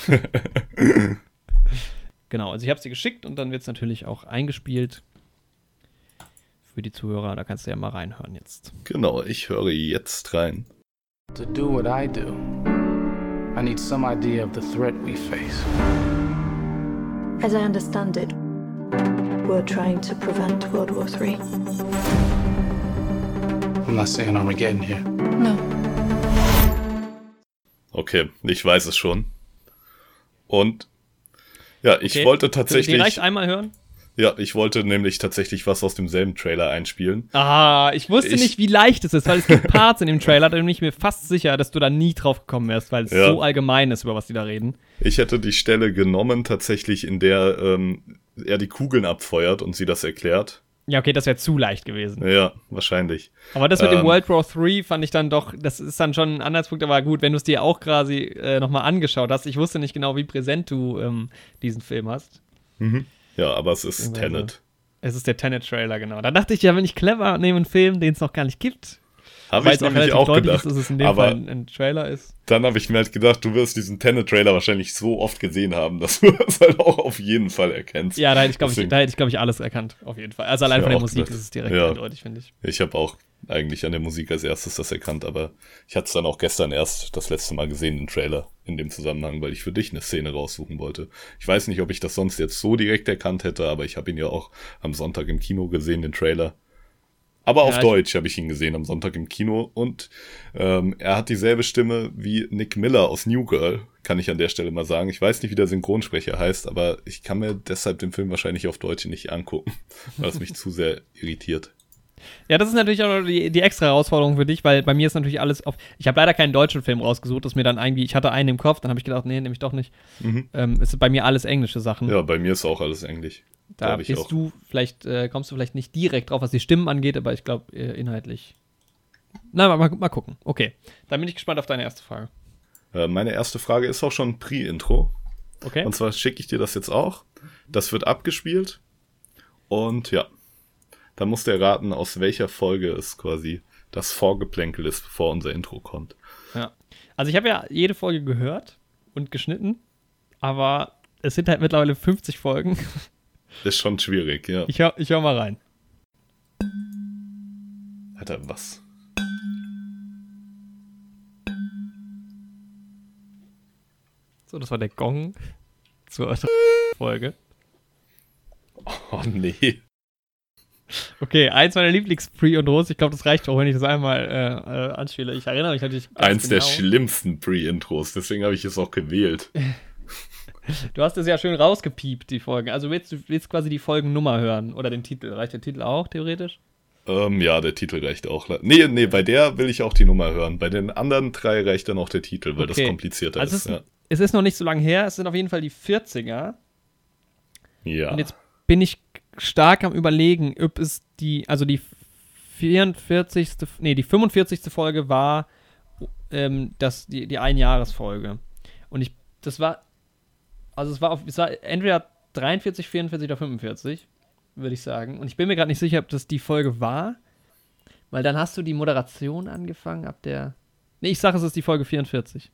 genau, also ich habe sie geschickt und dann wird es natürlich auch eingespielt für die Zuhörer. Da kannst du ja mal reinhören jetzt. Genau, ich höre jetzt rein. To do what I do, I need some idea of the threat we face. As I understand it, we're trying to prevent World War III. I'm not saying Armageddon here. No. Okay, ich weiß es schon. Und ja, ich Okay. wollte Die tatsächlich. reicht einmal hören? Ja, ich wollte nämlich tatsächlich was aus demselben Trailer einspielen. Ah, ich wusste Ich- nicht, wie leicht es ist, weil es gibt Parts in dem Trailer, da bin ich mir fast sicher, dass du da nie drauf gekommen wärst, weil es Ja. so allgemein ist, über was die da reden. Ich hätte die Stelle genommen, tatsächlich, in der ähm, er die Kugeln abfeuert und sie das erklärt. Ja, okay, das wäre zu leicht gewesen. Ja, wahrscheinlich. Aber das mit dem Ähm. World War 3 fand ich dann doch, das ist dann schon ein Anhaltspunkt, aber gut, wenn du es dir auch quasi äh, nochmal angeschaut hast. Ich wusste nicht genau, wie präsent du ähm, diesen Film hast. Ja, aber es ist Tenet. Es ist der Tenet-Trailer, genau. Da dachte ich, ja, wenn ich clever nehme einen Film, den es noch gar nicht gibt, Habe ich nämlich auch deutlich gedacht. ist, dass es in dem aber Fall ein, ein Trailer ist. dann habe ich mir halt gedacht, du wirst diesen Tenet-Trailer wahrscheinlich so oft gesehen haben, dass du das halt auch auf jeden Fall erkennst. Ja, da hätte ich, glaube ich, da hätte ich, glaube ich, alles erkannt, auf jeden Fall. Also allein von der Musik gedacht. ist es direkt Ja. eindeutig, finde ich. Ich habe auch eigentlich an der Musik als erstes das erkannt, aber ich hatte es dann auch gestern erst das letzte Mal gesehen, den Trailer in dem Zusammenhang, weil ich für dich eine Szene raussuchen wollte. Ich weiß nicht, ob ich das sonst jetzt so direkt erkannt hätte, aber ich habe ihn ja auch am Sonntag im Kino gesehen, den Trailer. Aber Ja, auf Deutsch habe ich ihn gesehen am Sonntag im Kino und ähm, er hat dieselbe Stimme wie Nick Miller aus New Girl, kann ich an der Stelle mal sagen. Ich weiß nicht, wie der Synchronsprecher heißt, aber ich kann mir deshalb den Film wahrscheinlich auf Deutsch nicht angucken, weil es mich zu sehr irritiert. Ja, das ist natürlich auch die, die extra Herausforderung für dich, weil bei mir ist natürlich alles auf. Ich habe leider keinen deutschen Film rausgesucht, das mir dann irgendwie, ich hatte einen im Kopf, dann habe ich gedacht, nee, nehme ich doch nicht. Ähm, es sind bei mir alles englische Sachen. Mhm. Ja, bei mir ist auch alles Englisch. Da bist auch. du vielleicht, äh, kommst du vielleicht nicht direkt drauf, was die Stimmen angeht, aber ich glaube, äh, inhaltlich. Na, mal, mal, mal gucken. Okay. Dann bin ich gespannt auf deine erste Frage. Äh, meine erste Frage ist auch schon ein Pre-Intro. Okay? Und zwar schicke ich dir das jetzt auch. Das wird abgespielt. Und ja, dann musst du erraten, aus welcher Folge es quasi das Vorgeplänkel ist, bevor unser Intro kommt. Ja. Also ich habe ja jede Folge gehört und geschnitten, aber es sind halt mittlerweile 50 Folgen. Ist schon schwierig, ja. Ich hör, ich hör mal rein. Alter, was? So, das war der Gong zur Folge. Oh nee. Okay, eins meiner Lieblings-Pre- und Rows. Ich glaube, das reicht auch, wenn ich das einmal äh, äh, anspiele. Ich erinnere mich natürlich. Eins der genau. schlimmsten Pre-Intros, deswegen habe ich es auch gewählt. Du hast es ja schön rausgepiept, die Folgen. Also willst du willst quasi die Folgennummer hören oder den Titel. Reicht der Titel auch, theoretisch? Ähm, ja, der Titel reicht auch. Nee, nee, bei der will ich auch die Nummer hören. Bei den anderen drei reicht dann auch der Titel, weil das Okay. komplizierter Also ist. es, ist, es ist noch nicht so lange her. Es sind auf jeden Fall die 40er. Ja. ja. Und jetzt bin ich stark am überlegen, ob es die, also die 44. Nee, die 45. Folge war ähm, das, die, die Einjahresfolge. Und ich, das war, also es war, auf, es war entweder 43, 44 oder 45, würde ich sagen. Und ich bin mir gerade nicht sicher, ob das die Folge war, weil dann hast du die Moderation angefangen ab der, nee, ich sage, es ist die Folge 44.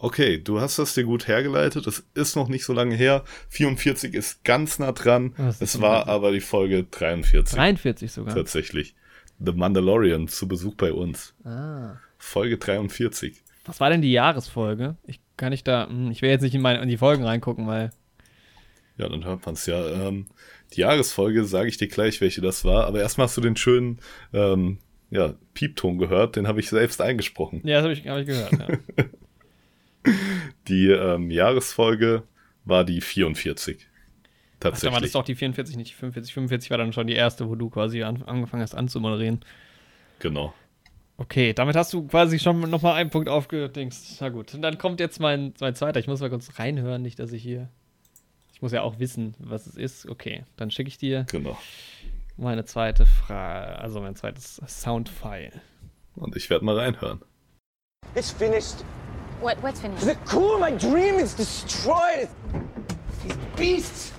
Okay, du hast das dir gut hergeleitet. Das ist noch nicht so lange her. 44 ist ganz nah dran. Ist Es war das? aber die Folge 43 43 sogar. tatsächlich. The Mandalorian zu Besuch bei uns. Ah. Folge 43. Was war denn die Jahresfolge? Ich kann nicht da, hm, ich will jetzt nicht in, meine, in die Folgen reingucken, weil. Ja, dann hört man es ja. Ähm, die Jahresfolge sage ich dir gleich, welche das war. Aber erstmal hast du den schönen ähm, ja, Piepton gehört. Den habe ich selbst eingesprochen. Ja, das habe ich, hab ich gehört. Ja. Die ähm, Jahresfolge war die 44. Ach, da war Tatsächlich. das doch die 44, nicht die 45. 45 war dann schon die erste, wo du quasi an, angefangen hast anzumoderieren. genau. Okay, damit hast du quasi schon nochmal einen Punkt aufgedingst. Na gut, und dann kommt jetzt mein, mein zweiter. Ich muss mal kurz reinhören, nicht, dass ich hier. Ich muss ja auch wissen, was es ist. Okay, dann schicke ich dir Genau. meine zweite Frage, also mein zweites Soundfile. Und ich werde mal reinhören. It's finished. What? What's finished? The core of my dream is destroyed. These beasts.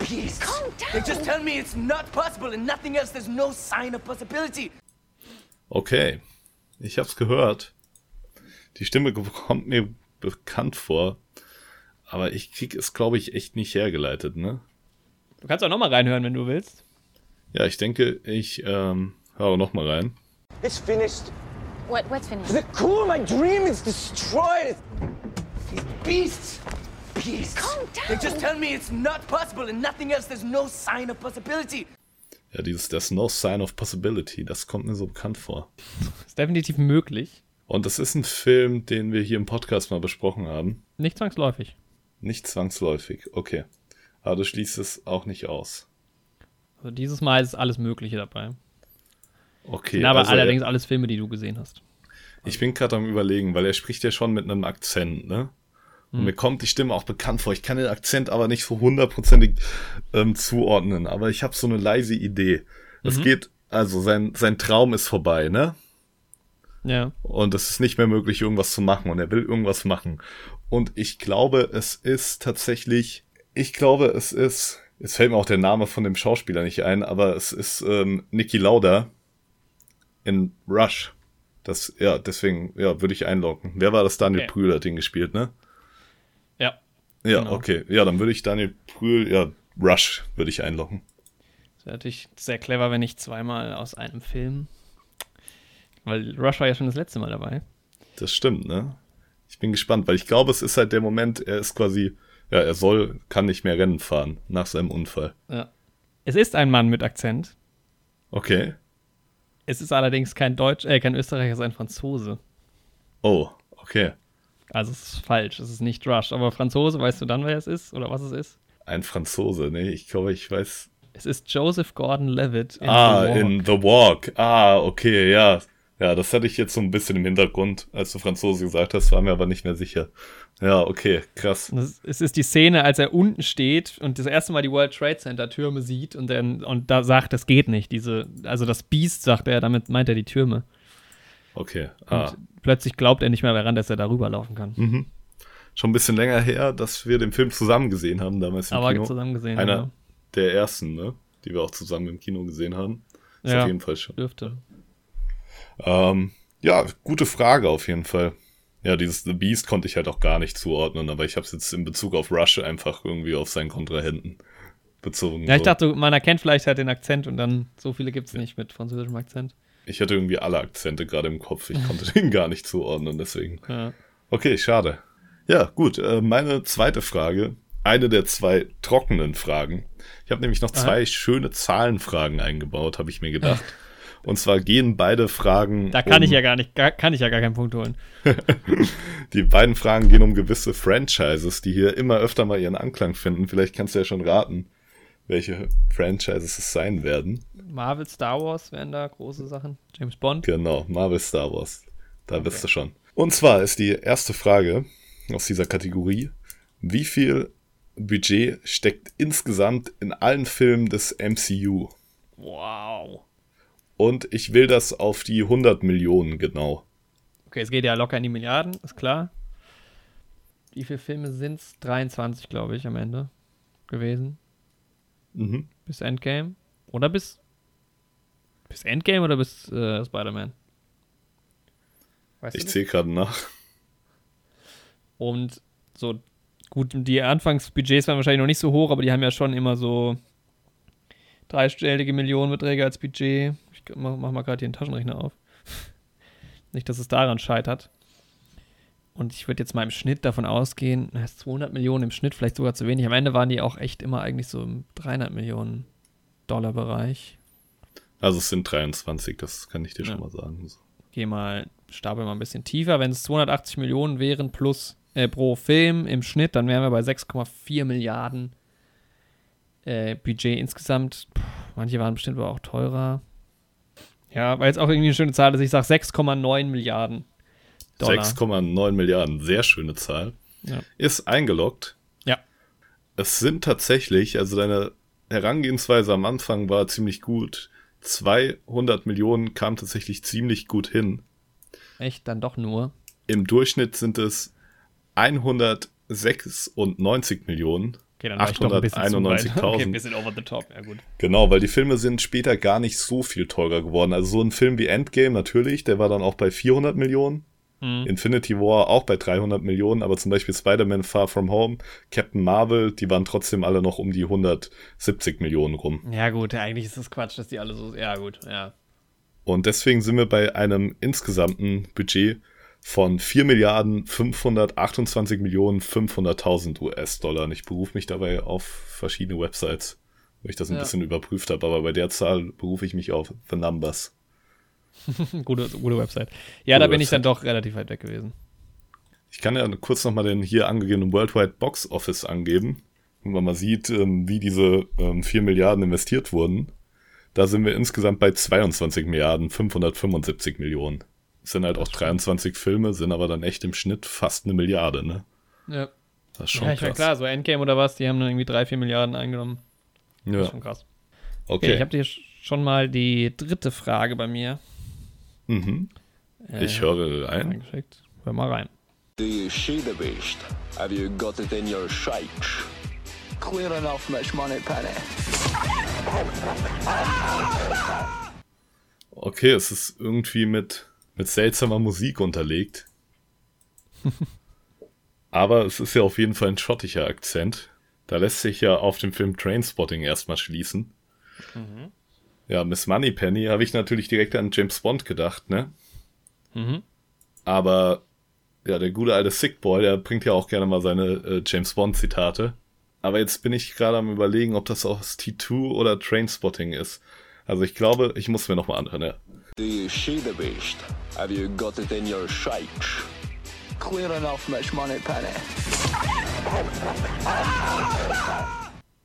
Beasts. Calm They down. just tell me it's not possible and nothing else. There's no sign of possibility. Okay, ich hab's gehört. Die Stimme kommt mir bekannt vor. Aber ich krieg es, glaube ich, echt nicht hergeleitet, ne? Du kannst auch nochmal reinhören, wenn du willst. Ja, ich denke, ich ähm, höre noch mal rein. It's finished. What? What's finished? The core of my dream is destroyed. These beasts. Beasts. Calm They down. just tell me it's not possible and nothing else. There's no sign of possibility. Ja, dieses There's no sign of possibility, das kommt mir so bekannt vor. Ist definitiv möglich. Und das ist ein Film, den wir hier im Podcast mal besprochen haben. Nicht zwangsläufig. Nicht zwangsläufig, okay. Aber du schließt es auch nicht aus. Also dieses Mal ist alles Mögliche dabei. Okay, Sind aber also allerdings alles Filme, die du gesehen hast. ich bin gerade am überlegen, weil er spricht ja schon mit einem Akzent, ne? Und mir kommt die Stimme auch bekannt vor. Ich kann den Akzent aber nicht so hundertprozentig ähm, zuordnen. Aber ich habe so eine leise Idee. Es geht, also sein, sein Traum ist vorbei, ne? Ja. und es ist nicht mehr möglich, irgendwas zu machen und er will irgendwas machen. Und ich glaube, es ist tatsächlich, ich glaube, es ist, jetzt fällt mir auch der Name von dem Schauspieler nicht ein, aber es ist ähm, Niki Lauda in Rush. Das, ja, deswegen, ja, würde ich einloggen. Wer war das? Daniel Okay. Brühl hat den gespielt, ne? Ja. Genau. okay. Ja, dann würde ich Daniel Brühl, ja, Rush würde ich einloggen. Das wäre natürlich sehr clever, wenn nicht zweimal aus einem Film. Weil Rush war ja schon das letzte Mal dabei. Das stimmt, ne? Ich bin gespannt, weil ich glaube, es ist halt der Moment, er ist quasi, ja, er soll, kann nicht mehr Rennen fahren nach seinem Unfall. Ja. Es ist ein Mann mit Akzent. Okay. Es ist allerdings kein Deutsch, äh, kein Österreicher, es ist ein Franzose. Oh, okay. Also es ist falsch, es ist nicht Rush. Aber Franzose, weißt du dann, wer es ist oder was es ist? Ein Franzose, nee, ich glaube, ich weiß. Es ist Joseph Gordon-Levitt in ah, The Walk. in The Walk. Ah, okay, ja. Ja, das hatte ich jetzt so ein bisschen im Hintergrund, als du Franzose gesagt hast, war mir aber nicht mehr sicher. Ja, okay, krass. Das, es ist die Szene, als er unten steht und das erste Mal die World Trade Center Türme sieht und dann und da sagt, das geht nicht. Diese, also das Biest sagt er, damit meint er die Türme. Okay. Ah. Und plötzlich glaubt er nicht mehr daran, dass er darüber laufen kann. Hm. Schon ein bisschen länger her, dass wir den Film zusammen gesehen haben, damals im Aber Kino. zusammen gesehen. Einer ja. der ersten, ne? Die wir auch zusammen im Kino gesehen haben. Ist Ja. auf jeden Fall schon. Dürfte. Ähm, ja, gute Frage auf jeden Fall. Ja, dieses The Beast konnte ich halt auch gar nicht zuordnen, aber ich habe es jetzt in Bezug auf Rush einfach irgendwie auf seinen Kontrahenten bezogen. Ja, ich so. dachte, man erkennt vielleicht halt den Akzent und dann so viele gibt es nicht mit französischem Akzent. Ich hatte irgendwie alle Akzente gerade im Kopf. Ich konnte den gar nicht zuordnen, deswegen. Ja. Okay, schade. Ja, gut. Äh, meine zweite Frage, eine der zwei trockenen Fragen. Ich habe nämlich noch zwei schöne Zahlenfragen eingebaut, habe ich mir gedacht. Und zwar gehen beide Fragen. Da kann um, ich ja gar nicht, gar, kann ich ja gar keinen Punkt holen. Die beiden Fragen gehen um gewisse Franchises, die hier immer öfter mal ihren Anklang finden. Vielleicht kannst du ja schon raten, welche Franchises es sein werden. Marvel, Star Wars wären da große Sachen. James Bond. Genau, Marvel Star Wars. Da bist du schon. Und zwar ist die erste Frage aus dieser Kategorie: Wie viel Budget steckt insgesamt in allen Filmen des MCU? Wow. Und ich will das auf die 100 Millionen genau. Okay, es geht ja locker in die Milliarden, ist klar. Wie viele Filme sind es? 23, glaube ich, am Ende gewesen. Mhm. Bis Endgame. Oder bis. Bis Endgame oder bis äh, Spider-Man? Ich zähle gerade nach. Und so, gut, die Anfangsbudgets waren wahrscheinlich noch nicht so hoch, aber die haben ja schon immer so dreistellige Millionenbeträge als Budget. Ich mach, mach mal gerade hier einen Taschenrechner auf. Nicht, dass es daran scheitert. Und ich würde jetzt mal im Schnitt davon ausgehen, na, es ist 200 Millionen im Schnitt, vielleicht sogar zu wenig. Am Ende waren die auch echt immer eigentlich so im 300 Millionen Dollar Bereich. Also es sind 23, das kann ich dir Ja. schon mal sagen. So. Geh mal, stapel mal ein bisschen tiefer. Wenn es 280 Millionen wären plus äh, pro Film im Schnitt, dann wären wir bei 6,4 Milliarden äh, Budget insgesamt. Puh, manche waren bestimmt aber auch teurer. Ja, weil jetzt auch irgendwie eine schöne Zahl ist. Ich sage 6,9 Milliarden Dollar. 6,9 Milliarden, sehr schöne Zahl. Ja. Ist eingeloggt. Ja. Es sind tatsächlich, also deine Herangehensweise am Anfang war ziemlich gut. 200 Millionen kam tatsächlich ziemlich gut hin. Echt, dann doch nur. Im Durchschnitt sind es 196 Millionen. Okay, dann war ich doch ein bisschen zu weit. 891.000. Okay, ein bisschen over the top, ja gut. Genau, weil die Filme sind später gar nicht so viel teurer geworden. Also so ein Film wie Endgame natürlich, der war dann auch bei 400 Millionen. Mhm. Infinity War auch bei 300 Millionen, aber zum Beispiel Spider-Man Far From Home, Captain Marvel, die waren trotzdem alle noch um die 170 Millionen rum. Ja gut, eigentlich ist das Quatsch, dass die alle so... Ja gut, ja. Und deswegen sind wir bei einem insgesamten Budget von 4 Milliarden 528 Millionen 500.000 US-Dollar. Und ich berufe mich dabei auf verschiedene Websites, wo ich das ein Ja. bisschen überprüft habe, aber bei der Zahl berufe ich mich auf The Numbers. gute, gute Website. Ja, Gute da bin ich dann Website. doch relativ weit weg gewesen. Ich kann ja kurz nochmal den hier angegebenen Worldwide Box Office angeben, wo man mal sieht, ähm, wie diese ähm, 4 Milliarden investiert wurden. Da sind wir insgesamt bei 22 Milliarden 575 Millionen. Es sind halt auch 23 Filme, sind aber dann echt im Schnitt fast eine Milliarde, ne? Ja, Das ist schon ja ich krass. klar, so Endgame oder was, die haben dann irgendwie 3, 4 Milliarden eingenommen. Das ist Ja, schon krass. Okay, okay. ich habe dir sch- schon mal die dritte Frage bei mir mhm. äh, Ich höre rein. Hör mal rein. Do you see the beast? Have you got it in your sights? Clear enough, Mitch Moneypenny. Okay, es ist irgendwie mit, mit seltsamer Musik unterlegt. Aber es ist ja auf jeden Fall ein schottischer Akzent. Da lässt sich ja auf den Film Trainspotting erstmal schließen. Ja, Miss Moneypenny habe ich natürlich direkt an James Bond gedacht, ne? Mhm. Aber ja, der gute alte Sick Boy, der bringt ja auch gerne mal seine äh, James Bond Zitate. Aber jetzt bin ich gerade am überlegen, ob das aus T2 oder Trainspotting ist. Also ich glaube, ich muss mir nochmal anhören, ja. Do you see the beast? Have you got it in your sights? Clear enough, Mitch Moneypenny.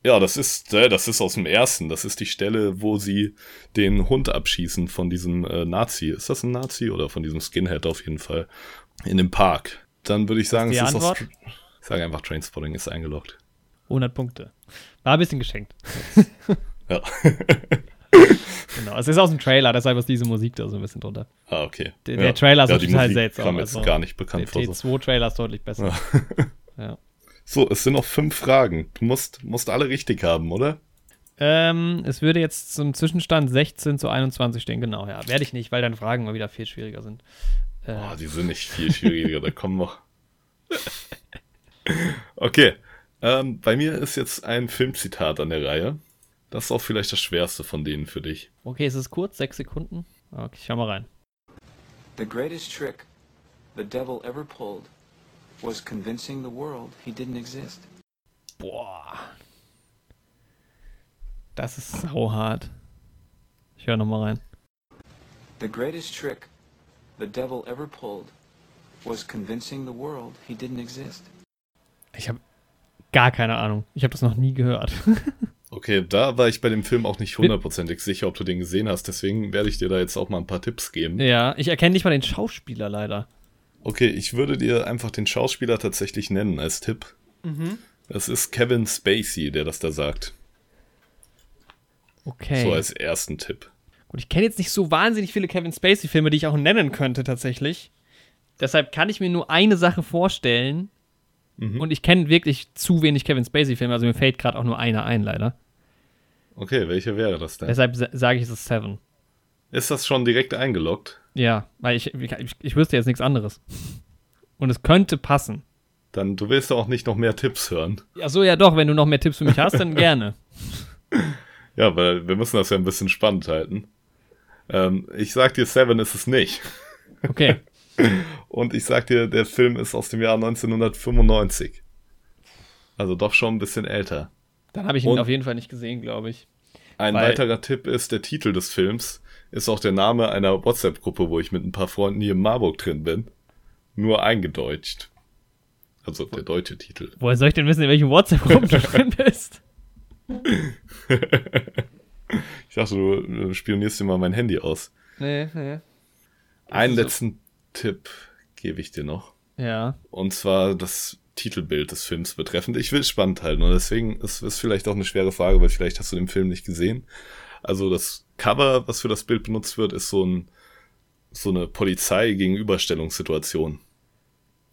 Ja, das ist, äh, das ist aus dem ersten. Das ist die Stelle, wo sie den Hund abschießen von diesem äh, Nazi. Ist das ein Nazi oder von diesem Skinhead auf jeden Fall? In dem Park. Dann würde ich sagen, die es ist aus. Ich sage einfach Trainspotting ist eingeloggt. 100 Punkte. War ein bisschen geschenkt. Ja. Genau. Es ist aus dem Trailer, deshalb ist diese Musik da so ein bisschen drunter. ah, okay. Der, ja. der Trailer ist ja, total Musik seltsam. kam jetzt also gar nicht bekannt der vor. So. T2-Trailer ist deutlich besser. Ja. so, es sind noch fünf Fragen. Du musst, musst alle richtig haben, oder? Ähm, es würde jetzt zum Zwischenstand 16 zu 21 stehen, genau, ja. Werde ich nicht, weil deine Fragen mal wieder viel schwieriger sind. Äh, Oh, die sind nicht viel schwieriger, da kommen noch. Okay. Ähm, bei mir ist jetzt ein Filmzitat an der Reihe. Das ist auch vielleicht das schwerste von denen für dich. okay, es ist kurz, sechs Sekunden. Okay, schau mal rein. The greatest trick the devil ever pulled was convincing the world he didn't exist. Boah. Das ist sauhart. Ich höre nochmal rein. The greatest trick the devil ever pulled was convincing the world he didn't exist. Ich habe gar keine Ahnung. Ich habe das noch nie gehört. Okay, da war ich bei dem Film auch nicht hundertprozentig sicher, ob du den gesehen hast. Deswegen werde ich dir da jetzt auch mal ein paar Tipps geben. ja, ich erkenne nicht mal den Schauspieler leider. Okay, ich würde dir einfach den Schauspieler tatsächlich nennen als Tipp. Das ist Kevin Spacey, der das da sagt. Okay. So als ersten Tipp. Gut, ich kenne jetzt nicht so wahnsinnig viele Kevin Spacey-Filme, die ich auch nennen könnte tatsächlich. Deshalb kann ich mir nur eine Sache vorstellen. Und ich kenne wirklich zu wenig Kevin Spacey-Filme, also mir fällt gerade auch nur einer ein, leider. Okay, welcher wäre das denn? Deshalb sa- sage ich, es ist Seven. Ist das schon direkt eingeloggt? Ja, weil ich, ich, ich wüsste jetzt nichts anderes. Und es könnte passen. Dann, du willst doch auch nicht noch mehr Tipps hören. Ach so, ja doch, wenn du noch mehr Tipps für mich hast, dann gerne. Ja, weil wir müssen das ja ein bisschen spannend halten. Ähm, ich sag dir, Seven ist es nicht. Okay. Und ich sag dir, der Film ist aus dem Jahr 1995. Also doch schon ein bisschen älter. Dann habe ich ihn Und- auf jeden Fall nicht gesehen, glaube ich. Ein weiterer Tipp ist, der Titel des Films ist auch der Name einer WhatsApp-Gruppe, wo ich mit ein paar Freunden hier in Marburg drin bin. Nur eingedeutscht. Also der deutsche Titel. Woher soll ich denn wissen, in welchem WhatsApp-Gruppe du drin bist? Ich dachte, du spionierst dir mal mein Handy aus. Nee, nee. Einen so- letzten Tipp gebe ich dir noch. Ja. Und zwar, das Titelbild des Films betreffend. Ich will es spannend halten und deswegen ist es vielleicht auch eine schwere Frage, weil vielleicht hast du den Film nicht gesehen. Also das Cover, was für das Bild benutzt wird, ist so ein so eine Polizei-Gegenüberstellungssituation.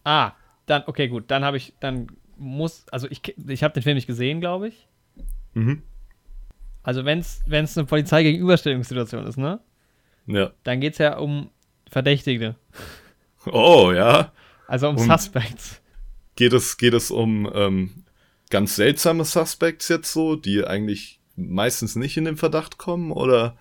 Ah, dann, okay, gut. Dann habe ich, dann muss, also ich, ich habe den Film nicht gesehen, glaube ich. Mhm. Also wenn es eine Polizei-Gegenüberstellungssituation ist, ne? Ja. Dann geht es ja um Verdächtige. Oh, ja. Also um Und- Suspects. Geht es, geht es um ähm, ganz seltsame Suspects jetzt so, die eigentlich meistens nicht in den Verdacht kommen oder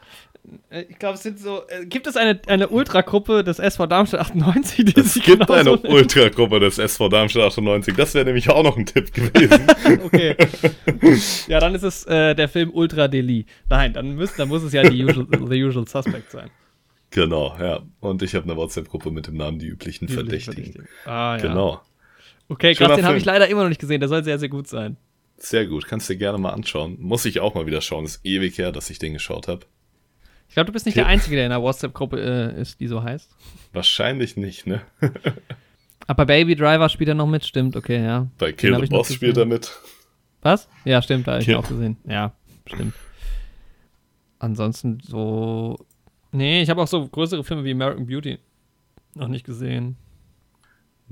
Äh, Ich glaube, es sind so. Äh, gibt es eine, eine Ultragruppe des SV Darmstadt 98, die es sich gibt genauso eine nennt? Ultragruppe des SV Darmstadt 98. Das wäre nämlich auch noch ein Tipp gewesen. Okay. ja, dann ist es äh, der Film Ultra Deli. Nein, dann, müsst, dann muss es ja die usual, The Usual Suspect sein. genau, ja. Und ich habe eine WhatsApp-Gruppe mit dem Namen Die üblichen Die Verdächtigen. Ah, ja. Genau. Okay, Schöner krass, den habe ich leider immer noch nicht gesehen. Der soll sehr, sehr gut sein. Sehr gut. Kannst dir gerne mal anschauen. Muss ich auch mal wieder schauen. Ist ewig her, dass ich den geschaut habe. Ich glaube, du bist nicht Ja. der Einzige, der in der WhatsApp-Gruppe äh, ist, die so heißt. Wahrscheinlich nicht, ne? Aber Baby Driver spielt er noch mit, stimmt, okay, ja. Bei Kill the Boss spielt er mit. Was? Ja, stimmt, da habe ich ihn Ja. auch gesehen. Ja, stimmt. Ansonsten so. Nee, ich habe auch so größere Filme wie American Beauty noch nicht gesehen.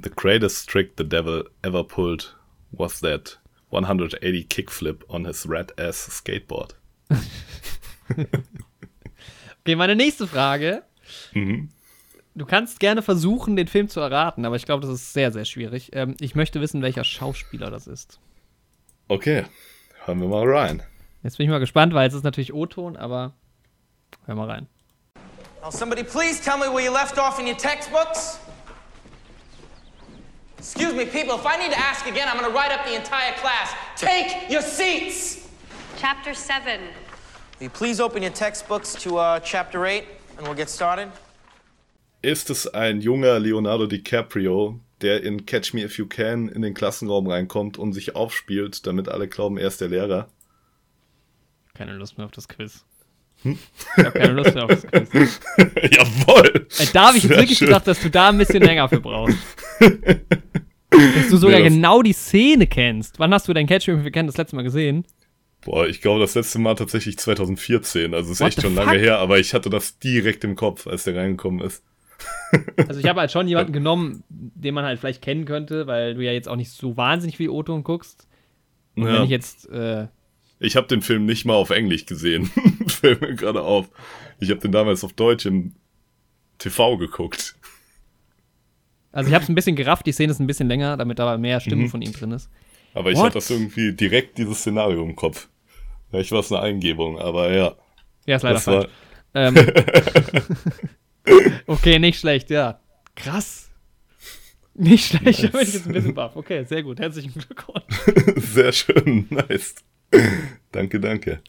The greatest trick the devil ever pulled was that 180 kickflip on his red ass skateboard. Okay, meine nächste Frage. Mhm. Du kannst gerne versuchen, den Film zu erraten, aber ich glaube, das ist sehr, sehr schwierig. Ähm, ich möchte wissen, welcher Schauspieler das ist. Okay, hören wir mal rein. Jetzt bin ich mal gespannt, weil es ist natürlich O-Ton, aber hör mal rein. Now, somebody please tell me where you left off in your textbooks. Excuse me, people, if I need to ask again, I'm gonna write up the entire class. Take your seats! Chapter 7. Will you please open your textbooks to uh, chapter 8 and we'll get started? Ist es ein junger Leonardo DiCaprio, der in Catch Me If You Can in den Klassenraum reinkommt und sich aufspielt, damit alle glauben, er ist der Lehrer? Keine Lust mehr auf das Quiz. Ich habe keine Lust mehr auf das Quiz. Jawohl! Äh, da habe ich jetzt wirklich schön. gedacht, dass du da ein bisschen länger für brauchst. dass du sogar Nee, genau die Szene kennst. Wann hast du dein Catch Me If You Can das letzte Mal gesehen? Boah, ich glaube, das letzte Mal tatsächlich 2014, also ist What echt schon lange fuck? her, aber ich hatte das direkt im Kopf, als der reingekommen ist. Also ich habe halt schon jemanden genommen, den man halt vielleicht kennen könnte, weil du ja jetzt auch nicht so wahnsinnig viel O-Ton guckst. Und Ja. wenn ich jetzt, äh, Ich habe den Film nicht mal auf Englisch gesehen. Fällt mir gerade auf. Ich habe den damals auf Deutsch im TV geguckt. also ich habe es ein bisschen gerafft, die Szene ist ein bisschen länger, damit da mehr Stimme Mhm. von ihm drin ist. Aber ich What? hatte das irgendwie direkt dieses Szenario im Kopf. Vielleicht war es eine Eingebung, aber ja. Ja, ist leider Das falsch. Ähm, okay, nicht schlecht, ja. Krass. Nicht schlecht, da bin ich jetzt ein bisschen baff. Okay, sehr gut. Herzlichen Glückwunsch. sehr schön, nice. danke, danke.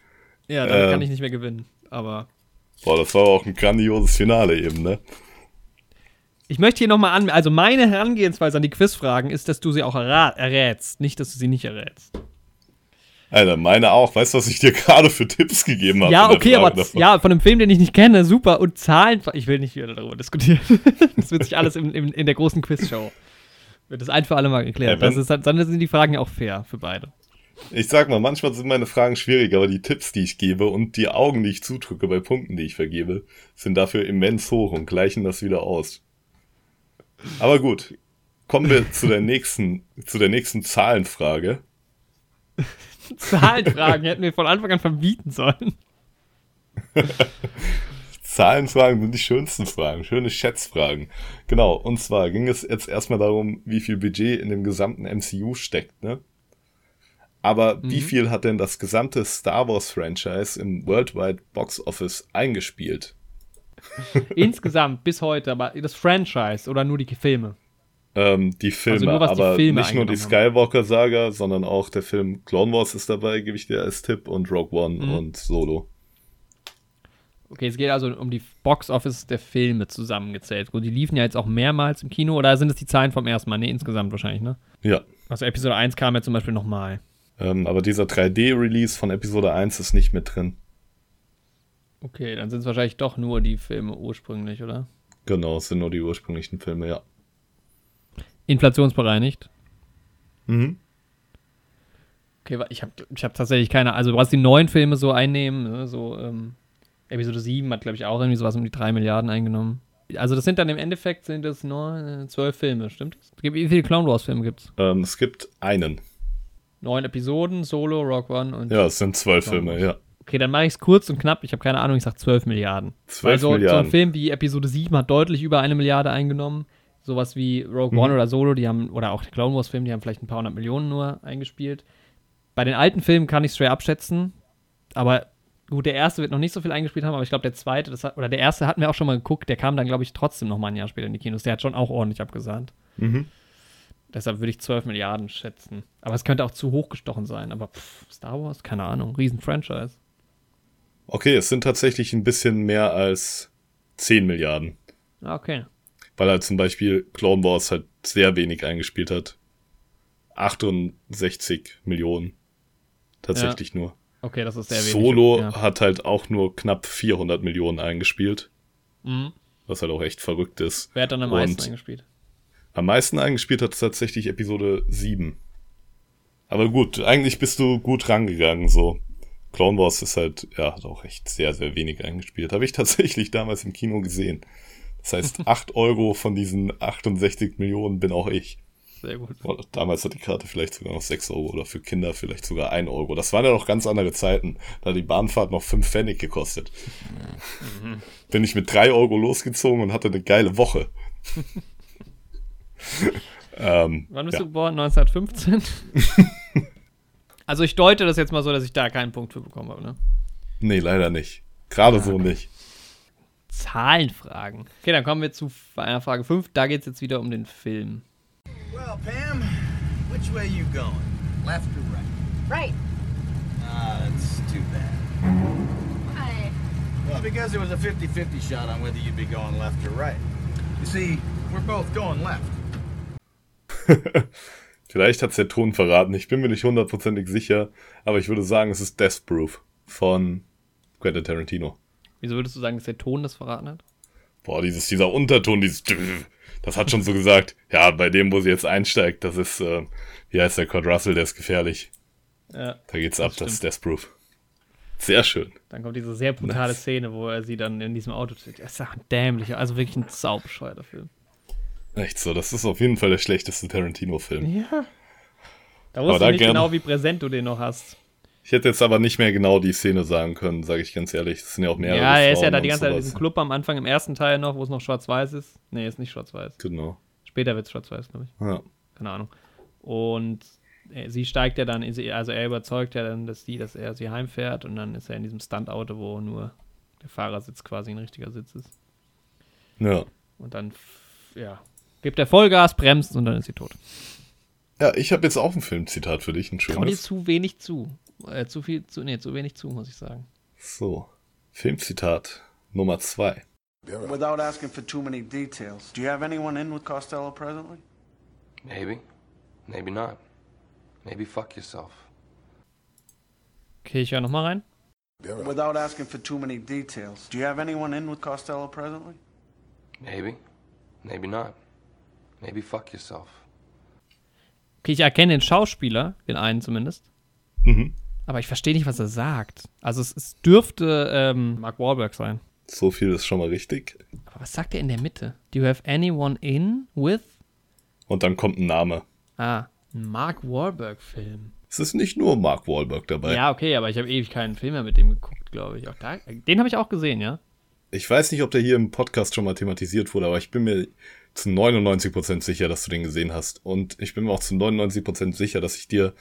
Ja, dann Ähm. kann ich nicht mehr gewinnen. Aber Boah, das war auch ein grandioses Finale eben, ne? ich möchte hier nochmal an, also meine Herangehensweise an die Quizfragen ist, dass du sie auch errätst, nicht, dass du sie nicht errätst. Alter, meine auch. Weißt du, was ich dir gerade für Tipps gegeben habe? Ja, in okay, aber davon? ja, von einem Film, den ich nicht kenne, super. Und Zahlen, ich will nicht wieder darüber diskutieren. das wird sich alles im, im, in der großen Quizshow. Wird das ein für alle mal geklärt. Ja, wenn- das ist, dann sind die Fragen ja auch fair für beide. Ich sag mal, manchmal sind meine Fragen schwierig, aber die Tipps, die ich gebe und die Augen, die ich zudrücke bei Punkten, die ich vergebe, sind dafür immens hoch und gleichen das wieder aus. Aber gut, kommen wir zu der nächsten, zu der nächsten Zahlenfrage. Zahlenfragen hätten wir von Anfang an verbieten sollen. Zahlenfragen sind die schönsten Fragen, schöne Schätzfragen. Genau, und zwar ging es jetzt erstmal darum, wie viel Budget in dem gesamten MCU steckt, ne? Aber wie viel hat denn das gesamte Star Wars Franchise im Worldwide Box Office eingespielt? Insgesamt bis heute, aber das Franchise oder nur die Filme. Ähm, die Filme, Also nur, was die aber Filme nicht nur die Skywalker-Saga, sondern auch der Film Clone Wars ist dabei, gebe ich dir als Tipp, und Rogue One Mhm. und Solo. Okay, es geht also um die Box Office der Filme zusammengezählt. Gut, die liefen ja jetzt auch mehrmals im Kino, oder sind es die Zahlen vom ersten Mal? Ne, insgesamt wahrscheinlich, ne? Ja. Also Episode 1 kam ja zum Beispiel nochmal. Ähm, aber dieser 3D-Release von Episode 1 ist nicht mit drin. Okay, dann sind es wahrscheinlich doch nur die Filme ursprünglich, oder? Genau, es sind nur die ursprünglichen Filme, ja. Inflationsbereinigt. Mhm. Okay, ich habe ich hab tatsächlich keine, also was die neuen Filme so einnehmen, ne, so ähm, Episode 7 hat, glaube ich, auch irgendwie sowas um die 3 Milliarden eingenommen. Also das sind dann im Endeffekt sind das nur äh, zwölf Filme, stimmt? Es gibt- Wie viele Clone Wars Filme gibt's? Ähm, es gibt einen. Neun Episoden, Solo, Rock One und Ja, es sind zwölf Filme, ja. Okay, dann mache ich es kurz und knapp. Ich habe keine Ahnung, ich sag 12 Milliarden. 12 Weil so, so ein Milliarden. Film wie Episode 7 hat deutlich über eine Milliarde eingenommen. Sowas wie Rogue Mhm. One oder Solo, die haben, oder auch der Clone Wars Film, die haben vielleicht ein paar hundert Millionen nur eingespielt. Bei den alten Filmen kann ich straight abschätzen, aber gut, der erste wird noch nicht so viel eingespielt haben, aber ich glaube, der zweite, das hat, oder der erste hatten wir auch schon mal geguckt, der kam dann, glaube ich, trotzdem noch mal ein Jahr später in die Kinos. Der hat schon auch ordentlich abgesahnt. Mhm. Deshalb würde ich 12 Milliarden schätzen. Aber es könnte auch zu hoch gestochen sein. Aber pff, Star Wars, keine Ahnung, Riesen-Franchise. Okay, es sind tatsächlich ein bisschen mehr als 10 Milliarden. Ah, Okay. Weil halt zum Beispiel Clone Wars halt sehr wenig eingespielt hat. 68 Millionen. Tatsächlich nur. Okay, das ist sehr wenig. Solo Ja. hat halt auch nur knapp 400 Millionen eingespielt. Mhm. Was halt auch echt verrückt ist. Wer hat dann am meisten eingespielt? Am meisten eingespielt hat tatsächlich Episode 7. Aber gut, eigentlich bist du gut rangegangen, so. Clone Wars ist halt, ja, hat auch echt sehr, sehr wenig eingespielt. Habe ich tatsächlich damals im Kino gesehen. Das heißt, 8 Euro von diesen 68 Millionen bin auch ich. Sehr gut. Damals hat die Karte vielleicht sogar noch 6 Euro oder für Kinder vielleicht sogar 1 Euro. Das waren ja noch ganz andere Zeiten. Da hat die Bahnfahrt noch 5 Pfennig gekostet. Bin ich mit 3 Euro losgezogen und hatte eine geile Woche. ähm, Wann bist ja. du geboren? 1915? also ich deute das jetzt mal so, dass ich da keinen Punkt für bekommen habe, ne? Nee, leider nicht. Gerade so nicht. Zahlenfragen. Okay, dann kommen wir zu einer Frage 5. Da geht es jetzt wieder um den Film. Well, Pam, which way you going? Left or right? Right. Ah, that's too bad. Why? Well, because there was a 50-50 shot on whether you'd be going left or right. You see, we're both going left. Vielleicht hat's der Ton verraten. Ich bin mir nicht hundertprozentig sicher. Aber ich würde sagen, es ist Death Proof von Quentin Tarantino. Wieso würdest du sagen, dass der Ton das verraten hat? Boah, dieses, dieser Unterton, dieses, das hat schon so gesagt, ja, bei dem, wo sie jetzt einsteigt, das ist, äh, wie heißt der Kurt Russell, der ist gefährlich. Ja. Da geht's ab, Das das ist Death Proof. Sehr schön. Dann kommt diese sehr brutale Nice. Szene, wo er sie dann in diesem Auto zieht. Das ist ja ein dämlicher, also wirklich ein saubescheuerter Film. Echt so, das ist auf jeden Fall der schlechteste Tarantino-Film. Ja. Da wusste ich nicht gern- genau, wie präsent du den noch hast. Ich hätte jetzt aber nicht mehr genau die Szene sagen können, sage ich ganz ehrlich. Das sind ja auch mehrere Ja, er ist ja da die ganze Zeit in diesem Club am Anfang im ersten Teil noch, wo es noch schwarz-weiß ist. Nee, ist nicht schwarz-weiß. Genau. Später wird es schwarz-weiß, glaube ich. Ja. Keine Ahnung. Und äh, sie steigt ja dann, also er überzeugt ja dann, dass die, dass er sie heimfährt und dann ist er in diesem Stunt-Auto, wo nur der Fahrersitz quasi ein richtiger Sitz ist. ja. Und dann, ja, gibt er Vollgas, bremst und dann ist sie tot. Ja, ich habe jetzt auch ein Filmzitat für dich, ein Trau dir schönes. zu wenig zu. Äh, zu viel, zu, nee, zu wenig zu, muss ich sagen. So, Filmzitat Nummer zwei. Without asking for too many details, do you have anyone in with Costello presently? Maybe. Maybe not. Maybe fuck yourself. Okay, ich höre nochmal rein. Without asking for too many details, do you have anyone in with Costello presently? Maybe. Maybe not. Maybe fuck yourself. Okay, ich erkenne den Schauspieler, den einen zumindest. Mhm. Aber ich verstehe nicht, was er sagt. Also es, es dürfte ähm, Mark Wahlberg sein. So viel ist schon mal richtig. Aber was sagt er in der Mitte? Do you have anyone in with? Und dann kommt ein Name. Ah, ein Mark Wahlberg-Film. Es ist nicht nur Mark Wahlberg dabei. Ja, okay, aber ich habe ewig keinen Film mehr mit dem geguckt, glaube ich. Auch da, den habe ich auch gesehen, ja. Ich weiß nicht, ob der hier im Podcast schon mal thematisiert wurde, aber ich bin mir zu 99% sicher, dass du den gesehen hast. Und ich bin mir auch zu 99% sicher, dass ich dir,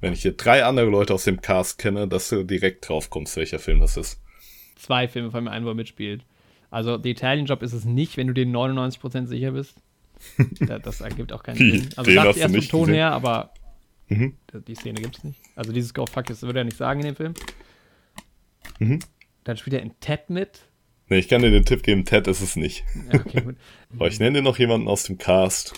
wenn ich hier drei andere Leute aus dem Cast kenne, dass du direkt drauf kommst, welcher Film das ist. Zwei Filme von mir ein, wo er mitspielt. Also, The Italian Job ist es nicht, wenn du dir 99% sicher bist. Da- das ergibt auch keinen? Sinn. Also, sagt erst vom Ton gesehen? her, aber Mhm. die Szene gibt's nicht. Also, dieses Go Fuck, das würde er nicht sagen in dem Film. Mhm. Dann spielt er in Ted mit. Nee, ich kann dir den Tipp geben, Ted ist es nicht. Ja, okay, gut. Aber ich nenne dir noch jemanden aus dem Cast.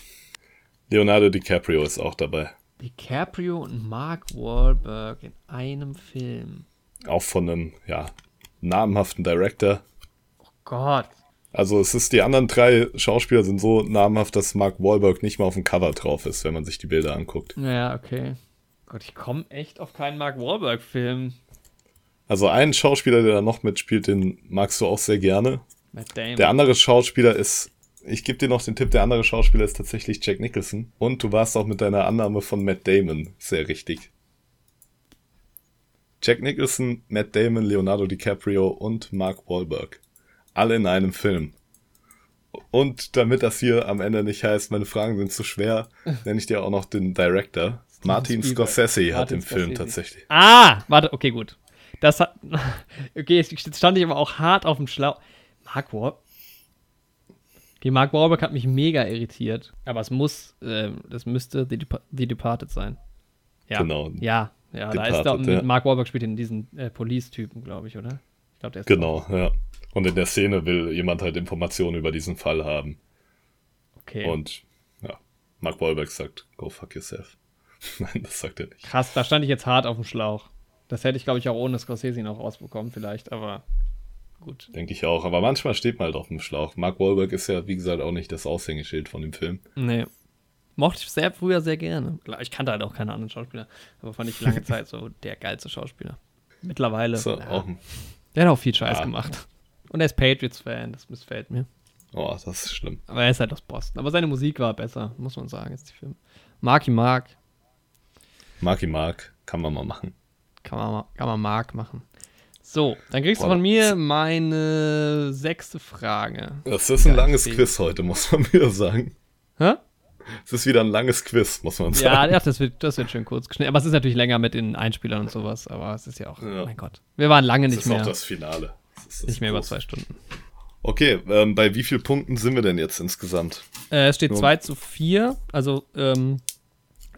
Leonardo DiCaprio ist auch dabei. DiCaprio und Mark Wahlberg in einem Film. Auch von einem, ja, namhaften Director. Gott. Also es ist, die anderen drei Schauspieler sind so namhaft, dass Mark Wahlberg nicht mal auf dem Cover drauf ist, wenn man sich die Bilder anguckt. Ja, okay. Gott, ich komme echt auf keinen Mark Wahlberg-Film. Also einen Schauspieler, der da noch mitspielt, den magst du auch sehr gerne. Matt Damon. Der andere Schauspieler ist, ich gebe dir noch den Tipp, der andere Schauspieler ist tatsächlich Jack Nicholson. Und du warst auch mit deiner Annahme von Matt Damon sehr richtig. Jack Nicholson, Matt Damon, Leonardo DiCaprio und Mark Wahlberg. Alle in einem Film. Und damit das hier am Ende nicht heißt, meine Fragen sind zu schwer, nenne ich dir auch noch den Director. Martin. Scorsese hat Martin den Film Scorsese. tatsächlich. Ah, warte, okay, gut. Das hat. Okay, jetzt stand ich aber auch hart auf dem Schlauch. Mark Wahlberg. Okay, Mark Wahlberg hat mich mega irritiert. Aber es muss, ähm, das müsste The, Dep The Departed sein. Ja. Genau. Ja, ja, da ist Departed, da mit ja. Mark Wahlberg spielt in diesen äh, Police-Typen, glaube ich, oder? Ich glaube, der ist Genau, ja. Und in der Szene will jemand halt Informationen über diesen Fall haben. Okay. Und ja, Mark Wahlberg sagt, go fuck yourself. Nein, das sagt er nicht. Krass, da stand ich jetzt hart auf dem Schlauch. Das hätte ich, glaube ich, auch ohne Scorsese noch rausbekommen, vielleicht, aber gut. Denke ich auch. Aber manchmal steht man halt auf dem Schlauch. Mark Wahlberg ist ja, wie gesagt, auch nicht das Aushängeschild von dem Film. Nee. Mochte ich sehr früher sehr gerne. Ich kannte halt auch keine anderen Schauspieler, aber fand ich lange Zeit so der geilste Schauspieler. Mittlerweile. So, ja, auch, der hat auch viel Scheiß Ja. gemacht. Und er ist Patriots-Fan, das missfällt mir. oh, das ist schlimm. Aber er ist halt aus Boston. Aber seine Musik war besser, muss man sagen, als die Filme. Marky Mark, Marky Mark, kann man mal machen. Kann man, ma- kann man Mark machen. So, dann kriegst du Boah, von mir meine sechste Frage. Das ist ein Geil, langes. Quiz heute, muss man wieder sagen. Hä? Es ist wieder ein langes Quiz, muss man sagen. ja das, wird, das wird schön kurz geschnitten. Aber es ist natürlich länger mit den Einspielern und sowas. Aber es ist ja auch, Ja. mein Gott. Wir waren lange das nicht ist mehr, auch das Finale. Das ist das nicht mehr über Große. zwei Stunden. Okay, ähm, bei wie vielen Punkten sind wir denn jetzt insgesamt? Äh, es steht Ja. 2 zu 4, also ähm,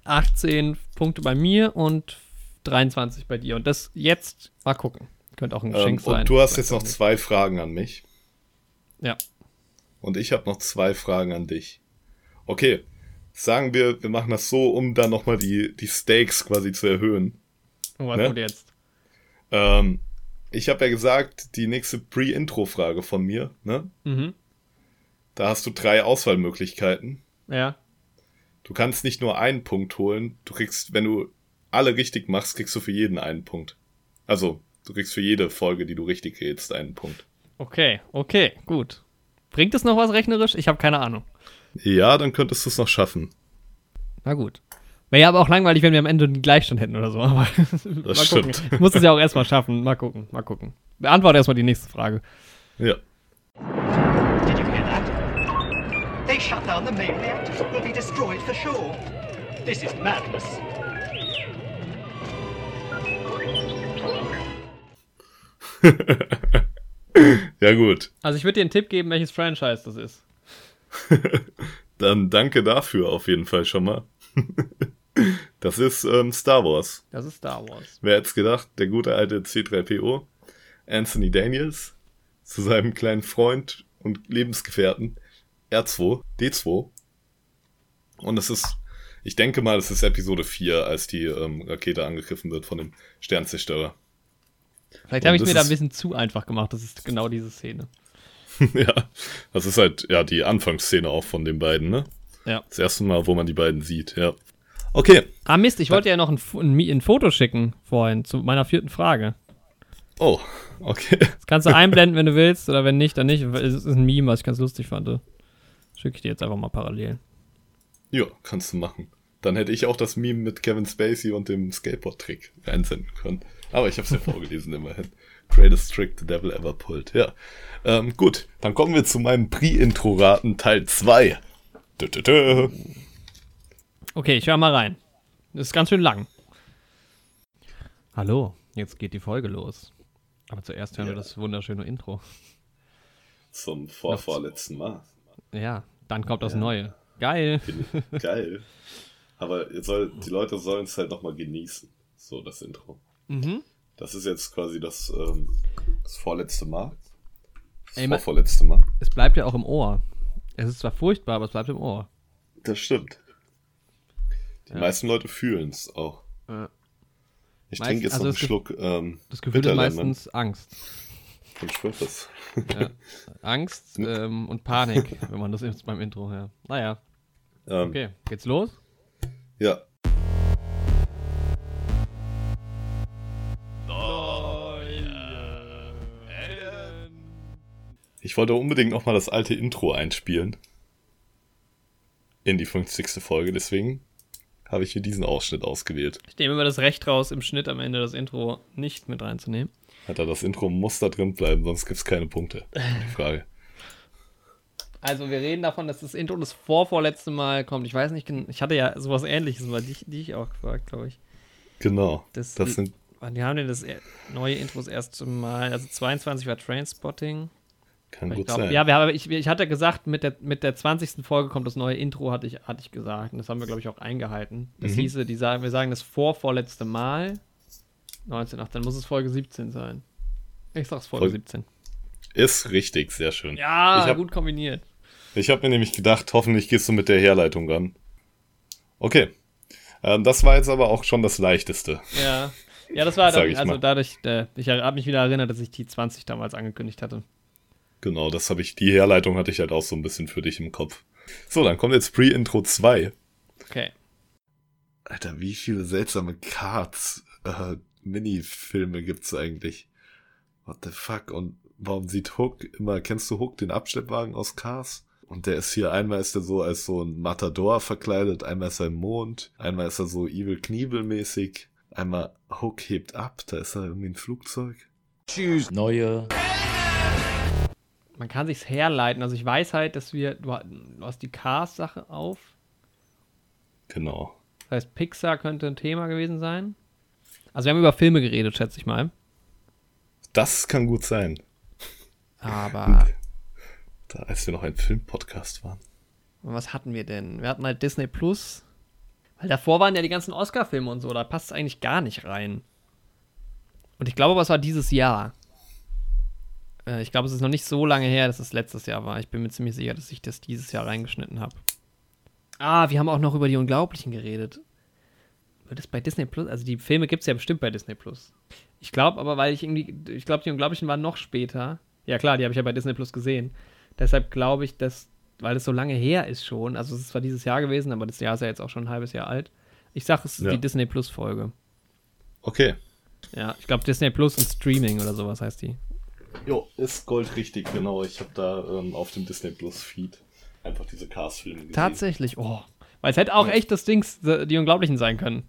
18 Punkte bei mir und 23 bei dir. Und das jetzt, mal gucken. Könnte auch ein Ähm, Geschenk sein. und du hast jetzt noch zwei Fragen an mich. Ja. Und ich habe noch zwei Fragen an dich. Okay, sagen wir, wir machen das so, um dann nochmal die, die Stakes quasi zu erhöhen. Und was Ne? kommt jetzt? Ähm, ich habe ja gesagt, die nächste Pre-Intro-Frage von mir, ne? Mhm. Da hast du drei Auswahlmöglichkeiten. Ja. Du kannst nicht nur einen Punkt holen, du kriegst, wenn du alle richtig machst, kriegst du für jeden einen Punkt. Also, du kriegst für jede Folge, die du richtig rätst, einen Punkt. Okay, okay, gut. Bringt es noch was rechnerisch? Ich habe keine Ahnung. Ja, dann könntest du es noch schaffen. Na gut. Wäre ja aber auch langweilig, wenn wir am Ende einen Gleichstand hätten oder so. Aber mal gucken. stimmt. Ich muss es ja auch erstmal schaffen. Mal gucken, mal gucken. Beantworte erstmal die nächste Frage. Ja. Did you hear that? They shut down the main reactor. We'll be destroyed for sure. This is madness. Ja, gut. Also ich würde dir einen Tipp geben, welches Franchise das ist. Dann danke dafür auf jeden Fall schon mal. Das ist ähm, Star Wars. Das ist Star Wars. Wer hätte gedacht, der gute alte C3PO, Anthony Daniels, zu seinem kleinen Freund und Lebensgefährten R2, D2. Und es ist, ich denke mal, es ist Episode 4, als die ähm, Rakete angegriffen wird von dem Sternzerstörer. Vielleicht habe ich das mir da ein bisschen zu einfach gemacht. Das ist genau diese Szene. ja, das ist halt, ja, die Anfangsszene auch von den beiden, ne? Ja. Das erste Mal, wo man die beiden sieht, ja. Okay. Ah Mist, ich wollte ja noch ein, ein, ein Foto schicken vorhin zu meiner vierten Frage. Oh, okay. Das kannst du einblenden, wenn du willst, oder wenn nicht, dann nicht. Es ist ein Meme, was ich ganz lustig fand. Schicke ich dir jetzt einfach mal parallel. Ja, kannst du machen. Dann hätte ich auch das Meme mit Kevin Spacey und dem Skateboard-Trick einsenden können. Aber ich habe es ja vorgelesen immerhin. Greatest Trick the Devil ever pulled. Ja. Ähm, gut, dann kommen wir zu meinem Pre-Intro-Raten Teil 2. Dö, dö, dö. Okay, ich höre mal rein. Das ist ganz schön lang. Hallo, jetzt geht die Folge los. Aber zuerst hören wir Ja. das wunderschöne Intro. Zum vorvorletzten Mal. Ja, dann kommt das Ja. Neue. Geil. Geil. Aber soll, die Leute sollen es halt nochmal genießen. So, das Intro. Mhm. Das ist jetzt quasi das, ähm, das vorletzte Mal. Das Ey, vorvorletzte Mal. Es bleibt ja auch im Ohr. Es ist zwar furchtbar, aber es bleibt im Ohr. Das stimmt. Die Ja. meisten Leute fühlen es auch. Ja. Ich Meist- trinke jetzt also noch einen Schluck ähm, Das Gefühl ist meistens Angst. Ich schwör das. Ja. Angst ähm, und Panik, wenn man das jetzt beim Intro hört. Naja. Ähm, Okay, geht's los? Ja. Ich wollte unbedingt noch mal das alte Intro einspielen. In die 50. Folge, deswegen habe ich hier diesen Ausschnitt ausgewählt. Ich nehme immer das Recht raus, im Schnitt am Ende das Intro nicht mit reinzunehmen. Alter, das Intro muss da drin bleiben, sonst gibt es keine Punkte. Die Frage. Also wir reden davon, dass das Intro das vorvorletzte Mal kommt. Ich weiß nicht, ich hatte ja sowas ähnliches mal dich, dich auch gefragt, glaube ich. Genau. Das, Das sind Wann die haben denn das er- neue Intro das erste Mal, also 22 war Trainspotting. Kann Ich gut glaub, sein. Ja, wir haben, ich, ich hatte gesagt, mit der, mit der 20. Folge kommt das neue Intro, hatte ich, hatte ich gesagt. Und das haben wir, glaube ich, auch eingehalten. Das Mhm. hieße, die sagen, wir sagen das vorvorletzte Mal. 19, ach, dann muss es Folge 17 sein. Ich sag's Folge Folge- 17. Ist richtig, sehr schön. Ja, hab, gut kombiniert. Ich habe mir nämlich gedacht, hoffentlich gehst du mit der Herleitung ran. Okay. Ähm, das war jetzt aber auch schon das Leichteste. Ja. Ja, das war dann, also dadurch, äh, ich habe mich wieder erinnert, dass ich die 20 damals angekündigt hatte. Genau, das habe ich, die Herleitung hatte ich halt auch so ein bisschen für dich im Kopf. So, dann kommt jetzt Pre-Intro 2. Okay. Alter, wie viele seltsame Cards, äh, Minifilme gibt's eigentlich? What the fuck? Und warum sieht Hook immer, kennst du Hook, den Abschleppwagen aus Cars? Und der ist hier, einmal ist er so als so ein Matador verkleidet, einmal ist er im Mond, einmal ist er so Evil Knievel mäßig, einmal Hook hebt ab, da ist er irgendwie ein Flugzeug. Choose neue. Man kann sich's herleiten. Also ich weiß halt, dass wir, du, ha- du hast die Cars-Sache auf. Genau. Das heißt, Pixar könnte ein Thema gewesen sein. Also wir haben über Filme geredet, schätze ich mal. Das kann gut sein. Aber Da, als wir noch ein Filmpodcast waren. was hatten wir denn? Wir hatten halt Disney Plus. Weil davor waren ja die ganzen Oscar-Filme und so, da passt es eigentlich gar nicht rein. Und ich glaube, es war dieses Jahr. Äh, ich glaube, es ist noch nicht so lange her, dass es letztes Jahr war. Ich bin mir ziemlich sicher, dass ich das dieses Jahr reingeschnitten habe. Ah, wir haben auch noch über die Unglaublichen geredet. Wird es bei Disney Plus? Also die Filme gibt es ja bestimmt bei Disney Plus. Ich glaube aber, weil ich irgendwie, ich glaube, die Unglaublichen waren noch später. Ja klar, die habe ich ja bei Disney Plus gesehen. Deshalb glaube ich, dass, weil es so lange her ist schon, also es ist zwar dieses Jahr gewesen, aber das Jahr ist ja jetzt auch schon ein halbes Jahr alt. Ich sage, es ist Ja. die Disney Plus Folge. Okay. Ja, ich glaube Disney Plus und Streaming oder sowas heißt die. Jo, ist Gold richtig, genau. Ich habe da ähm, auf dem Disney Plus Feed einfach diese Cars-Filme gesehen. Tatsächlich, oh. Weil es hätte auch echt das Dings, die Unglaublichen sein können.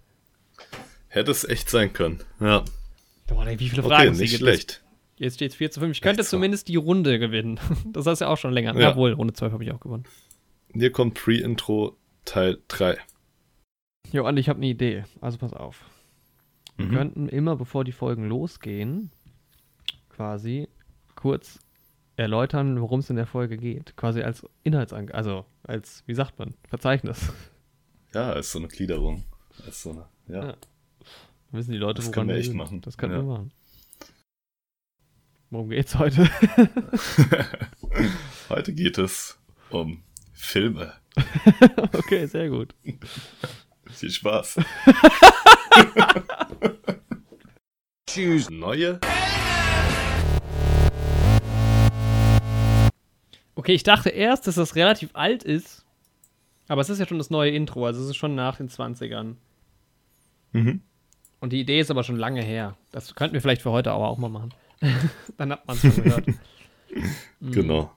Hätte es echt sein können. Ja. Boah, wie viele Okay, Fragen hier nicht schlecht. Jetzt steht es 4 zu 5. Ich könnte so. zumindest die Runde gewinnen. Das hast du ja auch schon länger. Ja. Jawohl, Runde 12 habe ich auch gewonnen. Hier kommt Pre-Intro Teil 3. Jo, Andi, ich habe eine Idee. Also pass auf. Wir Mhm. könnten immer, bevor die Folgen losgehen, quasi kurz erläutern, worum es in der Folge geht. Quasi als Inhaltsangabe, also als, wie sagt man, Verzeichnis. Ja, ist so eine Gliederung. Ist so eine, ja. Ja. Wissen die Leute, Das woran können wir echt sind. machen. Das können Ja. wir machen. Worum geht's heute? Heute geht es um Filme. okay, sehr gut. Viel Spaß. Choose Neue? Okay, ich dachte erst, dass das relativ alt ist. Aber es ist ja schon das neue Intro, also es ist schon nach den 20ern. Mhm. Und die Idee ist aber schon lange her. Das könnten wir vielleicht für heute aber auch mal machen. Dann hat man es schon gehört. Mhm. Genau.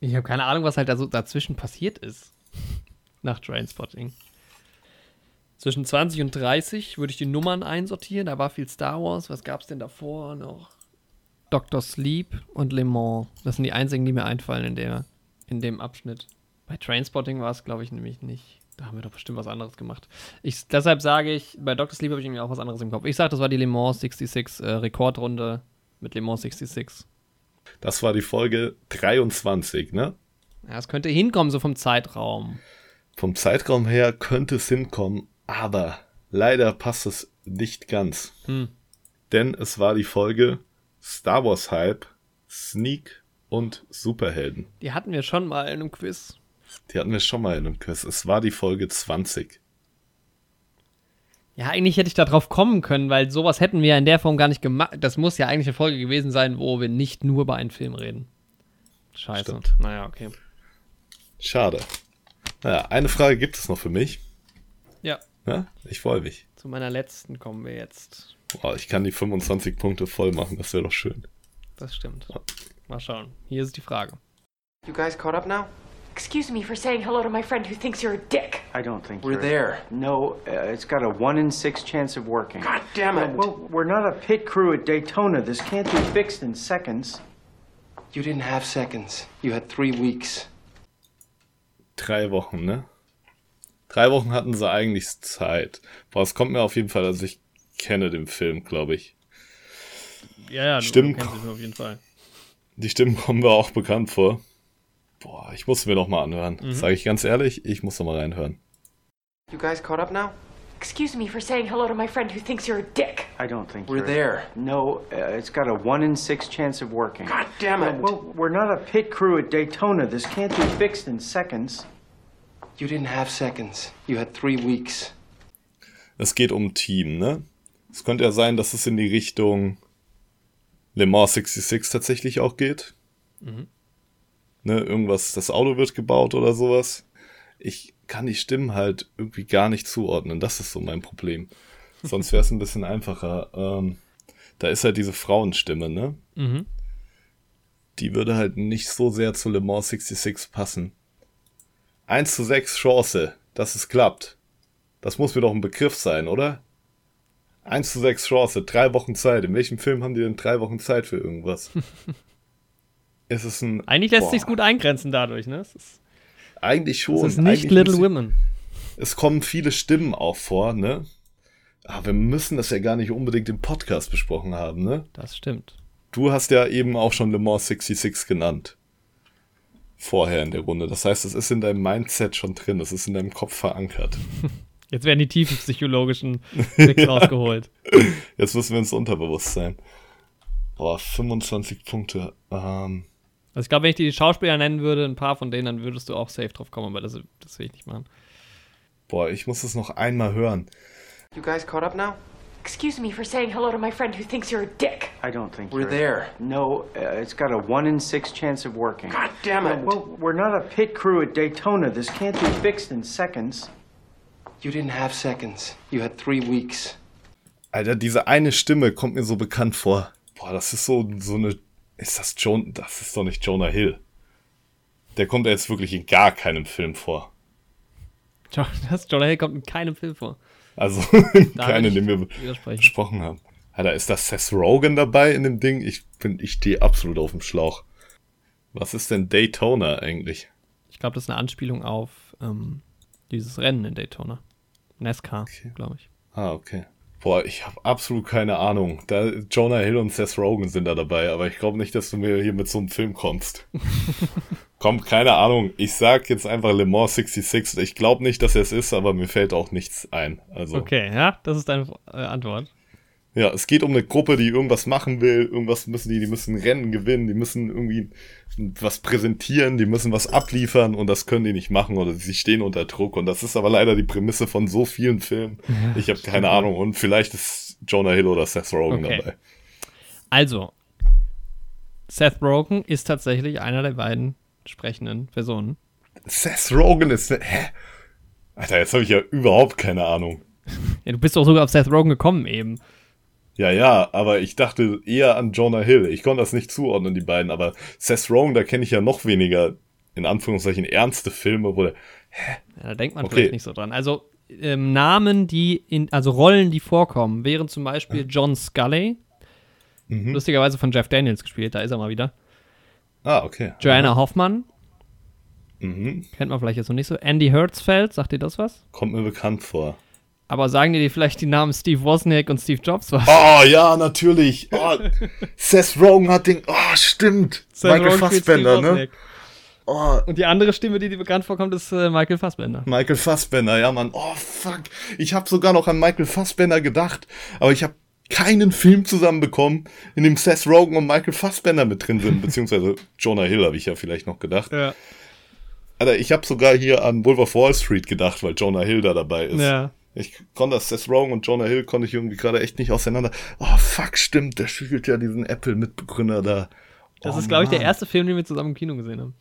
Ich habe keine Ahnung, was halt da so dazwischen passiert ist. Nach Trainspotting. Zwischen 20 und 30 würde ich die Nummern einsortieren. Da war viel Star Wars. Was gab es denn davor noch? Dr. Sleep und Le Mans. Das sind die einzigen, die mir einfallen in, der, in dem Abschnitt. Bei Trainspotting war es, glaube ich, nämlich nicht. Da haben wir doch bestimmt was anderes gemacht. Ich, deshalb sage ich, bei Dr. Sleep habe ich irgendwie auch was anderes im Kopf. Ich sage, das war die Le Mans 66 äh, Rekordrunde mit Le Mans 66. Das war die Folge 23, ne? Ja, es könnte hinkommen, so vom Zeitraum. Vom Zeitraum her könnte es hinkommen, aber leider passt es nicht ganz. Hm. Denn es war die Folge Star Wars Hype, Sneak und Superhelden. Die hatten wir schon mal in einem Quiz. Die hatten wir schon mal in einem Quiz. Es war die Folge 20. Ja, eigentlich hätte ich da drauf kommen können, weil sowas hätten wir ja in der Form gar nicht gemacht. Das muss ja eigentlich eine Folge gewesen sein, wo wir nicht nur über einen Film reden. Scheiße. Stimmt. Naja, okay. Schade. Naja, eine Frage gibt es noch für mich. Ja. Ja, ich freue mich. Zu meiner letzten kommen wir jetzt. Boah, ich kann die 25 Punkte voll machen, das wäre doch schön. Das stimmt. Mal schauen. Hier ist die Frage. You guys caught up now? Excuse me for saying hello to my friend who thinks you're a dick. I don't think We're you're- there. No, uh, it's got a one in six chance of working. God damn it. Well, we're not a pit crew at Daytona. This can't be fixed in seconds. You didn't have seconds. You had three weeks. Drei Wochen, ne? Drei Wochen hatten sie eigentlich Zeit. Boah, es kommt mir auf jeden Fall, also ich kenne den Film, glaube ich. Ja, ja, Stimmt. du kennst ihn auf jeden Fall. Die Stimmen kommen mir auch bekannt vor. Boah, ich muss mir noch mal anhören. Mhm. Sage ich ganz ehrlich, ich muss noch mal reinhören. You guys caught up now? Excuse me for saying hello to my friend who thinks you're a dick. I don't think We're you're- there. No, uh, it's got a one in six chance of working. God damn it. Well, we're not a pit crew at Daytona. This can't be fixed in seconds. You didn't have seconds. You had three weeks. Es geht um Team, ne? Es könnte ja sein, dass es in die Richtung Le Mans 66 tatsächlich auch geht. Mhm. Ne, irgendwas, das Auto wird gebaut oder sowas. Ich kann die Stimmen halt irgendwie gar nicht zuordnen. Das ist so mein Problem. Sonst wäre es ein bisschen einfacher. Ähm, da ist halt diese Frauenstimme, ne? Mhm. Die würde halt nicht so sehr zu Le Mans 66 passen. 1 zu 6 Chance, dass es klappt. Das muss mir doch ein Begriff sein, oder? 1 zu 6 Chance, drei Wochen Zeit. In welchem Film haben die denn drei Wochen Zeit für irgendwas? es ist ein. Eigentlich lässt sich's gut eingrenzen dadurch, ne? Es ist, Eigentlich schon. es ist nicht Eigentlich Little Women. Es kommen viele Stimmen auch vor, ne? Aber wir müssen das ja gar nicht unbedingt im Podcast besprochen haben, ne? Das stimmt. Du hast ja eben auch schon Le Mans 66 genannt. Vorher in der Runde. Das heißt, es ist in deinem Mindset schon drin. Es ist in deinem Kopf verankert. Jetzt werden die tiefen psychologischen Tricks rausgeholt. Jetzt müssen wir ins Unterbewusstsein. Boah, 25 Punkte. Ähm, Also ich glaube, wenn ich die Schauspieler nennen würde, ein paar von denen, dann würdest du auch safe drauf kommen, aber das, das will ich nicht machen. boah, ich muss es noch einmal hören. You guys caught up now? Excuse me for saying hello to my friend who thinks you're a dick. I don't think We're you're- there. No, uh, it's got a one in six chance of working. God damn it. Well, we're not a pit crew at Daytona. This can't be fixed in seconds. You didn't have seconds. You had three weeks. Alter, diese eine Stimme kommt mir so bekannt vor. Boah, das ist so, so eine. Ist das John. Das ist doch nicht Jonah Hill. Der kommt ja jetzt wirklich in gar keinem Film vor. Das Jonah Hill kommt in keinem Film vor. Also Da keinen, will den wir besprochen haben. Alter, ist das Seth Rogen dabei in dem Ding? Ich bin, ich stehe absolut auf dem Schlauch. Was ist denn Daytona eigentlich? Ich glaube, das ist eine Anspielung auf ähm, dieses Rennen in Daytona. NASCAR, glaube ich. Ah, okay. Boah, ich habe absolut keine Ahnung. Da, Jonah Hill und Seth Rogen sind da dabei, aber ich glaube nicht, dass du mir hier mit so einem Film kommst. Kommt, keine Ahnung. Ich sag jetzt einfach Le Mans 66. Ich glaube nicht, dass er es ist, aber mir fällt auch nichts ein. Also, Okay, ja, das ist deine äh, Antwort. Ja, es geht um eine Gruppe, die irgendwas machen will. Irgendwas müssen die, die müssen Rennen gewinnen, die müssen irgendwie was präsentieren, die müssen was abliefern und das können die nicht machen oder sie stehen unter Druck. Und das ist aber leider die Prämisse von so vielen Filmen. Ja, ich habe keine Ahnung. Und vielleicht ist Jonah Hill oder Seth Rogen Okay. dabei. Also, Seth Rogen ist tatsächlich einer der beiden sprechenden Personen. Seth Rogen ist. Hä? Alter, jetzt habe ich ja überhaupt keine Ahnung. Ja, du bist doch sogar auf Seth Rogen gekommen eben. Ja, ja, aber ich dachte eher an Jonah Hill. Ich konnte das nicht zuordnen, die beiden, aber Seth Rogen, da kenne ich ja noch weniger, in Anführungszeichen, ernste Filme, wo der. Ja, da denkt man Okay. vielleicht nicht so dran. Also, ähm, Namen, die in, also Rollen, die vorkommen, wären zum Beispiel John Scully. Mhm. Lustigerweise von Jeff Daniels gespielt, da ist er mal wieder. Ah, okay. Joanna Hoffmann. Mhm. Kennt man vielleicht jetzt noch nicht so. Andy Hertzfeld, sagt dir das was? Kommt mir bekannt vor. Aber sagen dir vielleicht die Namen Steve Wozniak und Steve Jobs was? Oh, ja, natürlich. Oh, Seth Rogen hat den. Oh, stimmt. Seth Michael Rogen Fassbender, ne? Wozniak. Oh, Und die andere Stimme, die dir bekannt vorkommt, ist äh, Michael Fassbender. Michael Fassbender, ja, Mann. Oh, fuck. Ich habe sogar noch an Michael Fassbender gedacht, aber ich habe keinen Film zusammenbekommen, in dem Seth Rogen und Michael Fassbender mit drin sind, beziehungsweise Jonah Hill habe ich ja vielleicht noch gedacht. Ja. Alter, ich habe sogar hier an Wolf of Wall Street gedacht, weil Jonah Hill da dabei ist. Ja. Ich konnte das Seth Rogen und Jonah Hill konnte ich irgendwie gerade echt nicht auseinander. Oh, fuck, stimmt, der spielt ja diesen Apple-Mitbegründer da. Das oh, ist, glaube ich, der erste Film, den wir zusammen im Kino gesehen haben.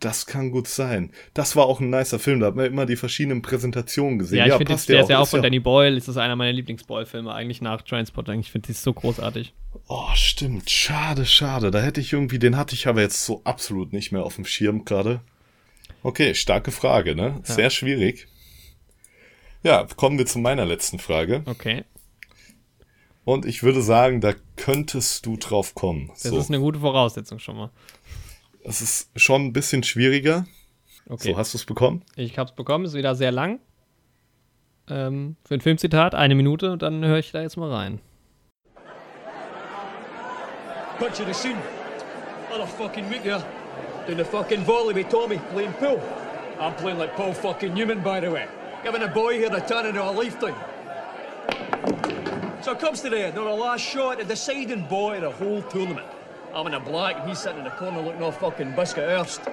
Das kann gut sein. Das war auch ein nicer Film, da hat man immer die verschiedenen Präsentationen gesehen. Ja, ich finde, passt der ist ja auch ist von Danny Boyle, ist das einer meiner Lieblings-Boyle-Filme, eigentlich nach Transporting. Ich finde, die ist so großartig. Oh, stimmt. Schade, schade. Da hätte ich irgendwie, den hatte ich aber jetzt so absolut nicht mehr auf dem Schirm gerade. Okay, starke Frage, ne? Ja. Sehr schwierig. Ja, kommen wir zu meiner letzten Frage. Okay. Und ich würde sagen, da könntest du drauf kommen. Das ist eine gute Voraussetzung schon mal. Es ist schon ein bisschen schwieriger. Okay. So, hast du es bekommen? Ich habe es bekommen, ist wieder sehr lang. Ähm, für ein Filmzitat, eine Minute, und dann höre ich da jetzt mal rein. Picture the scene. Another fucking week here. Doing the fucking volley with Tommy, playing pool. I'm playing like Paul fucking Newman, by the way. Giving a boy here the turn of a lifetime. So it comes to the, the last shot, the deciding boy of the whole tournament. I'm in a black and he's sitting in the corner looking all fucking biscuit earth.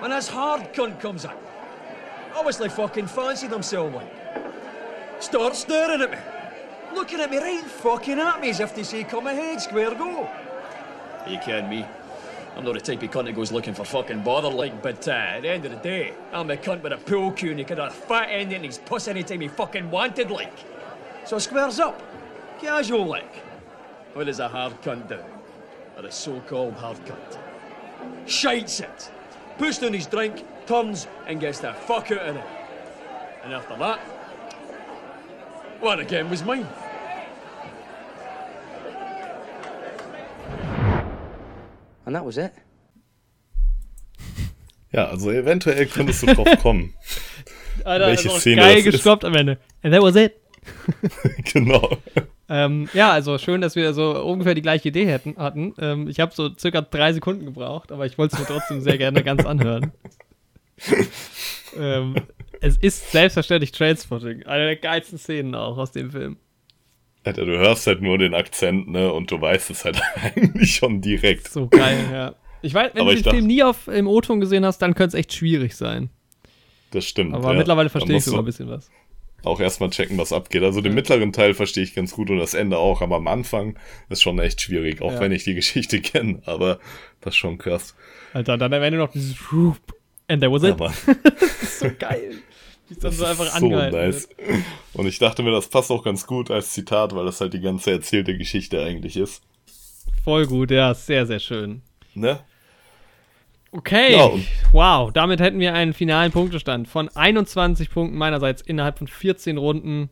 And this hard cunt comes in. Obviously fucking fancied himself like. Starts staring at me. Looking at me right fucking at me as if to say, come ahead, square go. Are you kidding me? I'm not the type of cunt that goes looking for fucking bother like, but uh, at the end of the day, I'm a cunt with a pool cue and he could have a fat end in his puss anytime he fucking wanted like. So squares up. Casual like. What does a hard cunt do? Or a so-called hard cunt? Shites it. Puts down his drink, turns and gets the fuck out of it. And after that, what again was mine. And that was it. Ja, also eventuell könntest du drauf kommen. Alter, welche das Szene geil das ist. gestoppt am Ende. And that was it. genau. Ähm, ja, also schön, dass wir so ungefähr die gleiche Idee hätten, hatten. Ähm, ich habe so circa drei Sekunden gebraucht, aber ich wollte es mir trotzdem sehr gerne ganz anhören. ähm, es ist selbstverständlich Trainspotting. Eine der geilsten Szenen auch aus dem Film. Alter, du hörst halt nur den Akzent, ne? Und du weißt es halt eigentlich schon direkt. So geil, ja. Ich weiß, wenn Aber du den Film nie auf, im O-Ton gesehen hast, dann könnte es echt schwierig sein. Das stimmt. Aber ja. mittlerweile verstehe ich sogar ein bisschen was. Auch erstmal checken, was abgeht. Also den mittleren Teil verstehe ich ganz gut und das Ende auch, aber am Anfang ist schon echt schwierig, auch Ja. wenn ich die Geschichte kenne. Aber das ist schon krass. Alter, dann am Ende noch dieses And there was it. Aber- das ist so geil. Wie es dann Das so einfach ist so angehalten nice. Und ich dachte mir, das passt auch ganz gut als Zitat, weil das halt die ganze erzählte Geschichte eigentlich ist. Voll gut, ja, sehr, sehr schön. Ne? Okay, Ja, wow, damit hätten wir einen finalen Punktestand von 21 Punkten meinerseits innerhalb von 14 Runden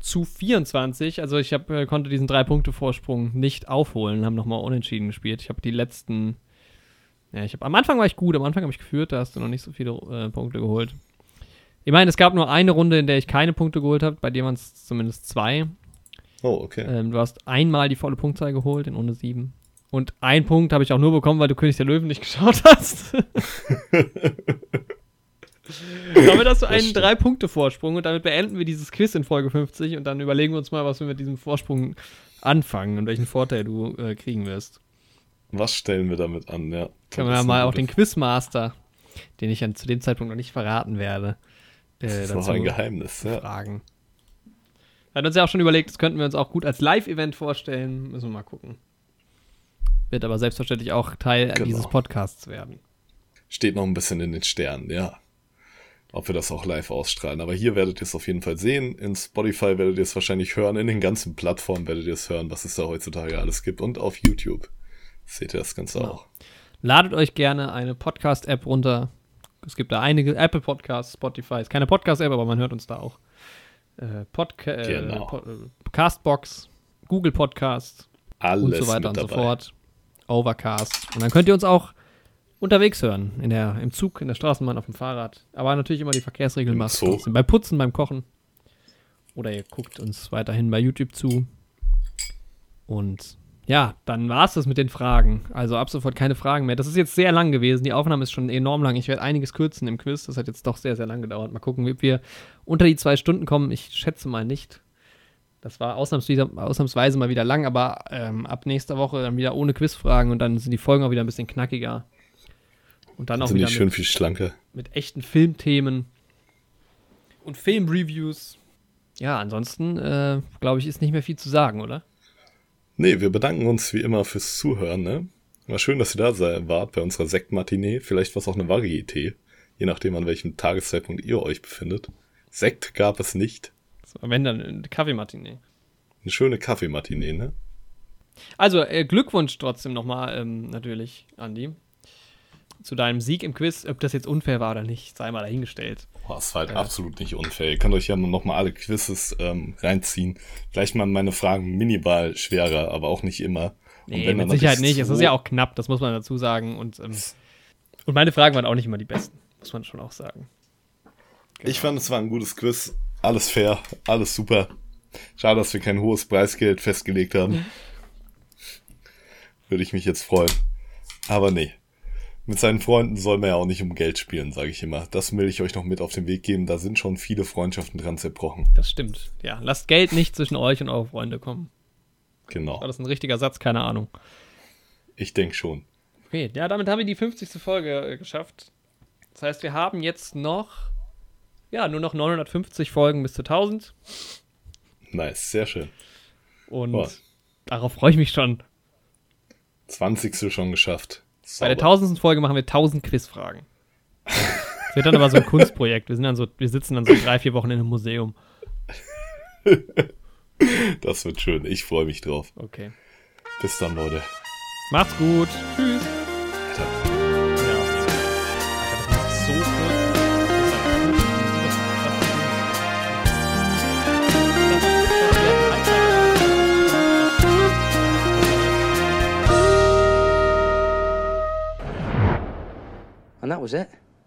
zu 24. Also ich hab, äh, konnte diesen drei Punkte Vorsprung nicht aufholen, haben nochmal unentschieden gespielt. Ich habe die letzten, ja, ich habe am Anfang war ich gut, am Anfang habe ich geführt, da hast du noch nicht so viele äh, Punkte geholt. Ich meine, es gab nur eine Runde, in der ich keine Punkte geholt habe, bei dir waren es zumindest zwei. Oh, okay. Ähm, du hast einmal die volle Punktzahl geholt in Runde 7. Und einen Punkt habe ich auch nur bekommen, weil du König der Löwen nicht geschaut hast. damit hast du einen. Drei-Punkte-Vorsprung und damit beenden wir dieses Quiz in Folge 50 und dann überlegen wir uns mal, was wir mit diesem Vorsprung anfangen und welchen Vorteil du äh, kriegen wirst. Was stellen wir damit an? Ja. Können wir mal auch den Quizmaster, den ich dann zu dem Zeitpunkt noch nicht verraten werde, Das ist noch ein Geheimnis, ja. fragen. Er hat uns ja auch schon überlegt, das könnten wir uns auch gut als Live-Event vorstellen. Müssen wir mal gucken. Wird aber selbstverständlich auch Teil Genau. dieses Podcasts werden. Steht noch ein bisschen in den Sternen, ja. Ob wir das auch live ausstrahlen. Aber hier werdet ihr es auf jeden Fall sehen. In Spotify werdet ihr es wahrscheinlich hören. In den ganzen Plattformen werdet ihr es hören, was es da heutzutage alles gibt. Und auf YouTube seht ihr das Ganze Genau. auch. Ladet euch gerne eine Podcast-App runter. Es gibt da einige Apple Podcasts, Spotify ist keine Podcast-App, aber man hört uns da auch. Äh, Podca äh, Genau. Po- äh, Castbox, Google Podcast Alles und so weiter und so fort. Overcast. Und dann könnt ihr uns auch unterwegs hören. In der, Im Zug, in der Straßenbahn, auf dem Fahrrad. Aber natürlich immer die Verkehrsregeln machen. Beim Putzen, beim Kochen. Oder ihr guckt uns weiterhin bei YouTube zu. Und ja, dann war es das mit den Fragen. Also ab sofort keine Fragen mehr. Das ist jetzt sehr lang gewesen. Die Aufnahme ist schon enorm lang. Ich werde einiges kürzen im Quiz. Das hat jetzt doch sehr, sehr lang gedauert. Mal gucken, ob wir unter die zwei Stunden kommen. Ich schätze mal nicht. Das war ausnahmsweise, ausnahmsweise mal wieder lang, aber ähm, ab nächster Woche dann wieder ohne Quizfragen und dann sind die Folgen auch wieder ein bisschen knackiger. Und dann auch Sind die wieder schön mit, viel schlanker. mit echten Filmthemen und Filmreviews. Ja, ansonsten, äh, glaube ich, ist nicht mehr viel zu sagen, oder? Nee, wir bedanken uns wie immer fürs Zuhören, ne? War schön, dass ihr da wart bei unserer Sektmatinee. Vielleicht war es auch eine Varieté, je nachdem, an welchem Tageszeitpunkt ihr euch befindet. Sekt gab es nicht. Wenn dann eine Kaffeematinee. Eine schöne Kaffeematinee, ne? Also, äh, Glückwunsch trotzdem nochmal, ähm, natürlich, Andi. Zu deinem Sieg im Quiz. Ob das jetzt unfair war oder nicht, sei mal dahingestellt. Boah, es war halt absolut nicht unfair. Ihr könnt euch ja noch mal alle Quizzes ähm, reinziehen. Vielleicht mal meine Fragen minimal schwerer, aber auch nicht immer. Nee, wenn, mit Sicherheit nicht. Es ist ja auch knapp, das muss man dazu sagen. Und, ähm, und meine Fragen waren auch nicht immer die besten, muss man schon auch sagen. Genau. Ich fand, es war ein gutes Quiz. Alles fair, alles super. Schade, dass wir kein hohes Preisgeld festgelegt haben. Würde ich mich jetzt freuen. Aber nee. Mit seinen Freunden soll man ja auch nicht um Geld spielen, sage ich immer. Das will ich euch noch mit auf den Weg geben. Da sind schon viele Freundschaften dran zerbrochen. Das stimmt. Ja, lasst Geld nicht zwischen euch und eure Freunde kommen. Genau. War das ein richtiger Satz? Keine Ahnung. Ich denke schon. Okay, ja, damit haben wir die 50. Folge äh, geschafft. Das heißt, wir haben jetzt noch, ja, nur noch 950 Folgen bis zu 1000. Nice, sehr schön. Und Boah. darauf freue ich mich schon. 20. schon geschafft. Sauber. Bei der 1000. Folge machen wir 1000 Quizfragen. Das wird dann aber so ein Kunstprojekt. Wir, sind dann so, wir sitzen dann so drei, vier Wochen in einem Museum. Das wird schön. Ich freue mich drauf. Okay. Bis dann, Leute. Macht's gut. Tschüss. That was it.